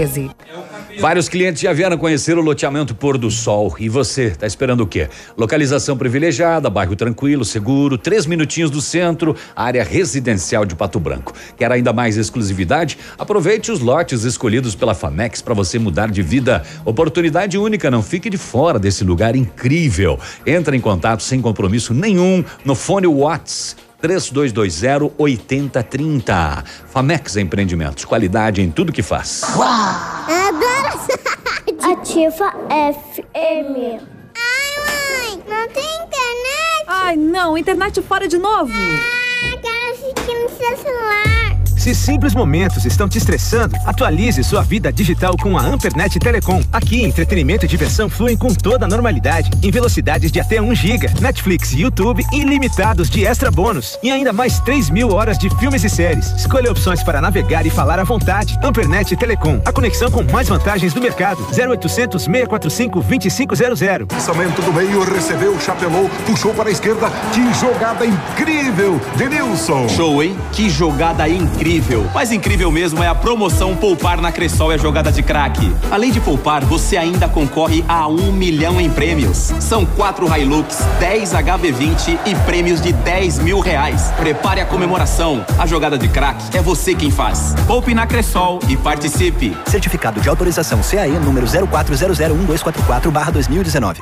Vários clientes já vieram conhecer o loteamento Pôr do Sol. E você, está esperando o quê? Localização privilegiada, bairro tranquilo, seguro, três minutinhos do centro, área residencial de Pato Branco. Quer ainda mais exclusividade? Aproveite os lotes escolhidos pela Famex para você mudar de vida. Oportunidade única, não fique de fora desse lugar incrível. Entra em contato sem compromisso nenhum no fone Whats 3220 8030. Famex Empreendimentos, qualidade em tudo que faz. Adoro Ativa FM. Ai, mãe, não tem internet? Ai, não, internet fora de novo. Ah, quero assistir no seu celular. Se simples momentos estão te estressando, atualize sua vida digital com a Ampernet Telecom. Aqui, entretenimento e diversão fluem com toda a normalidade, em velocidades de até 1 GB, Netflix e YouTube ilimitados de extra bônus e ainda mais 3 mil horas de filmes e séries. Escolha opções para navegar e falar à vontade. Ampernet Telecom, a conexão com mais vantagens do mercado. 0800 645 2500. Lançamento do meio, recebeu, chapelou, puxou para a esquerda. Que jogada incrível! Denilson. Show, hein? Que jogada incrível. Mas incrível mesmo é a promoção Poupar na Cressol é jogada de craque. Além de poupar, você ainda concorre a um milhão em prêmios. São quatro Hilux, 10 HB20 e prêmios de 10 mil reais. Prepare a comemoração. A jogada de craque é você quem faz. Poupe na Cressol e participe. Certificado de autorização CAE número 04001244/2019.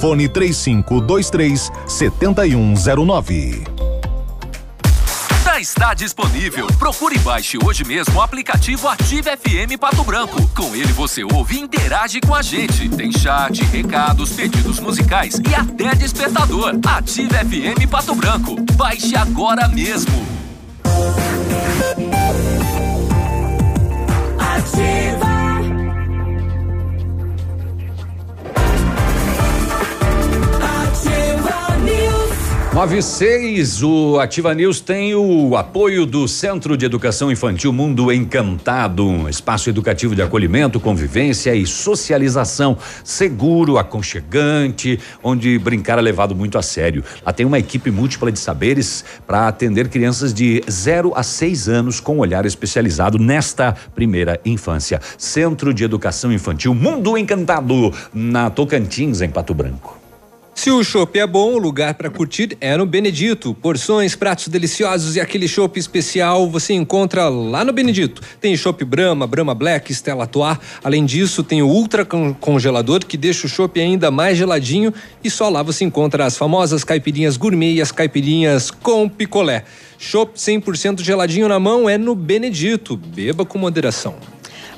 fone 3523 7109. Já está disponível. Procure e baixe hoje mesmo o aplicativo Ative FM Pato Branco. Com ele você ouve e interage com a gente. Tem chat, recados, pedidos musicais e até despertador. Ative FM Pato Branco. Baixe agora mesmo. Ativa. Ativa 96, o Ativa News tem o apoio do Centro de Educação Infantil Mundo Encantado, um espaço educativo de acolhimento, convivência e socialização seguro, aconchegante, onde brincar é levado muito a sério. Lá tem uma equipe múltipla de saberes para atender crianças de 0 a 6 anos com olhar especializado nesta primeira infância. Centro de Educação Infantil Mundo Encantado, na Tocantins, em Pato Branco. Se o chopp é bom, o lugar para curtir é no Benedito. Porções, pratos deliciosos e aquele chopp especial você encontra lá no Benedito. Tem chopp Brahma, Brahma Black, Stella Artois. Além disso, tem o ultra con- congelador que deixa o chopp ainda mais geladinho e só lá você encontra as famosas caipirinhas gourmet e as caipirinhas com picolé. Chopp 100% geladinho na mão é no Benedito. Beba com moderação.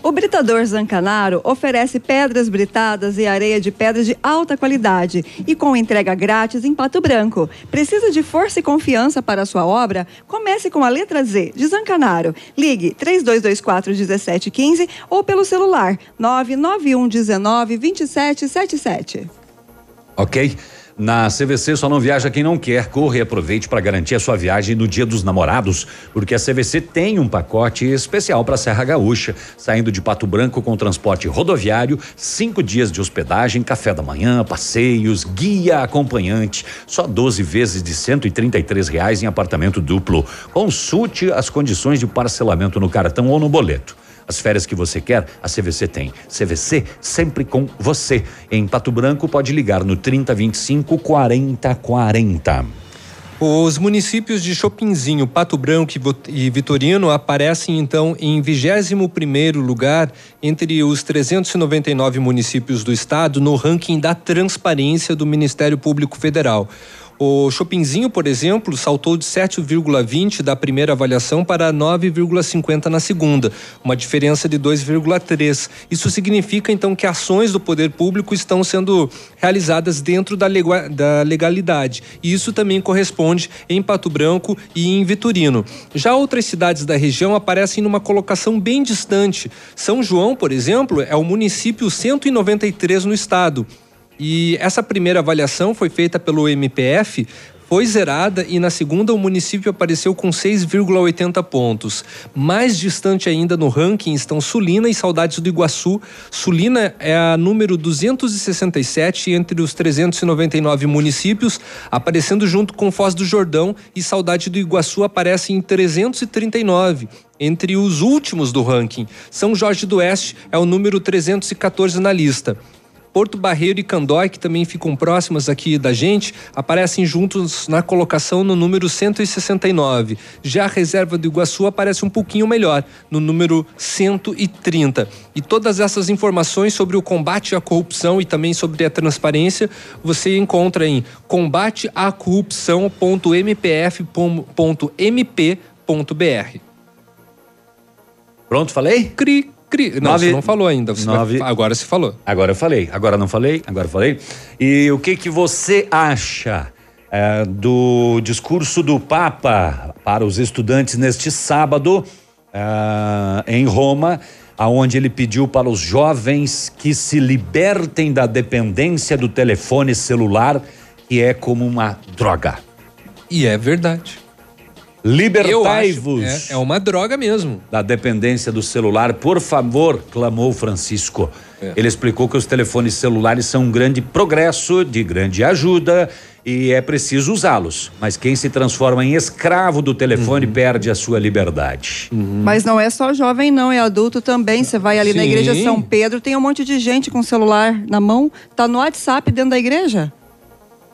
O Britador Zancanaro oferece pedras britadas e areia de pedra de alta qualidade e com entrega grátis em Pato Branco. Precisa de força e confiança para a sua obra? Comece com a letra Z de Zancanaro. Ligue 3224 1715 ou pelo celular 991 19 2777. Ok? Na CVC só não viaja quem não quer. Corre e aproveite para garantir a sua viagem no Dia dos Namorados, porque a CVC tem um pacote especial para Serra Gaúcha, saindo de Pato Branco com transporte rodoviário, cinco dias de hospedagem, café da manhã, passeios, guia acompanhante, só 12 vezes de 133 reais em apartamento duplo. Consulte as condições de parcelamento no cartão ou no boleto. As férias que você quer, a CVC tem. CVC sempre com você. Em Pato Branco, pode ligar no 3025 4040. Os municípios de Chopinzinho, Pato Branco e Vitorino aparecem então em 21º lugar entre os 399 municípios do estado no ranking da transparência do Ministério Público Federal. O Chopinzinho, por exemplo, saltou de 7,20 da primeira avaliação para 9,50 na segunda, uma diferença de 2,3. Isso significa então que ações do poder público estão sendo realizadas dentro da legalidade. E isso também corresponde em Pato Branco e em Vitorino. Já outras cidades da região aparecem numa colocação bem distante. São João, por exemplo, é o município 193 no estado. E essa primeira avaliação foi feita pelo MPF, foi zerada e na segunda o município apareceu com 6,80 pontos. Mais distante ainda no ranking estão Sulina e Saudades do Iguaçu. Sulina é a número 267 entre os 399 municípios, aparecendo junto com Foz do Jordão e Saudade do Iguaçu aparece em 339 entre os últimos do ranking. São Jorge do Oeste é o número 314 na lista. Porto Barreiro e Candói, que também ficam próximas aqui da gente, aparecem juntos na colocação no número 169. Já a reserva do Iguaçu aparece um pouquinho melhor, no número 130. E todas essas informações sobre o combate à corrupção e também sobre a transparência, você encontra em combateacorrupção.mpf.mp.br. Pronto, falei? Cri, Não, Nove- você não falou ainda. Você vai- nove- Agora se falou. Agora eu falei, agora não falei, agora falei. E o que que você acha eh, do discurso do Papa para os estudantes neste sábado ah, em Roma, aonde ele pediu para os jovens que se libertem da dependência do telefone celular, que é como uma droga. E é verdade. Libertai-vos. É, é uma droga mesmo. Da dependência do celular, por favor, clamou Francisco. É. Ele explicou que os telefones celulares são um grande progresso, de grande ajuda e é preciso usá-los. Mas quem se transforma em escravo do telefone Uhum. perde a sua liberdade. Mas não é só jovem, não, é adulto também. Você vai ali na Sim. igreja São Pedro, tem um monte de gente com celular na mão, tá no WhatsApp dentro da igreja.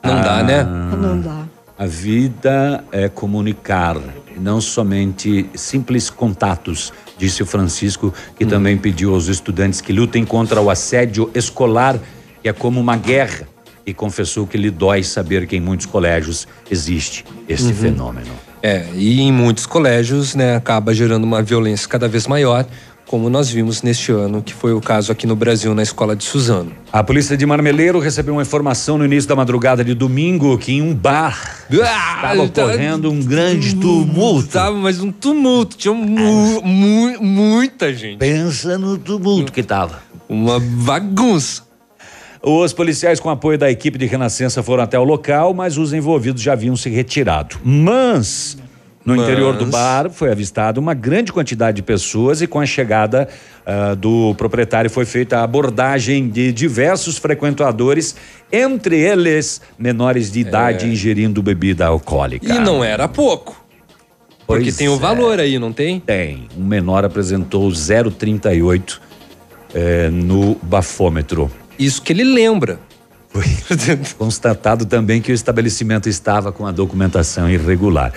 Não dá, né? Não dá. A vida é comunicar, não somente simples contatos, disse o Francisco, que Hum. também pediu aos estudantes que lutem contra o assédio escolar, que é como uma guerra, e confessou que lhe dói saber que em muitos colégios existe esse Uhum. fenômeno. É, e em muitos colégios, né, acaba gerando uma violência cada vez maior, como nós vimos neste ano, que foi o caso aqui no Brasil, na escola de Suzano. A polícia de Marmeleiro recebeu uma informação no início da madrugada de domingo que em um bar estava ocorrendo um grande tumulto. Estava, mas um tumulto, tinha mu- mu- muita gente. Pensa no tumulto que tava. Uma bagunça. Os policiais, com apoio da equipe de Renascença, foram até o local, mas os envolvidos já haviam se retirado. Mas, no Mas- interior do bar, foi avistada uma grande quantidade de pessoas e, com a chegada ah, do proprietário, foi feita a abordagem de diversos frequentadores, entre eles menores de idade ingerindo bebida alcoólica. É. E não era pouco. Porque Pois tem o é. valor aí, não tem? Tem. Um menor apresentou 0,38 eh, no bafômetro. Isso que ele lembra. Foi constatado também que o estabelecimento estava com a documentação irregular.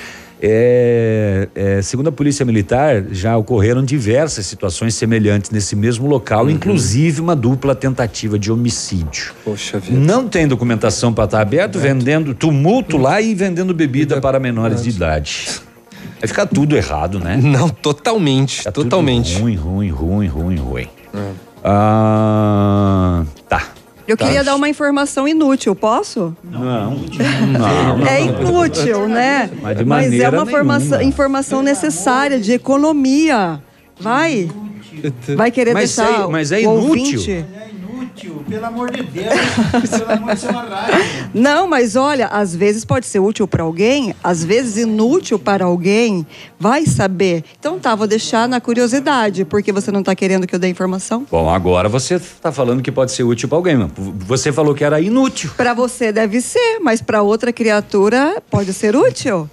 É, é, segundo a Polícia Militar, já ocorreram diversas situações semelhantes nesse mesmo local, inclusive uma dupla tentativa de homicídio. Poxa vida. Não tem documentação para estar aberto, vendendo tumulto lá e vendendo bebida para menores de idade. Vai ficar tudo errado, né? Não, totalmente, Tá tudo totalmente. Ruim, ruim, ruim, ruim, ruim. É. Ah, tá. Eu Tá. queria dar uma informação inútil, posso? Não, não. É inútil, né? Mas de é maneira uma formação, informação necessária de economia. Vai. Vai querer Mas deixar é- mas é inútil. ouvinte- Pelo amor de Deus, pelo amor de rádio. Não, mas olha, às vezes pode ser útil para alguém, às vezes inútil para alguém. Vai saber. Então tá, vou deixar na curiosidade, porque você não tá querendo que eu dê informação? Bom, agora você está falando que pode ser útil para alguém. Você falou que era inútil. Para você deve ser, mas para outra criatura pode ser útil.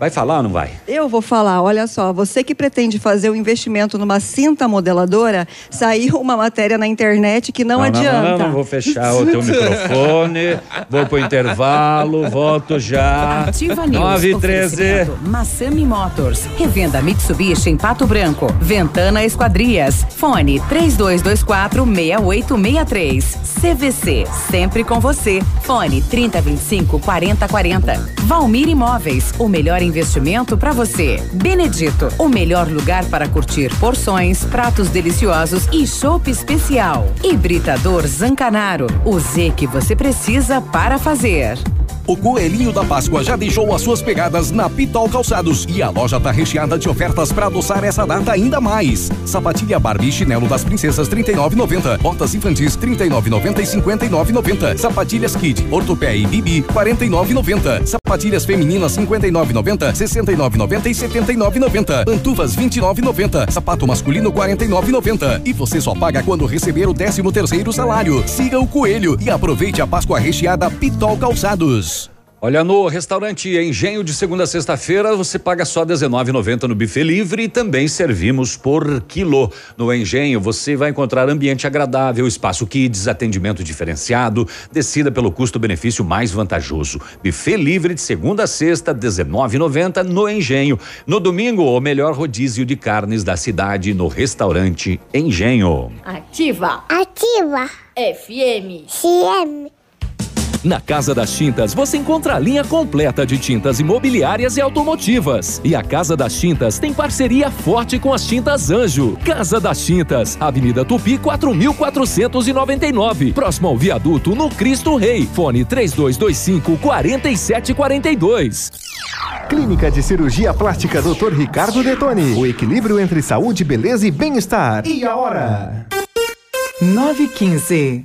Vai falar ou não vai? Eu vou falar, olha só, você que pretende fazer um investimento numa cinta modeladora, saiu uma matéria na internet que não, adianta. Não, não, vou fechar o teu microfone. Vou pro intervalo, volto já. Ativa News. 9 e 13. Oferecimento Massami Motors. Revenda Mitsubishi em Pato Branco. Ventana Esquadrias. Fone 3224 6863. CVC. Sempre com você. Fone 3025 4040. Valmir Imóveis. O melhor investimento para você. Benedito. O melhor lugar para curtir porções, pratos deliciosos e chopp especial. Hibridador Zancanaro. O Z que você precisa para fazer. O Coelhinho da Páscoa já deixou as suas pegadas na Pitol Calçados e a loja tá recheada de ofertas para adoçar essa data ainda mais. Sapatilha Barbie e chinelo das princesas 39,90. Botas infantis 39,90 e 59,90. Sapatilhas Kid, Ortopé e Bibi 49,90. Sapatilhas femininas 59,90, 69,90 e 79,90. Pantufas 29,90. Sapato masculino 49,90. E você só paga quando receber o 13 terceiro salário. Siga o Coelho e aproveite a Páscoa recheada Pitol Calçados. Olha, no restaurante Engenho de segunda a sexta-feira você paga só R$19,90 no buffet livre e também servimos por quilo. No Engenho você vai encontrar ambiente agradável, espaço kids, atendimento diferenciado, descida pelo custo-benefício mais vantajoso. Buffet livre de segunda a sexta, R$19,90 no Engenho. No domingo, o melhor rodízio de carnes da cidade no restaurante Engenho. Ativa. Ativa. FM. CM. Na Casa das Tintas você encontra a linha completa de tintas imobiliárias e automotivas. E a Casa das Tintas tem parceria forte com as Tintas Anjo. Casa das Tintas, Avenida Tupi 4499, próximo ao viaduto no Cristo Rei. Fone 3225 4742. Clínica de Cirurgia Plástica Dr. Ricardo Detoni. O equilíbrio entre saúde, beleza e bem-estar. E a hora? 915.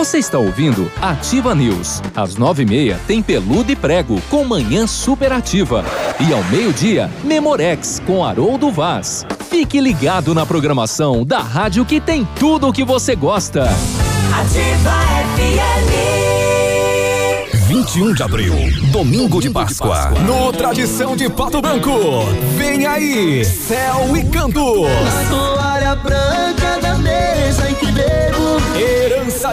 Você está ouvindo Ativa News. Às nove e meia tem Peludo e Prego com Manhã Superativa. E ao meio-dia, Memorex com Haroldo Vaz. Fique ligado na programação da rádio que tem tudo o que você gosta. Ativa FM. 21 de abril, domingo de Páscoa. No Tradição de Pato Branco, vem aí, Céu e Canto. Na toalha branca da mesa em que bebo.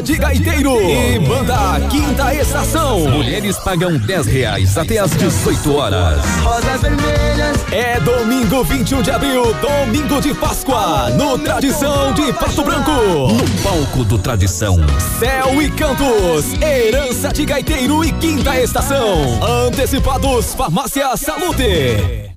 De Gaiteiro e Banda Quinta Estação. Mulheres pagam 10 reais até às 18 horas. Rosas vermelhas. É domingo 21 de abril, domingo de Páscoa, no Tradição de Pato Branco. No palco do Tradição. Céu e Cantos, Herança de Gaiteiro e Quinta Estação. Antecipados Farmácia Salute.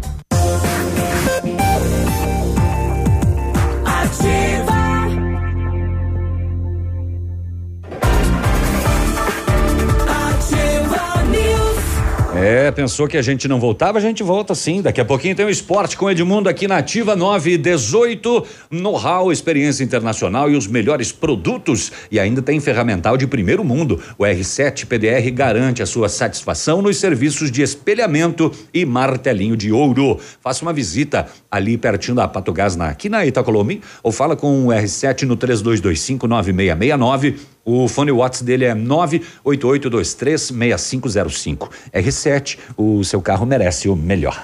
Ativa. News. É, pensou que a gente não voltava? A gente volta sim. Daqui a pouquinho tem o esporte com Edmundo aqui na Ativa 918. Know-how, experiência internacional e os melhores produtos. E ainda tem ferramental de primeiro mundo. O R7 PDR garante a sua satisfação nos serviços de espelhamento e martelinho de ouro. Faça uma visita ali pertinho da Patogás, na, aqui na Itacolomi, ou fala com o R7 no 3225 9669. O fone Watts dele é 988236505. R7, o seu carro merece o melhor.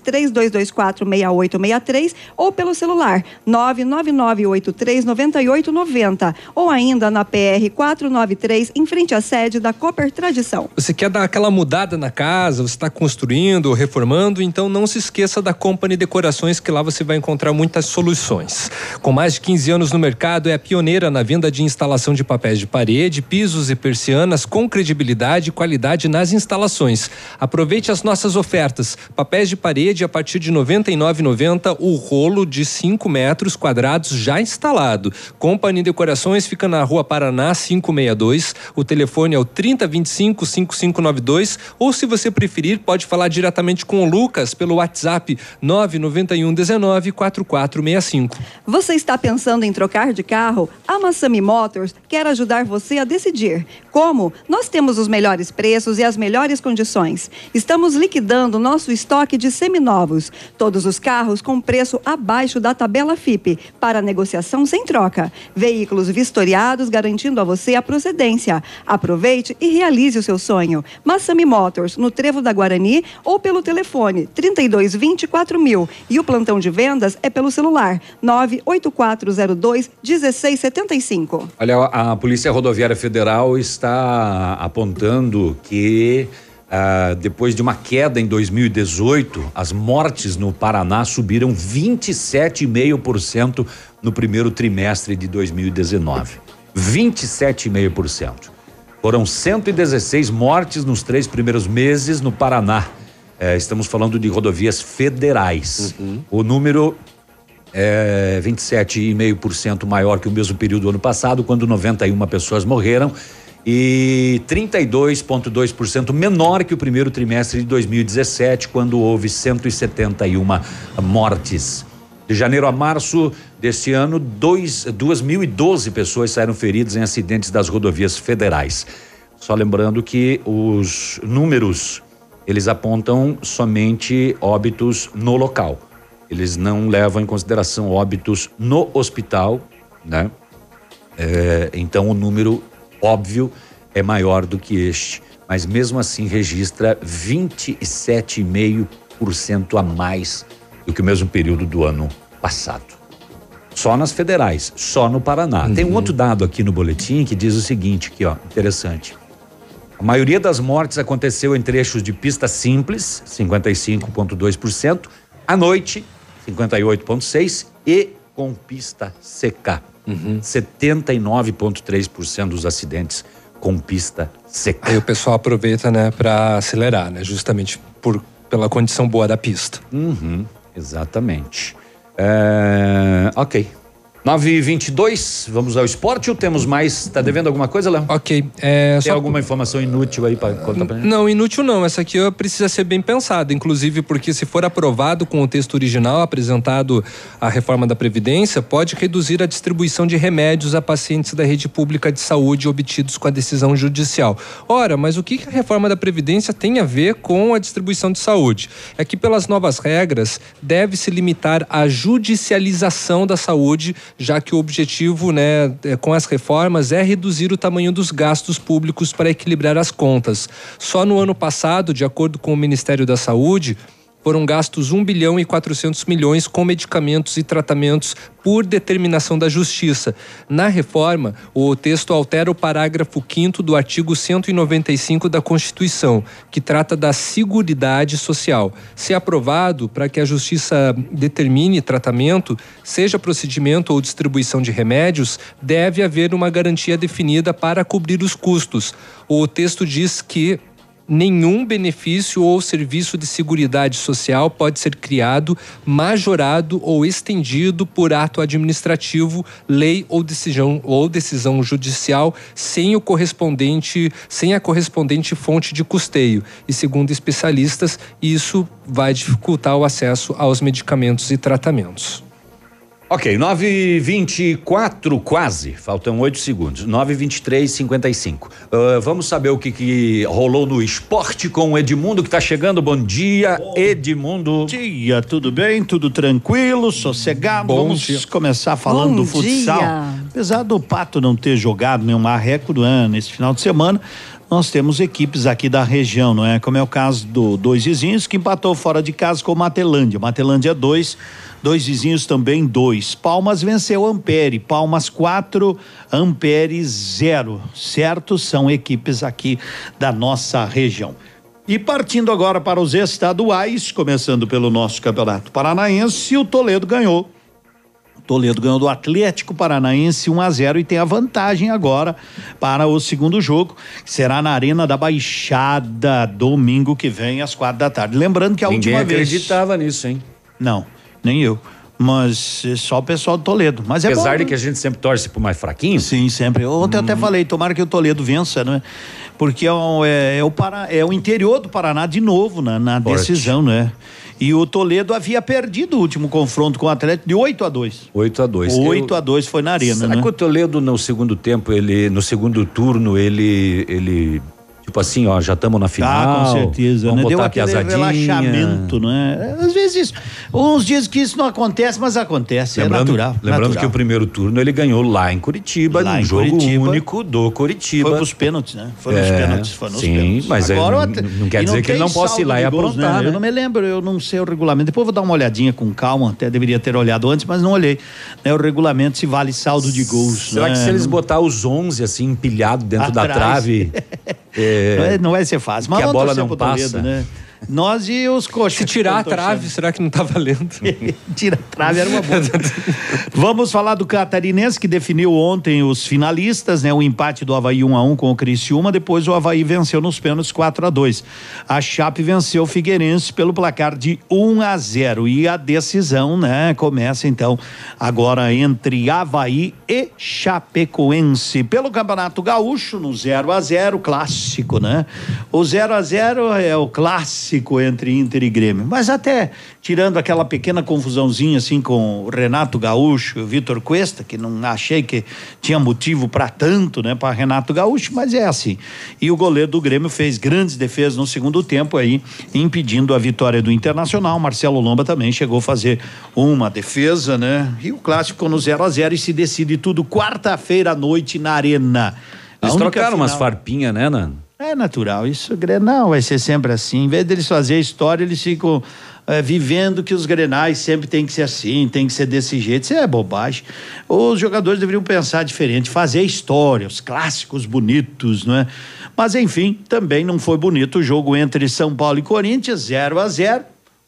32246863 ou pelo celular 999839890 ou ainda na PR 493 em frente à sede da Cooper Tradição. Você quer dar aquela mudada na casa, você está construindo, reformando, então não se esqueça da Company Decorações, que lá você vai encontrar muitas soluções. Com mais de 15 anos no mercado, é pioneira na venda de instalação de papéis de parede, pisos e persianas com credibilidade e qualidade nas instalações. Aproveite as nossas ofertas. Papéis de parede a partir de R$ 99,90 o rolo de 5 metros quadrados já instalado. Company Decorações fica na Rua Paraná 562. O telefone é o 3025 5592 ou se você preferir, pode falar diretamente com o Lucas pelo WhatsApp 991 19 4465. Você está pensando em trocar de carro? A Massami Motors quer ajudar você a decidir. Como? Nós temos os melhores preços e as melhores condições. Estamos liquidando nosso estoque de seminovos. Todos os carros com preço abaixo da tabela FIP, para negociação sem troca. Veículos vistoriados garantindo a você a procedência. Aproveite e realize o seu sonho. Massami Motors, no Trevo da Guarani ou pelo telefone 32 24 mil. E o plantão de vendas é pelo celular 98402 1675. Olha, a Polícia Rodoviária Federal está apontando que ah, depois de uma queda em 2018, as mortes no Paraná subiram 27,5% no primeiro trimestre de 2019. 27,5%. Foram 116 mortes nos três primeiros meses no Paraná. Eh, estamos falando de rodovias federais. O número é 27,5% maior que o mesmo período do ano passado, quando 91 pessoas morreram, e 32,2% menor que o primeiro trimestre de 2017, quando houve 171 mortes. De janeiro a março deste ano, dois, 2.012 pessoas saíram feridas em acidentes das rodovias federais. Só lembrando que os números eles apontam somente óbitos no local. Eles não levam em consideração óbitos no hospital, né? É, então o número óbvio é maior do que este, mas mesmo assim registra 27,5% a mais do que o mesmo período do ano passado. Só nas federais, só no Paraná. Tem um outro dado aqui no boletim que diz o seguinte, aqui ó, interessante. A maioria das mortes aconteceu em trechos de pista simples, 55,2%, à noite, 58,6% e com pista seca. 79,3% dos acidentes com pista seca. Aí o pessoal aproveita, né, para acelerar, né, justamente por pela condição boa da pista. Uhum, exatamente. É, ok. 9 e 22 vamos ao esporte ou temos mais? Tá devendo alguma coisa, Léo? Ok. É, Tem alguma informação inútil aí para contar pra gente? Não, inútil não. Essa aqui precisa ser bem pensada, inclusive porque se for aprovado com o texto original apresentado à reforma da Previdência, pode reduzir a distribuição de remédios a pacientes da rede pública de saúde obtidos com a decisão judicial. Ora, mas o que que a reforma da Previdência tem a ver com a distribuição de saúde? É que pelas novas regras deve se limitar a judicialização da saúde, já que o objetivo, né, é, com as reformas é reduzir o tamanho dos gastos públicos para equilibrar as contas. Só no ano passado, de acordo com o Ministério da Saúde, foram gastos 1 bilhão e 400 milhões com medicamentos e tratamentos por determinação da Justiça. Na reforma, o texto altera o parágrafo 5 do artigo 195 da Constituição, que trata da seguridade social. Se aprovado, para que a Justiça determine tratamento, seja procedimento ou distribuição de remédios, deve haver uma garantia definida para cobrir os custos. O texto diz que nenhum benefício ou serviço de seguridade social pode ser criado, majorado ou estendido por ato administrativo, lei ou decisão ou decisão judicial sem o correspondente, sem a correspondente fonte de custeio. E segundo especialistas, isso vai dificultar o acesso aos medicamentos e tratamentos. Ok, 9h24 quase, faltam 8 segundos. 9h23, 55. Uh, vamos saber o que, que rolou no esporte com o Edmundo que está chegando. Bom dia, Edmundo. Bom dia, tudo bem? Tudo tranquilo, sossegado? Bom Vamos dia. começar falando Bom do futsal. dia. Apesar do Pato não ter jogado nenhum marreco do ano nesse final de semana, nós temos equipes aqui da região, não é? Como é o caso do Dois Vizinhos, que empatou fora de casa com o Matelândia. Matelândia 2, Dois Vizinhos também 2. Palmas venceu Ampere, Palmas 4, Ampere 0. Certo? São equipes aqui da nossa região. E partindo agora para os estaduais, começando pelo nosso Campeonato Paranaense, o Toledo ganhou. O Toledo ganhou do Atlético Paranaense 1 a 0 e tem a vantagem agora para o segundo jogo, que será na Arena da Baixada, domingo que vem, às quatro da tarde. Lembrando que a Ninguém última vez. acreditava nisso, hein? Não, nem eu. Mas é só o pessoal do Toledo. Mas é Apesar bom, de né? que a gente sempre torce pro mais fraquinho. Sim, sempre. Ontem eu até falei, tomara que o Toledo vença, né? Porque é, o- é, é o, Pará, é o interior do Paraná de novo na, na decisão, né? E o Toledo havia perdido o último confronto com o Atlético de 8 a 2 8 a 2 8 a 2 foi na arena, Será né? que o Toledo no segundo tempo, ele, no segundo turno, ele, ele tipo assim, ó, já estamos na final. Ah, com certeza. Vamos né? Deu botar a aquele piazadinha. relaxamento, né? Às vezes, uns dizem que isso não acontece, mas acontece. Lembrando, é natural. lembrando natural. que o primeiro turno ele ganhou lá em Curitiba, Lá num em jogo Curitiba. único do Curitiba. Foi pros pênaltis, né? Foi nos É, pênaltis, foi nos sim, pênaltis. mas aí Agora, não- não quer dizer que ele não possa ir lá e gols, aprontar, né? Eu não me lembro, eu não sei o regulamento. Depois eu vou dar uma olhadinha com calma, até deveria ter olhado antes, mas não olhei. Né, o regulamento se vale saldo de gols. Será né? que se eles Não- botar os 11 assim empilhado dentro da Atrás. trave, é, Não, é- não vai ser fácil. Mas que a bola não Toledo, passa? né? Nós e os coxas. Se tirar a trave, será que não tá valendo? Tira a trave era uma boa. Vamos falar do Catarinense que definiu ontem os finalistas, né? O empate do Havaí 1 a 1 com o Criciúma, depois o Havaí venceu nos pênaltis 4 a 2. A Chape venceu o Figueirense pelo placar de 1 a 0 e a decisão, né, começa então agora entre Havaí e Chapecoense pelo Campeonato Gaúcho no 0 a 0, clássico, né? O 0 a 0 é o clássico entre Inter e Grêmio, mas até tirando aquela pequena confusãozinha assim com o Renato Gaúcho e o Vitor Cuesta, que não achei que tinha motivo para tanto, né, para Renato Gaúcho, mas é assim. E o goleiro do Grêmio fez grandes defesas no segundo tempo aí, impedindo a vitória do Internacional. Marcelo Lomba também chegou a fazer uma defesa, né? E o clássico no 0 a 0 e se decide tudo quarta-feira à noite na Arena. Eles trocaram umas final- farpinhas, né, Nano? É natural, isso Grenal vai ser sempre assim. Em vez deles fazer história, eles ficam eh, vivendo que os Grenais sempre tem que ser assim, tem que ser desse jeito. Isso é bobagem. Os jogadores deveriam pensar diferente, fazer história, os clássicos bonitos, não é? Mas enfim, também não foi bonito o jogo entre São Paulo e Corinthians, 0 a 0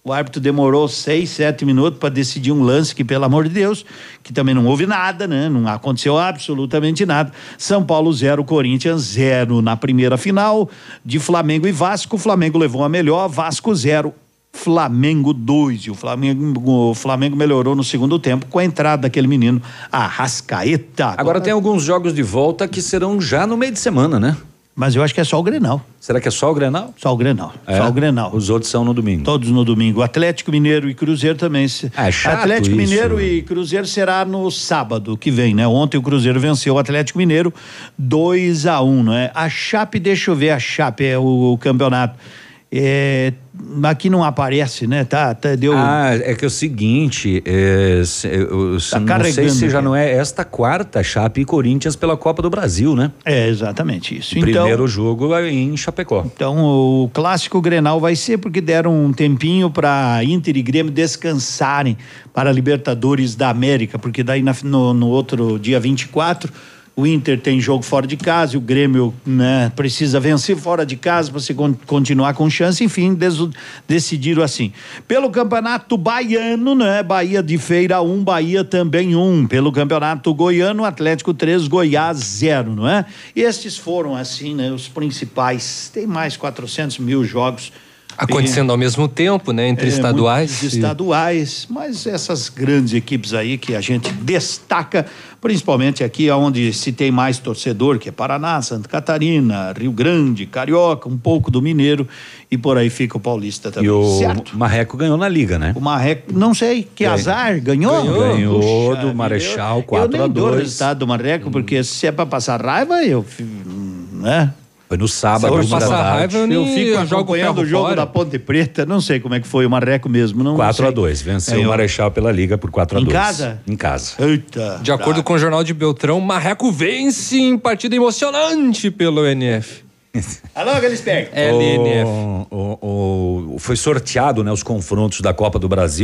o árbitro demorou seis, sete minutos para decidir um lance que, pelo amor de Deus, que também não houve nada, né? Não aconteceu absolutamente nada. São Paulo zero, Corinthians zero na primeira final de Flamengo e Vasco. O Flamengo levou a melhor, Vasco zero. Flamengo 2 e o Flamengo, o Flamengo melhorou no segundo tempo com a entrada daquele menino Arrascaeta. Agora tem alguns jogos de volta que serão já no meio de semana, né? Mas eu acho que é só o Grenal. Será que é só o Grenal? Só o Grenal. É? Só o Grenal. Os outros são no domingo. Todos no domingo. Atlético Mineiro e Cruzeiro também. é chato Atlético isso. Mineiro e Cruzeiro será no sábado que vem, né? Ontem o Cruzeiro venceu o Atlético Mineiro 2 a 1 não é? A Chape, deixa eu ver, a Chape é o, o campeonato. É, aqui não aparece, né? Tá, tá deu. Ah, é que é o seguinte, é, se- eu- Tá não sei se já não é esta quarta Chape e Corinthians pela Copa do Brasil, né? É, exatamente isso. O primeiro jogo é em Chapecó. Então, o clássico Grenal vai ser porque deram um tempinho para Inter e Grêmio descansarem para a Libertadores da América, porque daí na- no, no outro dia 24 o Inter tem jogo fora de casa e o Grêmio né, precisa vencer fora de casa para se con- continuar com chance. Enfim, decidiram assim. Pelo Campeonato Baiano, né? Bahia de Feira 1, um, Bahia também 1. Um. Pelo Campeonato Goiano, Atlético 3, Goiás 0, não é? E estes foram, assim, né? Os principais. Tem mais 400 mil jogos. Acontecendo ao mesmo tempo, né? Entre É, estaduais. e- estaduais, mas essas grandes equipes aí que a gente destaca, principalmente aqui onde se tem mais torcedor, que é Paraná, Santa Catarina, Rio Grande, Carioca, um pouco do Mineiro e por aí fica o Paulista também. E o Certo? Marreco ganhou na liga, né? O Marreco, não sei, que Ganhou. azar, ganhou? Ganhou Puxa do Marechal, eu- 4 Eu a nem dou o 2. resultado do Marreco, porque se é pra passar raiva, eu, né? Foi no sábado, uma da tarde. raiva, eu Eu fico eu jogo acompanhando o jogo fora. da Ponte Preta, não sei como é que foi o Marreco mesmo. Não 4 sei. a 2 venceu Ganhou. o Marechal pela liga por 4 a Em 2 casa? Em casa. Eita. De acordo com o Jornal de Beltrão, Marreco vence em partida emocionante pelo NF. Alô, Galisberg. LNF. O, o- o- foi sorteado né, os confrontos da Copa do Brasil.